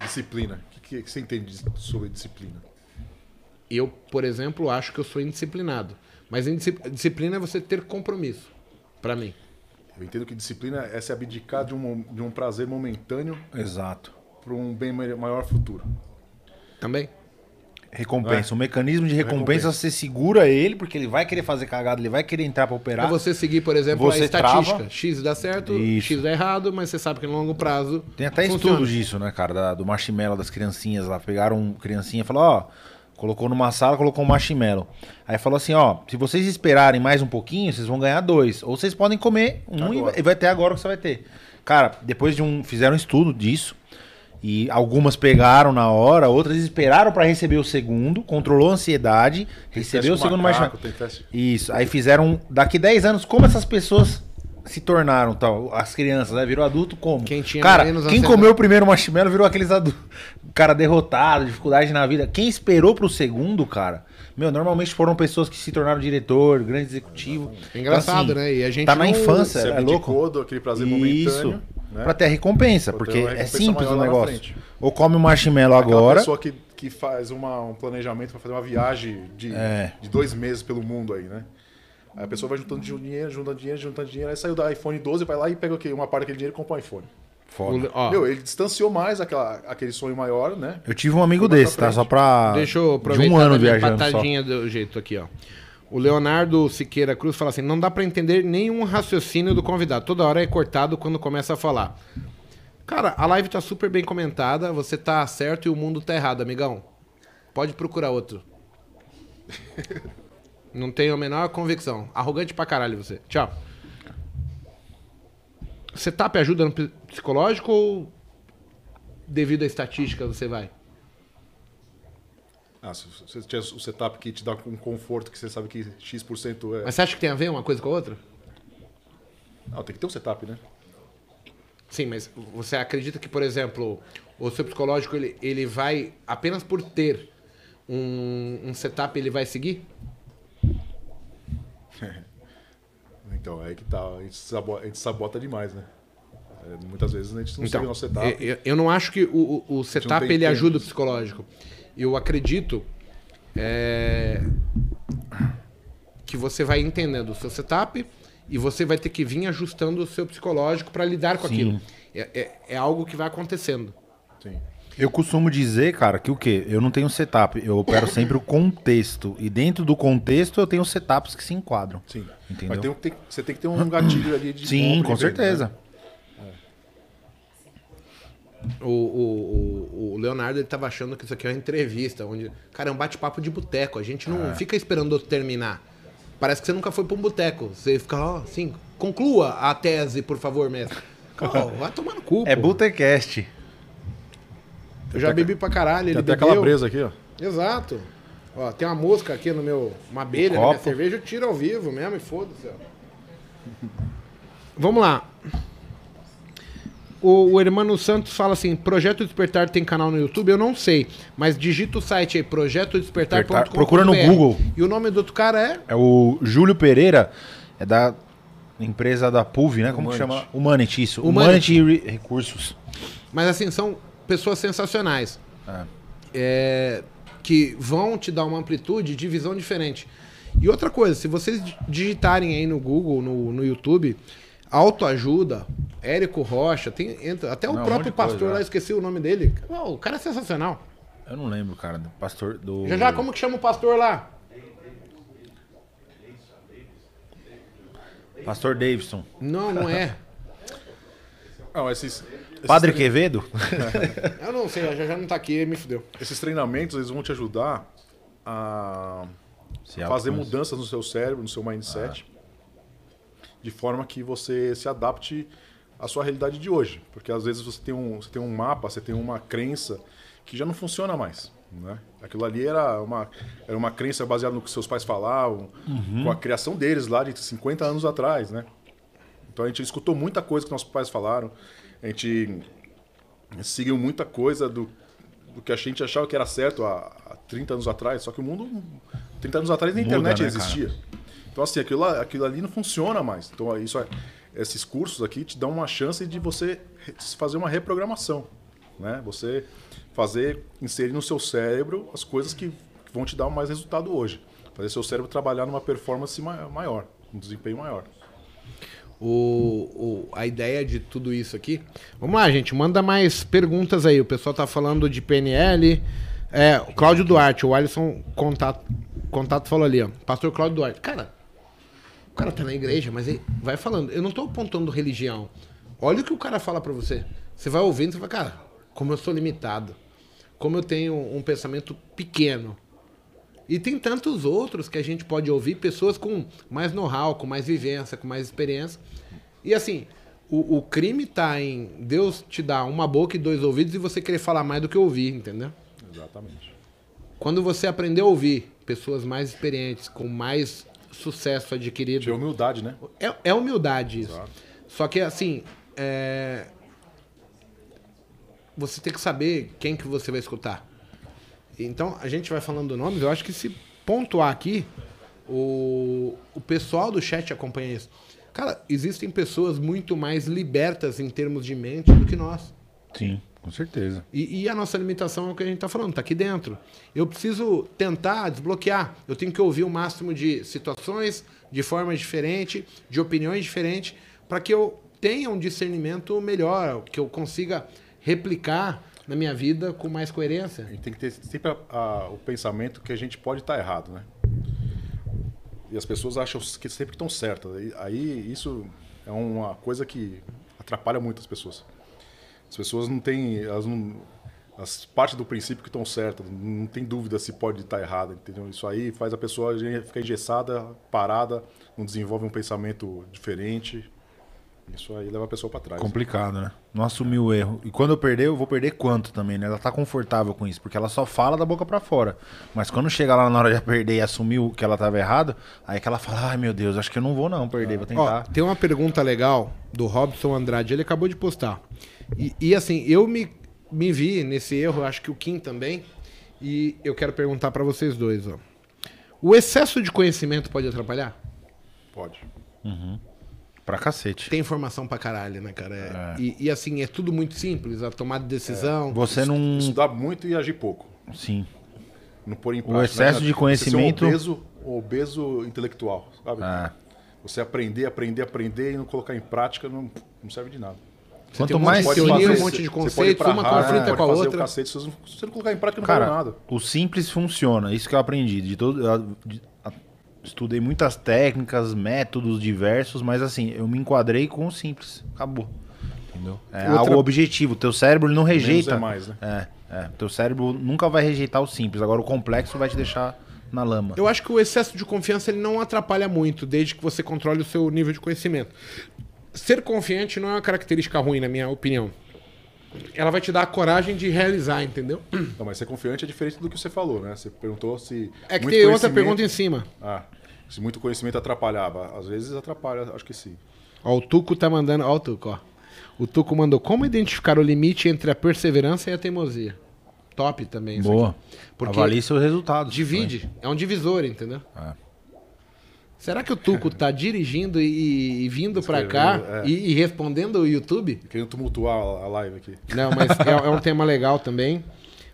Disciplina. O que, que você entende de- sobre disciplina? Eu, por exemplo, acho que eu sou indisciplinado. Mas disciplina é você ter compromisso. Pra mim. Eu entendo que disciplina é se abdicar de um, de um prazer momentâneo Exato. para um bem mai- maior futuro. Também. Recompensa. O mecanismo de recompensa, Recompensa. você segura ele, porque ele vai querer fazer cagada, ele vai querer entrar pra É operar. você seguir, por exemplo, Você a estatística. trava. X dá certo, Isso. X dá errado, mas você sabe que no longo prazo. Tem até funciona. estudo disso, né, cara? da- do marshmallow das criancinhas lá. Pegaram um criancinha e falou, ó, colocou numa sala, colocou um marshmallow. Aí falou assim, ó, se vocês esperarem mais um pouquinho, vocês vão ganhar dois. Ou vocês podem comer um e Agora. vai, e vai ter agora o que você vai ter. Cara, depois de um. Fizeram um estudo disso. E algumas pegaram na hora, outras esperaram pra receber o segundo, controlou a ansiedade, recebeu o segundo macaco, marshmallow. tem teste- Isso. Aí fizeram. Daqui 10 anos, como essas pessoas se tornaram, tal? As crianças, né? Virou adulto como? Quem tinha Cara, menos quem ansiedade. comeu o primeiro marshmallow virou aqueles adultos. Cara derrotado, dificuldade na vida. Quem esperou pro segundo, cara? Meu, normalmente foram pessoas que se tornaram diretor, grande executivo. É engraçado, Então, né? E a gente tá na não- infância, é louco. abdicou do- aquele prazer Isso. momentâneo. Né? Pra ter a recompensa, Pra porque ter é recompensa simples o negócio. Ou come o marshmallow Aquela agora. pessoa que, que faz uma- um planejamento para fazer uma viagem de, É. de dois meses pelo mundo aí, né? Aí a pessoa vai juntando dinheiro, juntando dinheiro, juntando dinheiro, aí saiu do iPhone 12, vai lá e pega o quê? uma parte daquele dinheiro e compra um iPhone. Foda. O- Meu, ele distanciou mais aquela, aquele sonho maior, né? Eu tive um amigo Foi desse, pra tá? Só pra. Deixa eu de aproveitar um ano da viajando só. patadinha do jeito aqui, ó. O Leonardo Siqueira Cruz fala assim: não dá pra entender nenhum raciocínio do convidado. Toda hora é cortado quando começa a falar. Cara, a live tá super bem comentada, você tá certo e o mundo tá errado, amigão. Pode procurar outro. Não tenho a menor convicção. Arrogante pra caralho você. Tchau. Setup ajuda no psicológico ou devido à estatística você vai? Ah, se você tiver o setup que te dá um conforto, que você sabe que X% é. Mas você acha que tem a ver uma coisa com a outra? Não, tem que ter um setup, né? Sim, mas você acredita que, por exemplo, o seu psicológico ele, ele vai apenas por ter um, um setup ele vai seguir? Então, é aí que tá. A gente sabota, a gente sabota demais, né? É, muitas vezes a gente não Então, segue o nosso setup. eu, eu não acho que o, o- setup ele tempo. ajuda o psicológico. Eu acredito é, que você vai entendendo o seu setup e você vai ter que vir ajustando o seu psicológico para lidar com Sim. aquilo. É, é- é algo que vai acontecendo. Sim. Eu costumo dizer, cara, que o quê? Eu não tenho setup, eu opero sempre o contexto. E dentro do contexto eu tenho setups que se enquadram. Sim. Entendeu? Mas tem, tem- você tem que ter um gatilho ali de. Sim, com venda, certeza. né? O, o, o, o Leonardo ele tava achando que isso aqui é uma entrevista, onde. Cara, é um bate-papo de boteco. A gente não fica esperando outro terminar. Parece que você nunca foi pra um boteco. Você fica, ó, assim, conclua a tese, por favor, mestre. Ó, vai tomar no cu. É. Botecast. Eu já bebi pra caralho, Tem ele até bebeu. brisa aqui, ó. Exato. Ó, tem uma mosca aqui no meu. Uma abelha No na minha cerveja, eu tiro ao vivo mesmo e foda-se, ó. Vamos lá. O, o Hermano Santos fala assim: Projeto Despertar tem canal no YouTube? Eu não sei. Mas digita o site aí, projetodespertar.com. Procura no Google. E o nome do outro cara é? É o Júlio Pereira, é da empresa da PUV, né? Como que Humanity. chama? Humanity, isso. Humanity. Humanity Re- Recursos. Mas assim, são pessoas sensacionais. É. É, que vão te dar uma amplitude de visão diferente. E outra coisa, se vocês di- digitarem aí no Google, no, no YouTube, autoajuda, Érico Rocha, tem, entra, até o Não, próprio de coisa, pastor lá, né? esqueci o nome dele. O cara é sensacional. Eu não lembro, cara, do pastor do. Já já, como que chama o pastor lá? Pastor Davidson. Não, não é. Não, esses, esses Padre trein- Quevedo? Eu não sei, já já não tá aqui, me fudeu. Esses treinamentos, eles vão te ajudar a Se fazer mudanças no seu cérebro, no seu mindset, de forma que você se adapte à sua realidade de hoje. Porque às vezes você tem um, você tem um mapa, você tem uma crença que já não funciona mais. Né? Aquilo ali era uma, era uma crença baseada no que seus pais falavam, com a criação deles lá de 50 anos atrás. Né? Então a gente escutou muita coisa que nossos pais falaram, a gente seguiu muita coisa do, do que a gente achava que era certo há, há 30 anos atrás, só que o mundo, 30 anos atrás, nem Muda, internet né, existia. Então, assim, aquilo, lá- aquilo ali não funciona mais. Então, isso esses cursos aqui te dão uma chance de você fazer uma reprogramação. Né? Você fazer, inserir no seu cérebro as coisas que, vão te dar mais resultado hoje. Fazer seu cérebro trabalhar numa performance ma- maior, um desempenho maior. o, o- a ideia de tudo isso aqui. Vamos lá, gente, manda mais perguntas aí. O pessoal tá falando de PNL, É, Cláudio Duarte, o Alisson contato, contato falou ali, ó. Pastor Cláudio Duarte. Cara, cara tá na igreja, mas ele vai falando. Eu não tô apontando religião. Olha o que o cara fala pra você. Você vai ouvindo e você fala, cara, como eu sou limitado. Como eu tenho um pensamento pequeno. E tem tantos outros que a gente pode ouvir, pessoas com mais know-how, com mais vivência, com mais experiência. E assim, o, o crime tá em Deus te dar uma boca e dois ouvidos e você querer falar mais do que ouvir, entendeu? Exatamente. Quando você aprender a ouvir pessoas mais experientes, com mais sucesso adquirido. Tinha humildade, né? É, é humildade isso. Exato. Só que assim, é... você tem que saber quem que você vai escutar. Então, a gente vai falando nomes, eu acho que se pontuar aqui, o, o pessoal do chat acompanha isso. Cara, existem pessoas muito mais libertas em termos de mente do que nós. Sim, com certeza. E, e a nossa limitação é o que a gente está falando, está aqui dentro. Eu preciso tentar desbloquear. Eu tenho que ouvir o máximo de situações, de formas diferentes, de opiniões diferentes, para que eu tenha um discernimento melhor, que eu consiga replicar na minha vida com mais coerência. A gente tem que ter sempre a- a- o pensamento que a gente pode estar errado, né? E as pessoas acham que sempre estão certas. Aí, aí isso é uma coisa que atrapalha muito as pessoas. As pessoas não têm, elas não, as partes do princípio que estão certas, não tem dúvida se pode estar errada, entendeu? Isso aí faz a pessoa ficar engessada, parada, não desenvolve um pensamento diferente. Isso aí leva a pessoa para trás. Complicado, né? Não assumir o erro. E quando eu perder, eu vou perder quanto também, né? Ela tá confortável com isso, porque ela só fala da boca pra fora. Mas quando chega lá na hora de perder e assumir o que ela tava errado, aí que ela fala: ai meu Deus, acho que eu não vou não perder, vou Ó, tentar. tem uma pergunta legal do Robson Andrade, ele acabou de postar. E, e, assim, eu me, me vi nesse erro, acho que o Kim também, e eu quero perguntar para vocês dois, ó. O excesso de conhecimento pode atrapalhar? Pode. Pra cacete. Tem informação pra caralho, né, cara? É- E, e, assim, é tudo muito simples, a tomada de decisão. Você não. Estudar muito e agir pouco. Sim. Não pôr em O prática. excesso né? de conhecimento- Você ser um obeso, um obeso intelectual, sabe? É. Você aprender, aprender, aprender e não colocar em prática não, não serve de nada. Você Quanto tem um mais teoria, fazer- um monte de você conceitos, uma Harvard, conflita com a outra. Cacete, se você não- você colocar em prática, não Cara, nada. o simples funciona. Isso que eu aprendi. De todo, de- estudei muitas técnicas, métodos diversos, mas assim, eu me enquadrei com o simples. Acabou. Entendeu? É Outra- algo objetivo. Teu cérebro não rejeita. é mais, né? É, é. Teu cérebro nunca vai rejeitar o simples. Agora o complexo vai te deixar na lama. Eu acho que o excesso de confiança ele não atrapalha muito, desde que você controle o seu nível de conhecimento. Ser confiante não é uma característica ruim, na minha opinião. Ela vai te dar a coragem de realizar, entendeu? Não, mas ser confiante é diferente do que você falou, né? Você perguntou se. É que tem outra pergunta em cima. Ah, se muito conhecimento atrapalhava. Às vezes atrapalha, acho que sim. Ó, o Tuco tá mandando. Ó, o Tuco, ó. O Tuco mandou como identificar o limite entre a perseverança e a teimosia. Top também. isso Boa. aqui. Porque Avalie seus resultados. divide. É um divisor, entendeu? É. Será que o Tuco tá dirigindo e, e vindo pra cá é. e, e respondendo o YouTube? Querendo tumultuar a live aqui. Não, mas é, é um tema legal também.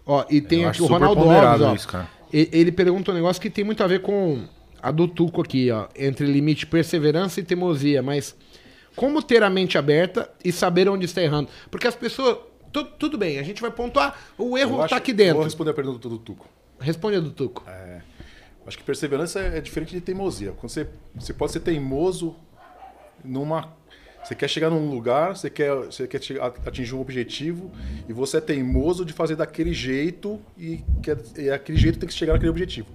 Ó, e tem Eu aqui o Ronaldo Alves, ó. isso, Ele pergunta um negócio que tem muito a ver com a do Tuco aqui, ó. Entre limite perseverança e teimosia. Mas como ter a mente aberta e saber onde está errando? Porque as pessoas. tu- tudo bem, a gente vai pontuar. O erro Eu acho- tá aqui dentro. Vou responder a pergunta do Tuco. Responde a do Tuco. Acho que perseverança é diferente de teimosia. Quando você, você pode ser teimoso numa. Você quer chegar num lugar, você quer, você quer atingir um objetivo e você é teimoso de fazer daquele jeito e, quer, e aquele jeito tem que chegar naquele objetivo.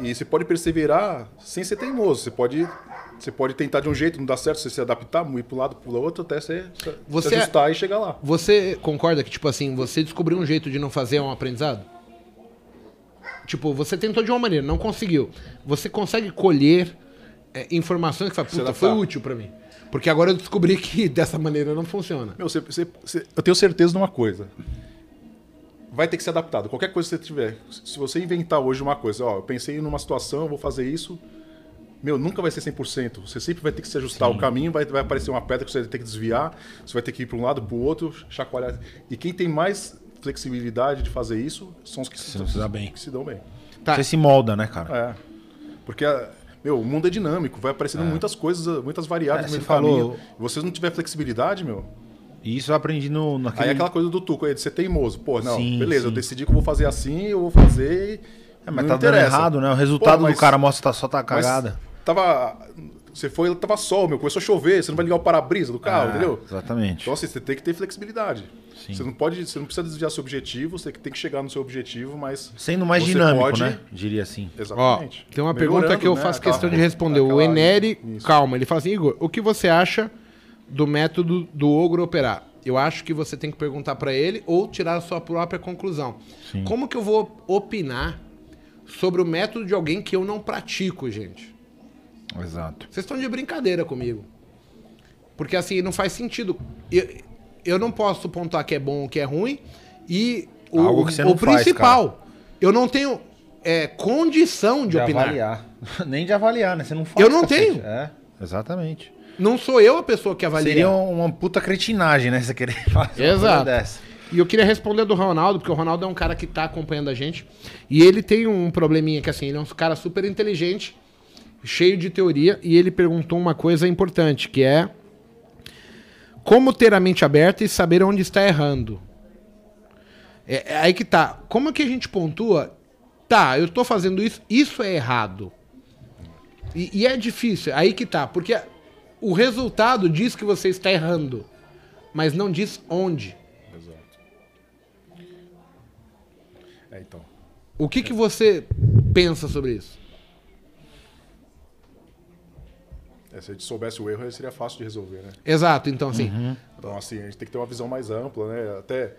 E você pode perseverar sem ser teimoso. Você pode, você pode tentar de um jeito, não dá certo, você se adaptar, ir para um lado, para o outro, até você, se Você- ajustar e chegar lá. Você concorda que, tipo assim, você descobriu um jeito de não fazer um aprendizado? Tipo, você tentou de uma maneira, não conseguiu. Você consegue colher é, informações que fala, puta, foi útil pra mim. Porque agora eu descobri que dessa maneira não funciona. Meu, você- você- você- eu tenho certeza de uma coisa. Vai ter que ser adaptado. Qualquer coisa que você tiver. Se você inventar hoje uma coisa, ó, eu pensei numa situação, eu vou fazer isso. Meu, nunca vai ser 100%. Você sempre vai ter que se ajustar. O caminho vai, vai aparecer uma pedra que você vai ter que desviar. Você vai ter que ir para um lado, para o outro, chacoalhar. E quem tem mais flexibilidade de fazer isso são os que se, Se dá bem. que se dão bem. Tá. Você se molda, né, cara? É. Porque, a- meu, o mundo é dinâmico. Vai aparecendo muitas coisas, muitas variáveis É, no meio você do caminho. falou- Se você não tiver flexibilidade, meu, E isso eu aprendi no, naquele... Aí é aquela coisa do Tuco aí, de ser teimoso. Pô, não, Sim, beleza, eu sim. decidi que eu vou fazer assim, eu vou fazer e. É, mas não tá dando interessa. errado, né? O resultado Pô, mas- do cara mostra que tá, só tá mas cagada. Tava. Você foi, tava sol, meu, começou a chover, você não vai ligar o para-brisa do carro, Ah, entendeu? Exatamente. Então, assim, você tem que ter flexibilidade. Sim. Você não pode, você não precisa desviar seu objetivo, você tem que chegar no seu objetivo, mas. Sendo mais você dinâmico, pode- né? Diria assim. Ó, Exatamente. tem uma Melhorando, pergunta que eu né, faço aquela- questão de responder. O Eneri, Isso. calma, ele fala assim, Igor, o que você acha do método do ogro operar? Eu acho que você tem que perguntar pra ele ou tirar a sua própria conclusão. Sim. Como que eu vou opinar sobre o método de alguém que eu não pratico, gente? Exato. Vocês estão de brincadeira comigo. Porque assim, não faz sentido. Eu, eu não posso pontuar que é bom ou que é ruim. E o, Algo que você o não faz, principal, eu não tenho é, condição de, De opinar. avaliar. Nem de avaliar, né? Você não faz. Eu não tenho. É, exatamente. Não sou eu a pessoa que avalia. Seria uma puta cretinagem, né? Você querer fazer uma Exato. coisa dessa. E eu queria responder do Ronaldo, porque o Ronaldo é um cara que tá acompanhando a gente. E ele tem um probleminha que assim, ele é um cara super inteligente, cheio de teoria, e ele perguntou uma coisa importante, que é como ter a mente aberta e saber onde está errando. É, é aí que tá. Como é que a gente pontua? Tá, eu tô fazendo isso, isso é errado. E, e é difícil, aí que tá, porque o resultado diz que você está errando, mas não diz onde. Exato. É, então. O que, que você pensa sobre isso? Se a gente soubesse o erro, aí seria fácil de resolver, né? Exato, então assim, Então, assim, a gente tem que ter uma visão mais ampla, né? Até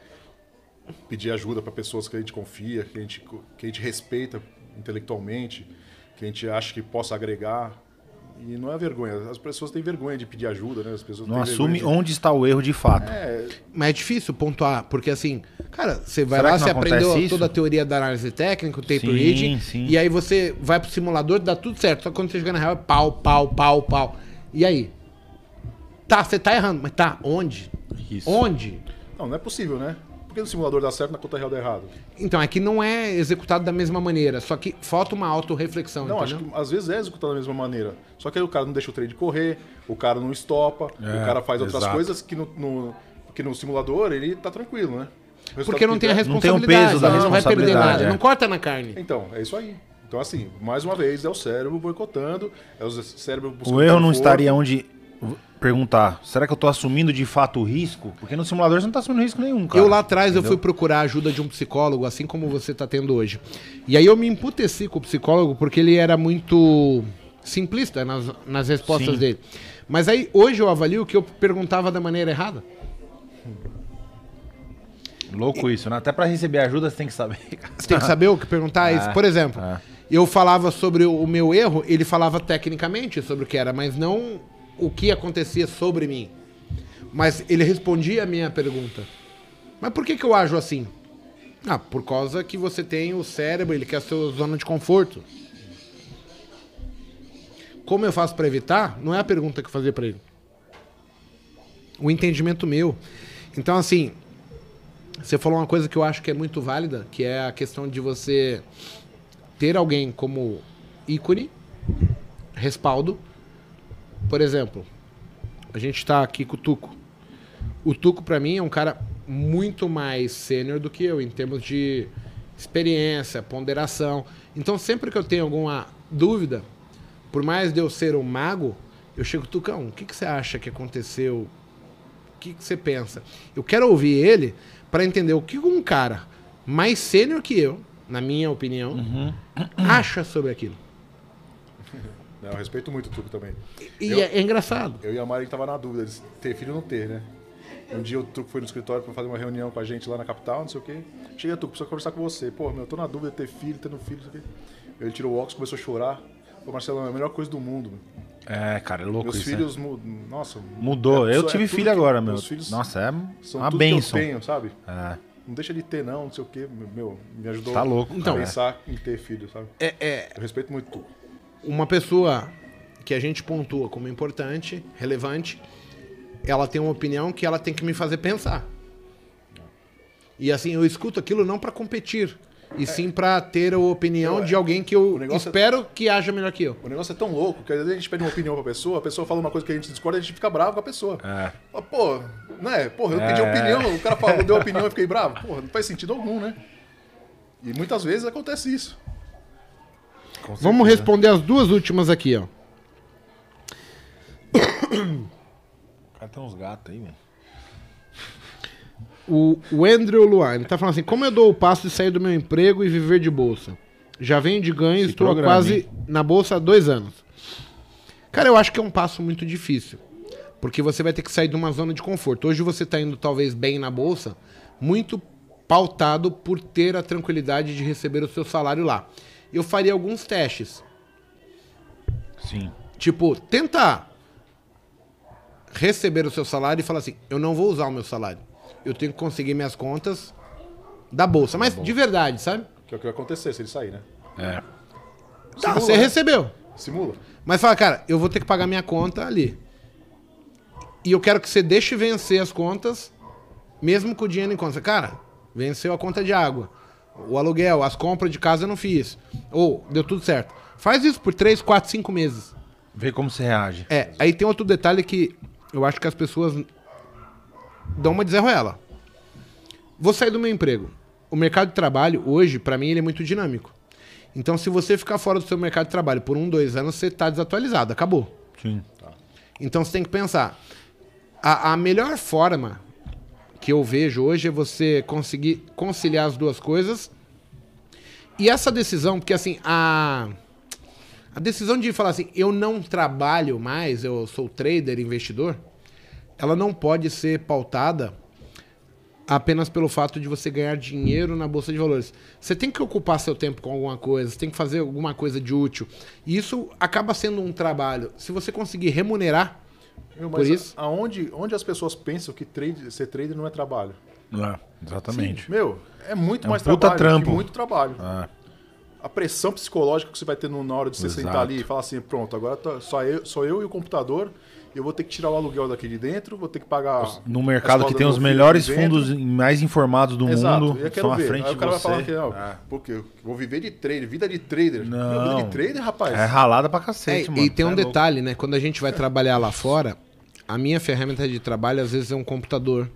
pedir ajuda para pessoas que a gente confia, que a gente, que a gente respeita intelectualmente, que a gente acha que possa agregar. E não é vergonha. As pessoas têm vergonha de pedir ajuda, né? As pessoas Não têm assume vergonha onde está o erro de fato. de... É, mas é difícil pontuar, porque assim, cara, você vai Será lá, você aprendeu isso? toda a teoria da análise técnica, o tape Sim, reading, sim. e aí você vai pro simulador, dá tudo certo, só que quando você chega na real é pau, pau, pau, pau. E aí? Tá, você tá errando, mas tá, onde? Isso. Onde? Não, não é possível, né? Por que no simulador dá certo e na conta real dá errado? Então, é que não é executado da mesma maneira, só que falta uma autorreflexão, Não, acho entendeu? que às vezes é executado da mesma maneira. Só que aí o cara não deixa o trade correr, o cara não estopa, É, o cara faz outras exato. coisas que no, no, que no simulador ele tá tranquilo, né? Porque não tem a der- Não tem o responsabilidade, peso da não vai perder responsabilidade, nada, é. não corta na carne. Então, é isso aí. Então, assim, mais uma vez, é o cérebro boicotando, é o cérebro buscando O erro não estaria onde. Perguntar, será que eu tô assumindo de fato o risco? Porque no simulador você não tá assumindo risco nenhum, cara. eu lá atrás eu Entendeu? fui procurar a ajuda de um psicólogo, assim como você tá tendo hoje. E aí eu me emputeci com o psicólogo porque ele era muito simplista nas, nas respostas Sim. dele. Mas aí hoje eu avalio que eu perguntava da maneira errada. Louco isso, né? Até pra receber ajuda você tem que saber. Você tem que saber o que perguntar. É, Por exemplo, é. eu falava sobre o meu erro, ele falava tecnicamente sobre o que era, mas não o que acontecia sobre mim. Mas ele respondia a minha pergunta. Mas por que, que eu ajo assim? Ah, por causa que você tem o cérebro, ele quer a sua zona de conforto. Como eu faço pra evitar? Não é a pergunta que eu fazia pra ele. O entendimento meu. Então, assim, você falou uma coisa que eu acho que é muito válida, que é a questão de você ter alguém como ícone, respaldo. Por exemplo, a gente tá aqui com o Tuco. O Tuco, pra mim, é um cara muito mais sênior do que eu, em termos de experiência, ponderação. Então, sempre que eu tenho alguma dúvida, por mais de eu ser um mago, eu chego, Tucão, o que, que você acha que aconteceu? O que, que você pensa? Eu quero ouvir ele para entender o que um cara mais sênior que eu, na minha opinião, acha sobre aquilo. Não, eu respeito muito o Tuco também. E Eu- é, é engraçado. Eu e a Mari tava na dúvida de ter filho ou não ter, né? Um dia o Tuco foi no escritório pra fazer uma reunião com a gente lá na capital, não sei o quê. Cheguei, Tuco, preciso conversar com você. Pô, meu, eu tô na dúvida de ter filho, tendo filho, não sei o quê. Ele tirou o óculos, começou a chorar. Pô, Marcelo, é a melhor coisa do mundo. meu. É, cara, é louco Meus isso. né? filhos, mu- nossa. Mudou. é- eu é tive tudo filho que- agora, meu. Meus filhos Nossa, é são uma tudo benção. que eu tenho, sabe? É, Não deixa de ter, não, não sei o quê. Meu, me ajudou Tá louco, Então, a cara. pensar em ter filho, sabe? É, é Eu respeito muito o Tuco. Uma pessoa que a gente pontua como importante, relevante, ela tem uma opinião que ela tem que me fazer pensar. E assim, eu escuto aquilo não para competir, e sim para ter a opinião Eu- de alguém que eu é- espero que haja melhor que eu. O negócio é tão louco que às vezes a gente pede uma opinião pra pessoa, a pessoa fala uma coisa que a gente discorda, a gente fica bravo com a pessoa. É. Fala, Pô, Né? Porra, eu pedi É. opinião, o cara falou, deu opinião e fiquei bravo. Porra, não faz sentido algum, né? E muitas vezes acontece isso. Vamos responder as duas últimas aqui, ó. Cara, tem uns gatos aí, velho. O, o Andrew Luan, ele tá falando assim: como eu dou o passo de sair do meu emprego e viver de bolsa? Já venho de ganho, Se estou quase na bolsa há dois anos. Cara, eu acho que é um passo muito difícil. Porque você vai ter que sair de uma zona de conforto. Hoje você tá indo talvez bem na bolsa, muito pautado por ter a tranquilidade de receber o seu salário lá. Eu faria alguns testes. Sim. Tipo, tenta receber o seu salário e falar assim: eu não vou usar o meu salário. Eu tenho que conseguir minhas contas da bolsa. Mas de verdade, sabe? Que é o que vai acontecer se ele sair, né? É. Tá, Simula, você né? recebeu. Simula. Mas fala, cara, eu vou ter que pagar minha conta ali. E eu quero que você deixe vencer as contas, mesmo com o dinheiro em conta. Cara, venceu a conta de água. O aluguel, as compras de casa eu não fiz. Ou, deu tudo certo. Faz isso por 3, 4, 5 meses. Vê como você reage. É, aí tem outro detalhe que eu acho que as pessoas dão uma deserroela. Vou sair do meu emprego. O mercado de trabalho, hoje, pra mim, ele é muito dinâmico. Então, se você ficar fora do seu mercado de trabalho por um, dois anos, você tá desatualizado, acabou. Sim. Então, você tem que pensar. A, a melhor forma que eu vejo hoje é você conseguir conciliar as duas coisas. E essa decisão, porque assim, a, a decisão de falar assim, eu não trabalho mais, eu sou trader, investidor, ela não pode ser pautada apenas pelo fato de você ganhar dinheiro na bolsa de valores. Você tem que ocupar seu tempo com alguma coisa, tem que fazer alguma coisa de útil. E isso acaba sendo um trabalho. Se você conseguir remunerar Meu, Por mas isso- aonde onde as pessoas pensam que trade, ser trader não é trabalho? É, exatamente. Meu, é muito É um mais puta trabalho. trampo. muito trabalho. É. A pressão psicológica que você vai ter na hora de você Exato. sentar ali e falar assim, pronto, agora tá- só, eu, só eu e o computador, eu vou ter que tirar o aluguel daqui de dentro, vou ter que pagar... No mercado que tem os melhores fundos mais informados do Exato, mundo são à frente Aí o de cara vai você. falar que não, É. porque eu vou viver de trader, vida de trader. Meu, vida Não. de trader, rapaz. É ralada pra É, cacete, mano. e tem um é louco. detalhe, né? Quando a gente vai trabalhar lá fora, a minha ferramenta de trabalho às vezes é um computador,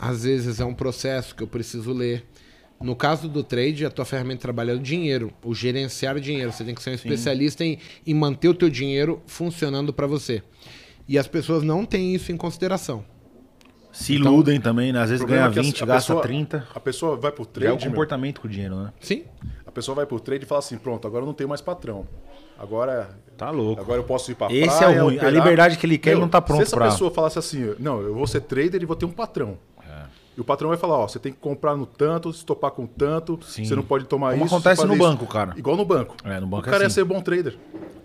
às vezes é um processo que eu preciso ler. No caso do trade, a tua ferramenta de trabalho é o dinheiro, o gerenciar o dinheiro. Você tem que ser um especialista em, em manter o teu dinheiro funcionando para você. E as pessoas não têm isso em consideração. Se iludem também, né? Às vezes ganha é que a- 20, a gasta pessoa- 30. A pessoa vai pro É o trade, meu, comportamento com o dinheiro, né? Sim? a pessoa vai pro trade e fala assim, pronto, agora eu não tenho mais patrão. Agora Tá louco. Agora eu posso ir pra Esse praia, é o ruim. A liberdade que ele quer, ele não tá pronto Se essa pra- pessoa falasse assim, não, eu vou ser trader e vou ter um patrão. É. E o patrão vai falar, ó, você tem que comprar no tanto, se topar com tanto, Sim. você não pode tomar Como isso. acontece no isso. banco, cara. Igual no banco. É, no banco o é cara ia assim. ser bom trader.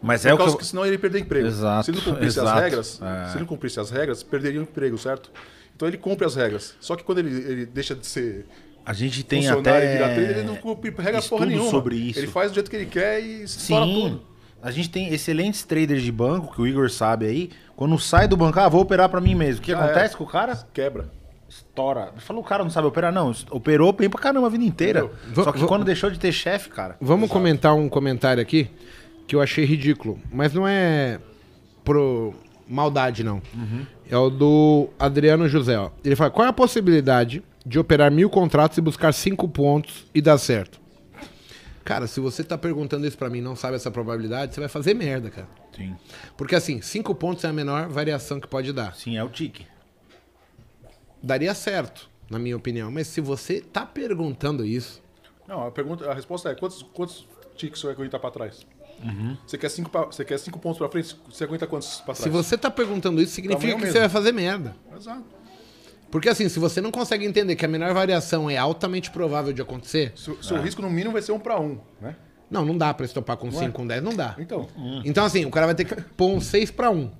Mas Por é o que que senão ele ia perder emprego. Exato, Se ele não cumprisse exato. as regras, É. se não cumprisse as regras, perderia o emprego, certo? Então ele cumpre as regras. Só que quando ele, ele deixa de ser A gente tem e até virar trader, ele não cumpre regra porra nenhuma. sobre isso. Ele faz do jeito que ele quer e estoura Sim. tudo. A gente tem excelentes traders de banco, que o Igor sabe aí. Quando sai do banco, ah, vou operar pra mim mesmo. O que Já acontece é. com o cara? Quebra. Estoura. Falou, o cara não sabe operar. Não, operou bem pra caramba a vida inteira. Entendeu? Só que quando deixou de ter chefe, cara. Vamos comentar um comentário aqui que eu achei ridículo, mas não é pro maldade não. É o do Adriano José. Ó. Ele fala: qual é a possibilidade de operar mil contratos e buscar cinco pontos e dar certo? Cara, se você tá perguntando isso pra mim e não sabe essa probabilidade, você vai fazer merda, cara. Sim. Porque assim, cinco pontos é a menor variação que pode dar. Sim, é o tique. Daria certo, na minha opinião. Mas se você tá perguntando isso, Não, a, pergunta, a resposta é: quantos, quantos tiques você aguenta pra trás? Uhum. Você, quer cinco pra- você quer cinco pontos pra frente? Você aguenta quantos pra trás? se você tá perguntando isso, significa Tamanho que mesmo. você vai fazer merda. Exato. Porque assim, se você não consegue entender que a menor variação é altamente provável de acontecer, Seu, seu risco no mínimo vai ser um pra um, né? não, não dá pra estopar com 5, com 10, não dá. Então, Então assim, o cara vai ter que pôr um 6 pra 1.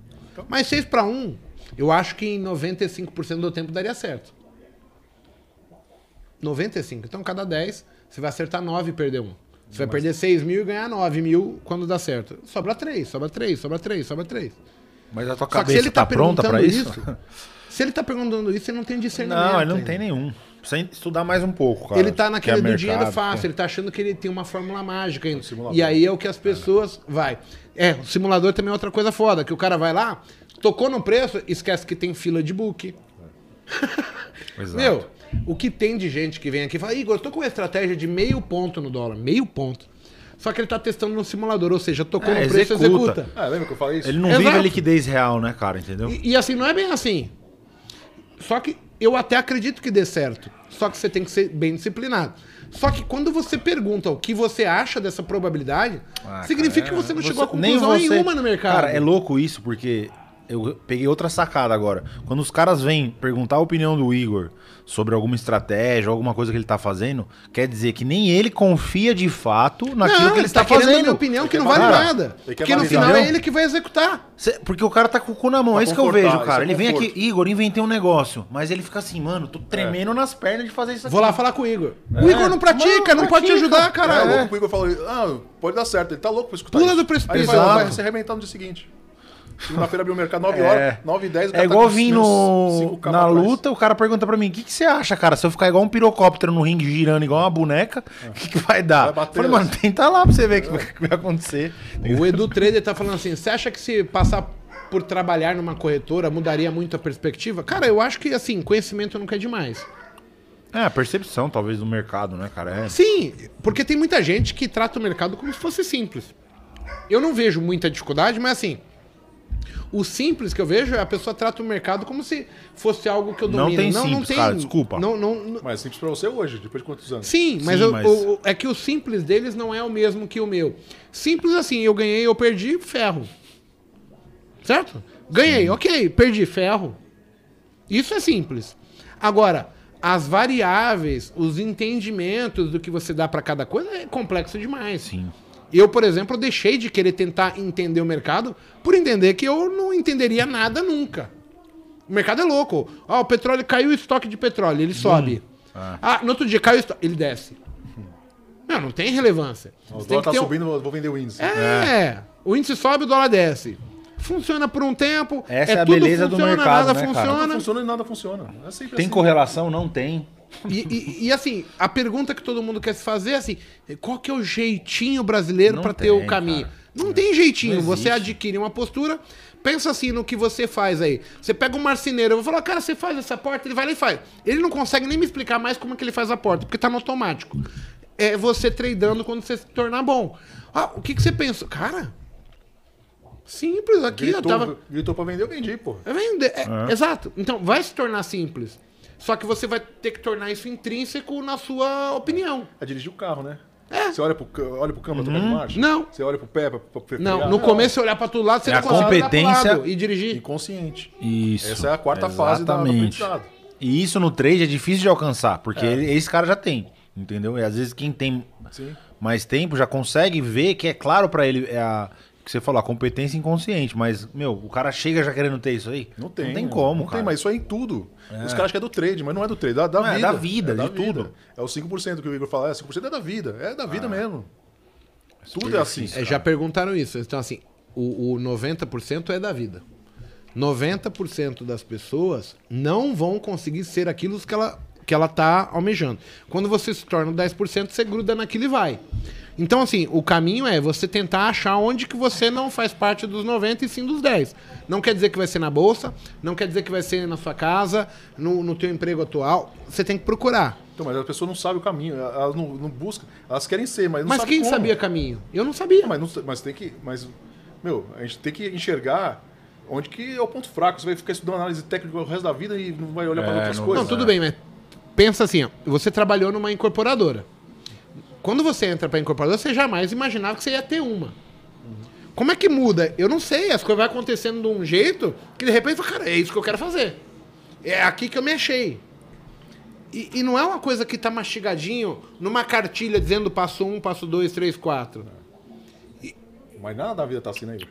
Mas 6 pra 1, eu acho que em 95% do tempo daria certo. 95. Então cada 10, você vai acertar 9 e perder 1. Você vai perder 6 mil e ganhar 9 mil quando dá certo. Sobra 3, sobra 3, sobra 3, sobra 3. Mas a tua Só cabeça ele tá, tá, pronta perguntando isso? isso, se ele tá perguntando isso, ele não tem discernimento. Não, ele não tem nenhum. Precisa estudar mais um pouco, cara. Ele tá naquele Que é do dinheiro mercado, fácil, que- ele tá achando que ele tem uma fórmula mágica simulador. E aí é o que as pessoas. Vai. É, o simulador também é outra coisa foda, que o cara vai lá, tocou no preço, esquece que tem fila de book. Exato. Meu, o que tem de gente que vem aqui e fala, Igor, eu tô com uma estratégia de meio ponto no dólar. Meio ponto. Só que ele tá testando no simulador, ou seja, tocou É, no preço, executa. executa. Ah, lembra que eu falei isso? Ele não Exato. vive a liquidez real, né, cara? Entendeu? E, e assim, não é bem assim. Só que eu até acredito que dê certo. Só que você tem que ser bem disciplinado. Só que quando você pergunta o que você acha dessa probabilidade, Ah, significa cara, que você não é- chegou a nem conclusão você- nenhuma no mercado. Cara, é louco isso, porque eu peguei outra sacada agora. Quando os caras vêm perguntar a opinião do Igor sobre alguma estratégia, alguma coisa que ele tá fazendo, quer dizer que nem ele confia de fato naquilo não, que ele está querendo a fazendo. minha opinião que não vale validar. nada. Porque no final é ele que vai executar. Cê- Porque o cara tá com o cu na mão, Pra é isso que eu vejo, cara. é Ele vem aqui, Igor, inventei um negócio, mas ele fica assim, mano, tô tremendo nas pernas de fazer isso aqui. Vou lá falar com o Igor. O Igor não pratica, Não não, pode te pratica. ajudar, Tá caralho. louco, o Igor falou, ah, pode dar certo, ele tá louco pra escutar Pula isso. do precipício. Aí ele vai, vai se arrebentar no dia seguinte. Segunda-feira abriu o mercado 9 É. horas, 9 e 10 o É cara igual tá vir no, 5K na pra trás. luta, o cara pergunta pra mim, o que, que você acha, cara? Se eu ficar igual um pirocóptero no ringue girando igual uma boneca, o que, que vai dar? Vai bater, Falei, mano, tenta lá pra você ver o que, vai- que vai acontecer. O Edu Trader tá falando assim: você acha que se passar por trabalhar numa corretora mudaria muito a perspectiva? Cara, eu acho que assim, conhecimento nunca é demais. É, a percepção, talvez, do mercado, né, cara? É. Sim, porque tem muita gente que trata o mercado como se fosse simples. Eu não vejo muita dificuldade, mas assim. O simples que eu vejo é a pessoa trata o mercado como se fosse algo que eu Não domino. tem simples, cara, desculpa. Não, não, não- Mas é simples pra você hoje, depois de quantos anos? Sim, mas, Sim, eu- mas- o- o- é que o simples deles não é o mesmo que o meu. Simples assim, eu ganhei, eu perdi, ferro. Certo? Ganhei, ok, perdi, ferro. Isso é simples. Agora, as variáveis, os entendimentos do que você dá pra cada coisa é complexo demais. Sim. Eu, por exemplo, deixei de querer tentar entender o mercado por entender que eu não entenderia nada nunca. O mercado é louco. Ah, o petróleo caiu o estoque de petróleo, ele sobe. Ah, no outro dia caiu o estoque, ele desce. Não, não tem relevância. O Você dólar tá um- subindo, eu vou vender o índice. É, o índice sobe, o dólar desce. Funciona por um tempo. Essa é a tudo beleza do funciona, mercado, nada né, cara? Nada funciona. funciona e nada funciona. É Tem assim. correlação? Não tem. E, e- e, assim, a pergunta que todo mundo quer se fazer é assim: qual que é o jeitinho brasileiro pra ter o caminho? cara. Não tem jeitinho. Não você adquire uma postura, pensa assim no que você faz aí. Você pega um marceneiro, eu vou falar, cara, você faz essa porta, ele vai lá e faz. Ele não consegue nem me explicar mais como é que ele faz a porta, porque tá no automático. É você tradando quando você se tornar bom. Ah, o que, que você pensa? Cara, simples aqui, Gritou, eu tava. gritou pra vender, eu vendi, pô. É vender. É, Exato. Então, vai se tornar simples. Só que você vai ter que tornar isso intrínseco na sua opinião. É dirigir o carro, né? É. Você olha pro, olha pro câmbio, trocar de marcha? Não. Você olha pro pé pra, pra pra Não, no começo você olhar pra todo lado, você É não a consegue olhar pro competência- lado e dirigir. Inconsciente. Isso. Essa é a quarta fase da- do Exatamente. aprendizado. E isso no trade é difícil de alcançar, porque ele- esse cara já tem, entendeu? E às vezes quem tem Sim. mais tempo já consegue ver que é claro pra ele é a que você falou, a competência inconsciente, mas meu, o cara chega já querendo ter isso aí? Não tem. Não tem como, Não cara. tem, mas isso é em tudo. Os caras que é do trade, mas não é do trade, é da, da Não, é vida. da vida, de tudo. É o 5% que o Igor fala, é 5% é da vida. É da vida mesmo. Tudo é assim. É, já perguntaram isso. Então, assim, o, o 90% é da vida. 90% das pessoas não vão conseguir ser aquilo que ela, que ela tá almejando. Quando você se torna 10%, você gruda naquilo e vai. Então, assim, o caminho é você tentar achar onde que você não faz parte dos 90 e sim dos 10. Não quer dizer que vai ser na bolsa, não quer dizer que vai ser na sua casa, no, no teu emprego atual. Você tem que procurar. Então, mas a pessoa não sabe o caminho, elas não, não buscam, elas querem ser, mas não Mas sabe quem como. sabia caminho? Eu não sabia. Mas, não, mas tem que. Mas, meu, a gente tem que enxergar onde que é o ponto fraco. Você vai ficar estudando análise técnica o resto da vida e não vai olhar para É, outras não- coisas. Não, tudo bem, mas pensa assim, ó, você trabalhou numa incorporadora. Quando você entra pra incorporadora, você jamais imaginava que você ia ter uma. Como é que muda? Eu não sei, as coisas vão acontecendo de um jeito que de repente, fala, cara, é isso que eu quero fazer. É aqui que eu me achei. E, e não é uma coisa que tá mastigadinho numa cartilha dizendo passo um, passo dois, três, quatro. Mas nada da vida tá assim, né, Igor?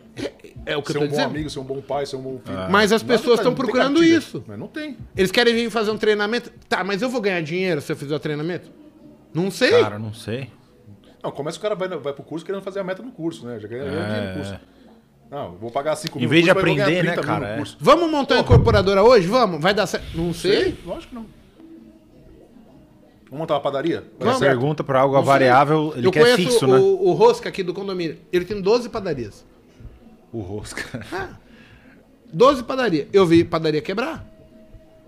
É o que Ser eu um tô bom dizendo. amigo, ser um bom pai, ser um bom filho. Mas as Nada pessoas tá- estão tem procurando isso. Mas não tem. Eles querem vir fazer um treinamento. Tá, mas eu vou ganhar dinheiro se eu fizer o treinamento? Não sei. Cara, não sei. Não, começa o cara vai, vai pro curso querendo fazer a meta no curso, né? Já ganha ganha dinheiro no curso. Não, vou pagar 5 Em mil vez de aprender, né, 30 mil cara, é. Vamos montar uma incorporadora hoje? Vamos? Vai dar certo? Não sei. Sei, lógico que não. Vamos montar uma padaria? Pergunta pra algo Não sei. variável, ele eu quer conheço fixo, o, né? o Rosca aqui do condomínio. Ele tem 12 padarias. O rosca. 12 padarias. Eu vi padaria quebrar.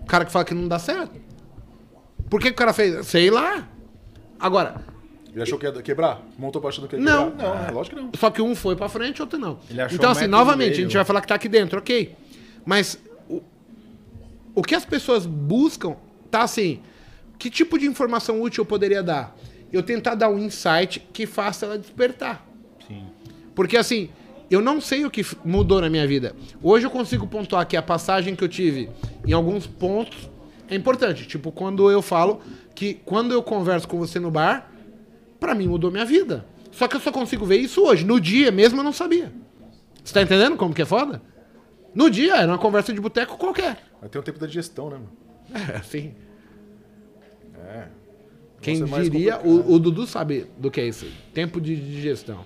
O cara que fala que não dá certo. Por que, que o cara fez? Sei lá. Agora, Ele achou que ia quebrar? Montou pra achando que ia Não. quebrar? Não, é lógico que não. só que um foi pra frente, outro não. Ele achou Então, assim, novamente, a gente vai falar que tá aqui dentro, ok. Mas o, o que as pessoas buscam tá assim. Que tipo de informação útil eu poderia dar? Eu tentar dar um insight que faça ela despertar. Sim. Porque assim, eu não sei o que mudou na minha vida. Hoje eu consigo pontuar que a passagem que eu tive em alguns pontos é importante. Tipo, quando eu falo que quando eu converso com você no bar, pra mim mudou minha vida. Só que eu só consigo ver isso hoje. No dia mesmo eu não sabia. Você tá entendendo como que é foda? No dia era uma conversa de boteco qualquer. Mas tem o tempo da digestão, né, mano? É, assim. É. Quem é diria, o, o Dudu sabe do que é isso. Tempo de digestão.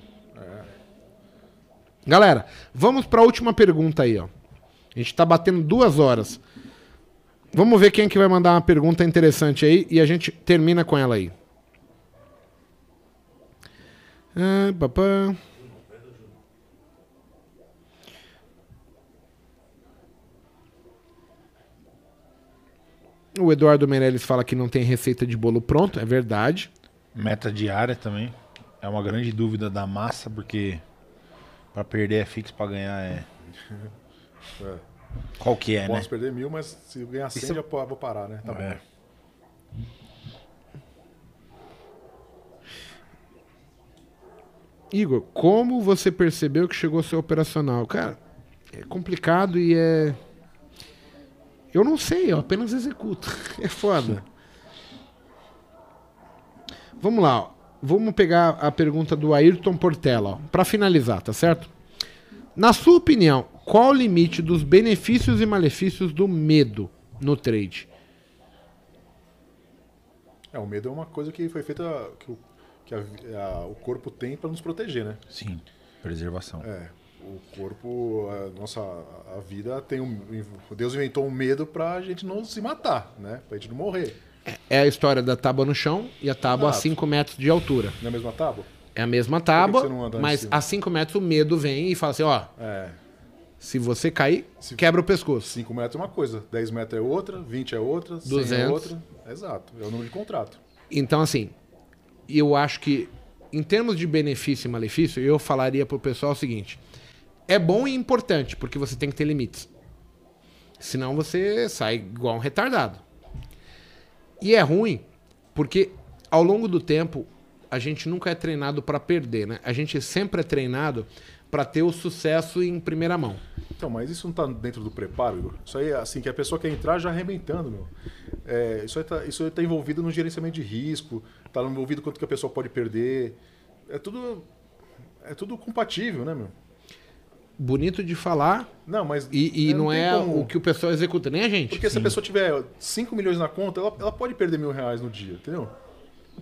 Galera, vamos para a última pergunta aí, ó. A gente tá batendo duas horas. Vamos ver quem que vai mandar uma pergunta interessante aí e a gente termina com ela aí. Ah, papá. O Eduardo Meirelles fala que não tem receita de bolo pronto, é verdade. Meta diária também. É uma grande dúvida da massa, porque pra perder é fixo, pra ganhar é. É. Qual que é, né? Posso perder mil, mas se eu ganhar 100 Isso- já vou parar, né? Tá É. bom. Igor, como você percebeu que chegou a ser operacional? Cara, é complicado e é. Eu não sei, eu apenas executo. É foda. Vamos lá, ó. vamos pegar a pergunta do Ayrton Portela, ó, para finalizar, tá certo? Na sua opinião, qual o limite dos benefícios e malefícios do medo no trade? É, o medo é uma coisa que foi feita. que, o, que a- a- o corpo tem pra nos proteger, né? Sim. Preservação. É. O corpo, a nossa a vida tem um. Deus inventou um medo pra gente não se matar, né? Pra gente não morrer. É a história da tábua no chão e a tábua a Exato. 5 metros de altura. Não é a mesma tábua? É a mesma tábua, mas a 5 metros o medo vem e fala assim, ó, É. se você cair, Se- quebra o pescoço. 5 metros é uma coisa, 10 metros é outra, 20 é outra, 100 é 200. outra. Exato, é o número de contrato. Então, assim, eu acho que, em termos de benefício e malefício, eu falaria pro pessoal o seguinte: é bom e importante, porque você tem que ter limites. Senão você sai igual um retardado. E é ruim, porque ao longo do tempo, a gente nunca é treinado para perder, né? A gente sempre é treinado para ter o sucesso em primeira mão. Então, mas isso não tá dentro do preparo, Igor? Isso aí, assim, que a pessoa quer entrar já arrebentando, meu. É, isso, aí tá, isso aí tá envolvido no gerenciamento de risco, tá envolvido quanto que a pessoa pode perder. É tudo. É tudo compatível, né, meu? Bonito de falar Não, mas. e, e não, tem é como- o que o pessoal executa, nem a gente. Porque se a pessoa tiver 5 milhões na conta, ela, ela pode perder mil reais no dia, entendeu?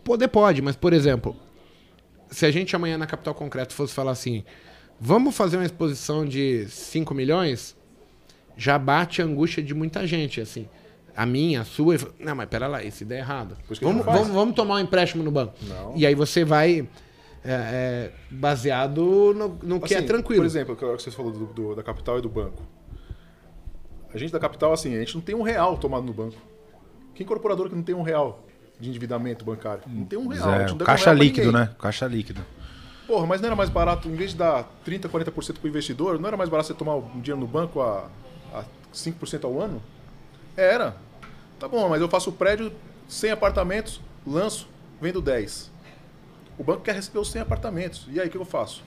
Poder pode, mas, por exemplo, se a gente amanhã na Capital Concreto fosse falar assim, vamos fazer uma exposição de 5 milhões, já bate a angústia de muita gente, assim. A minha, a sua. Não, mas pera lá, isso der errado. Vamos, vamos, vamos tomar um empréstimo no banco. Não. E aí você vai é, é, baseado no, no que é Assim, tranquilo. Por exemplo, o que você falou do- do- da capital e do banco. A gente da capital, assim, a gente não tem um real tomado no banco. Que incorporador que não tem um real de endividamento bancário? Não tem um real. a gente não Zero. deve um Caixa real líquido, né? Caixa líquido. Porra, mas não era mais barato, em vez de dar 30%, 40% pro investidor, não era mais barato você tomar um dinheiro no banco a, a 5% ao ano? Era. Tá bom, mas eu faço o prédio 100 apartamentos, lanço, vendo 10. O banco quer receber os 100 apartamentos. E aí, o que eu faço?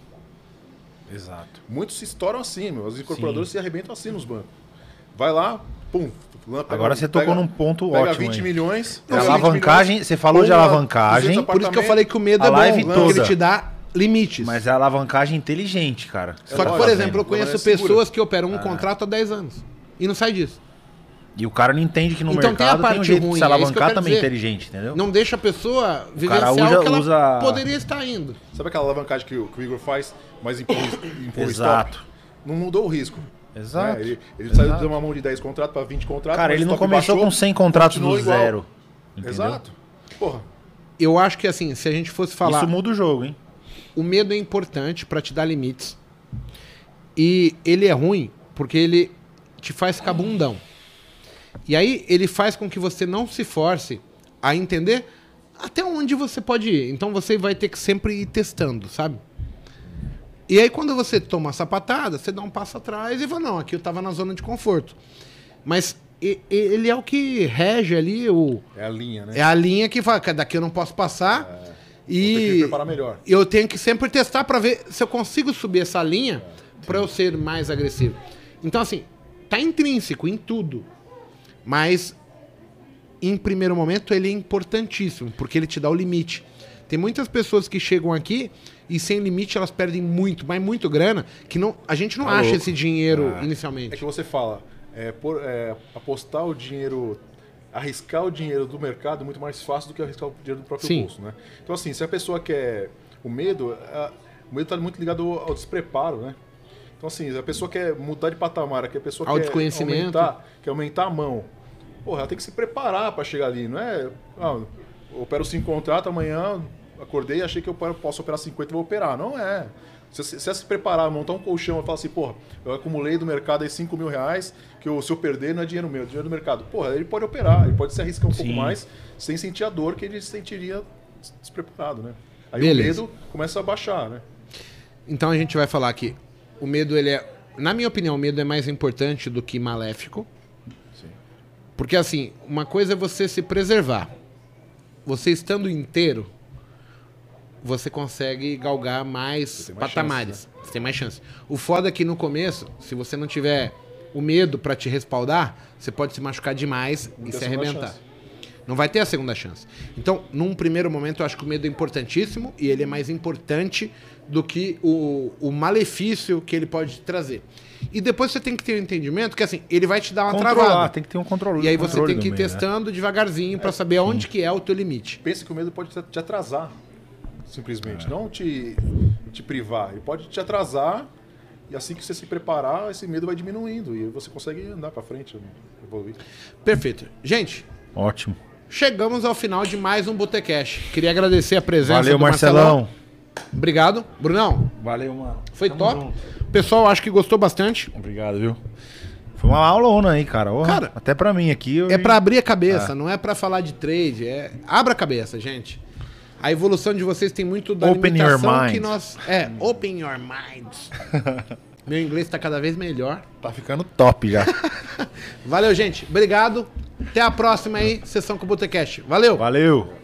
Exato. Muitos se estouram assim, meu. Os incorporadores se arrebentam assim nos bancos. Vai lá, pum. pega- Agora você tocou pega- num ponto pega ótimo 20 aí. milhões. É 20 alavancagem, milhões, você falou de alavancagem, 200 Por isso que eu falei que o medo A é bom, live porque ele toda. te dá limites. Mas é alavancagem inteligente, cara. Só que, por exemplo, eu conheço é pessoas que operam um contrato há 10 anos e não sai disso. E o cara não entende que no Então tem a mercado tem, um parte jeito de ruim, se é alavancar quero também dizer. inteligente, entendeu? Não deixa a pessoa vivenciar usa- o que ela usa- poderia estar indo. Sabe aquela alavancagem que, o- que o Igor faz, mas empurra o Exato. stop? Não mudou o risco. Exato. né? Ele, ele Exato. saiu de uma mão de 10 contratos para 20 contratos. Cara, mas ele o não começou baixou, com 100 contratos do igual. zero. Entendeu? Exato. Porra. Eu acho que assim, se a gente fosse falar, Isso muda o jogo, hein? O medo é importante pra te dar limites. E ele é ruim porque ele te faz ficar bundão. E aí ele faz com que você não se force a entender até onde você pode ir. Então você vai ter que sempre ir testando, sabe? E aí quando você toma a sapatada, você dá um passo atrás e fala, não, aqui eu tava na zona de conforto. Mas ele é o que rege ali o. É a linha, né? É a linha que fala, "Cara, daqui eu não posso passar. Me E eu tenho que sempre testar pra ver se eu consigo subir essa linha pra eu ser mais agressivo. Então, assim, tá intrínseco em tudo. Mas, em primeiro momento, ele é importantíssimo, porque ele te dá o limite. Tem muitas pessoas que chegam aqui e sem limite elas perdem muito, mas muito grana, que não, a gente não Tá acha louco. esse dinheiro É inicialmente. que você fala, é, por- é, apostar o dinheiro, arriscar o dinheiro do mercado é muito mais fácil do que arriscar o dinheiro do próprio Sim. bolso, né? Então assim, se a pessoa quer o medo, é, o medo está muito ligado ao, ao despreparo, né? Então assim, se a pessoa quer mudar de patamar, que a pessoa Ao quer aumentar, quer aumentar a mão, porra, ela tem que se preparar para chegar ali, não é? Ah, opero cinco contratos amanhã, acordei, achei que eu posso operar 50 vou operar. Não é. Se você se, preparar, montar um colchão e falar assim, porra, eu acumulei do mercado aí 5 mil reais, que eu, se eu perder não é dinheiro meu, é dinheiro do mercado. Porra, ele pode operar, ele pode se arriscar um pouco Sim. mais sem sentir a dor que ele sentiria despreparado, né? Aí Beleza. o medo começa a baixar, né? Então a gente vai falar que o medo, ele é. Na minha opinião, o medo é mais importante do que maléfico. Sim. Porque assim, uma coisa é você se preservar. Você estando inteiro, você consegue galgar mais patamares. chance, Você tem mais chance. O foda é que no começo, se você não tiver o medo pra te respaldar, você pode se machucar demais Não e se arrebentar. chance. Não vai ter a segunda chance. Então, num primeiro momento, eu acho que o medo é importantíssimo e ele é mais importante do que o, o malefício que ele pode trazer. E depois você tem que ter um entendimento que, assim, ele vai te dar uma Controlar, travada. tem que ter um controle. E aí você controle tem que ir meio, né? testando devagarzinho pra saber aonde que é o teu limite. Pensa que o medo pode te atrasar, simplesmente. Não te, te privar. Ele pode te atrasar e assim que você se preparar, esse medo vai diminuindo e você consegue andar pra frente, evoluir. Perfeito. Gente, Ótimo. chegamos ao final de mais um Botecash. Queria agradecer a presença Valeu, do Marcelão. Obrigado. Brunão, Valeu, mano. foi Tamo top. junto. Pessoal acho que gostou bastante. Obrigado, viu? Foi uma aulona aí, cara. Ô, Cara, até pra mim aqui. eu- É pra abrir a cabeça, não é pra falar de trade. É... Abra a cabeça, gente. A evolução de vocês tem muito da Open limitação que nós... É, open your minds. Meu inglês tá cada vez melhor. Tá ficando top já. Valeu, gente. Obrigado. Até a próxima aí, sessão com o Botecast. Valeu! Valeu.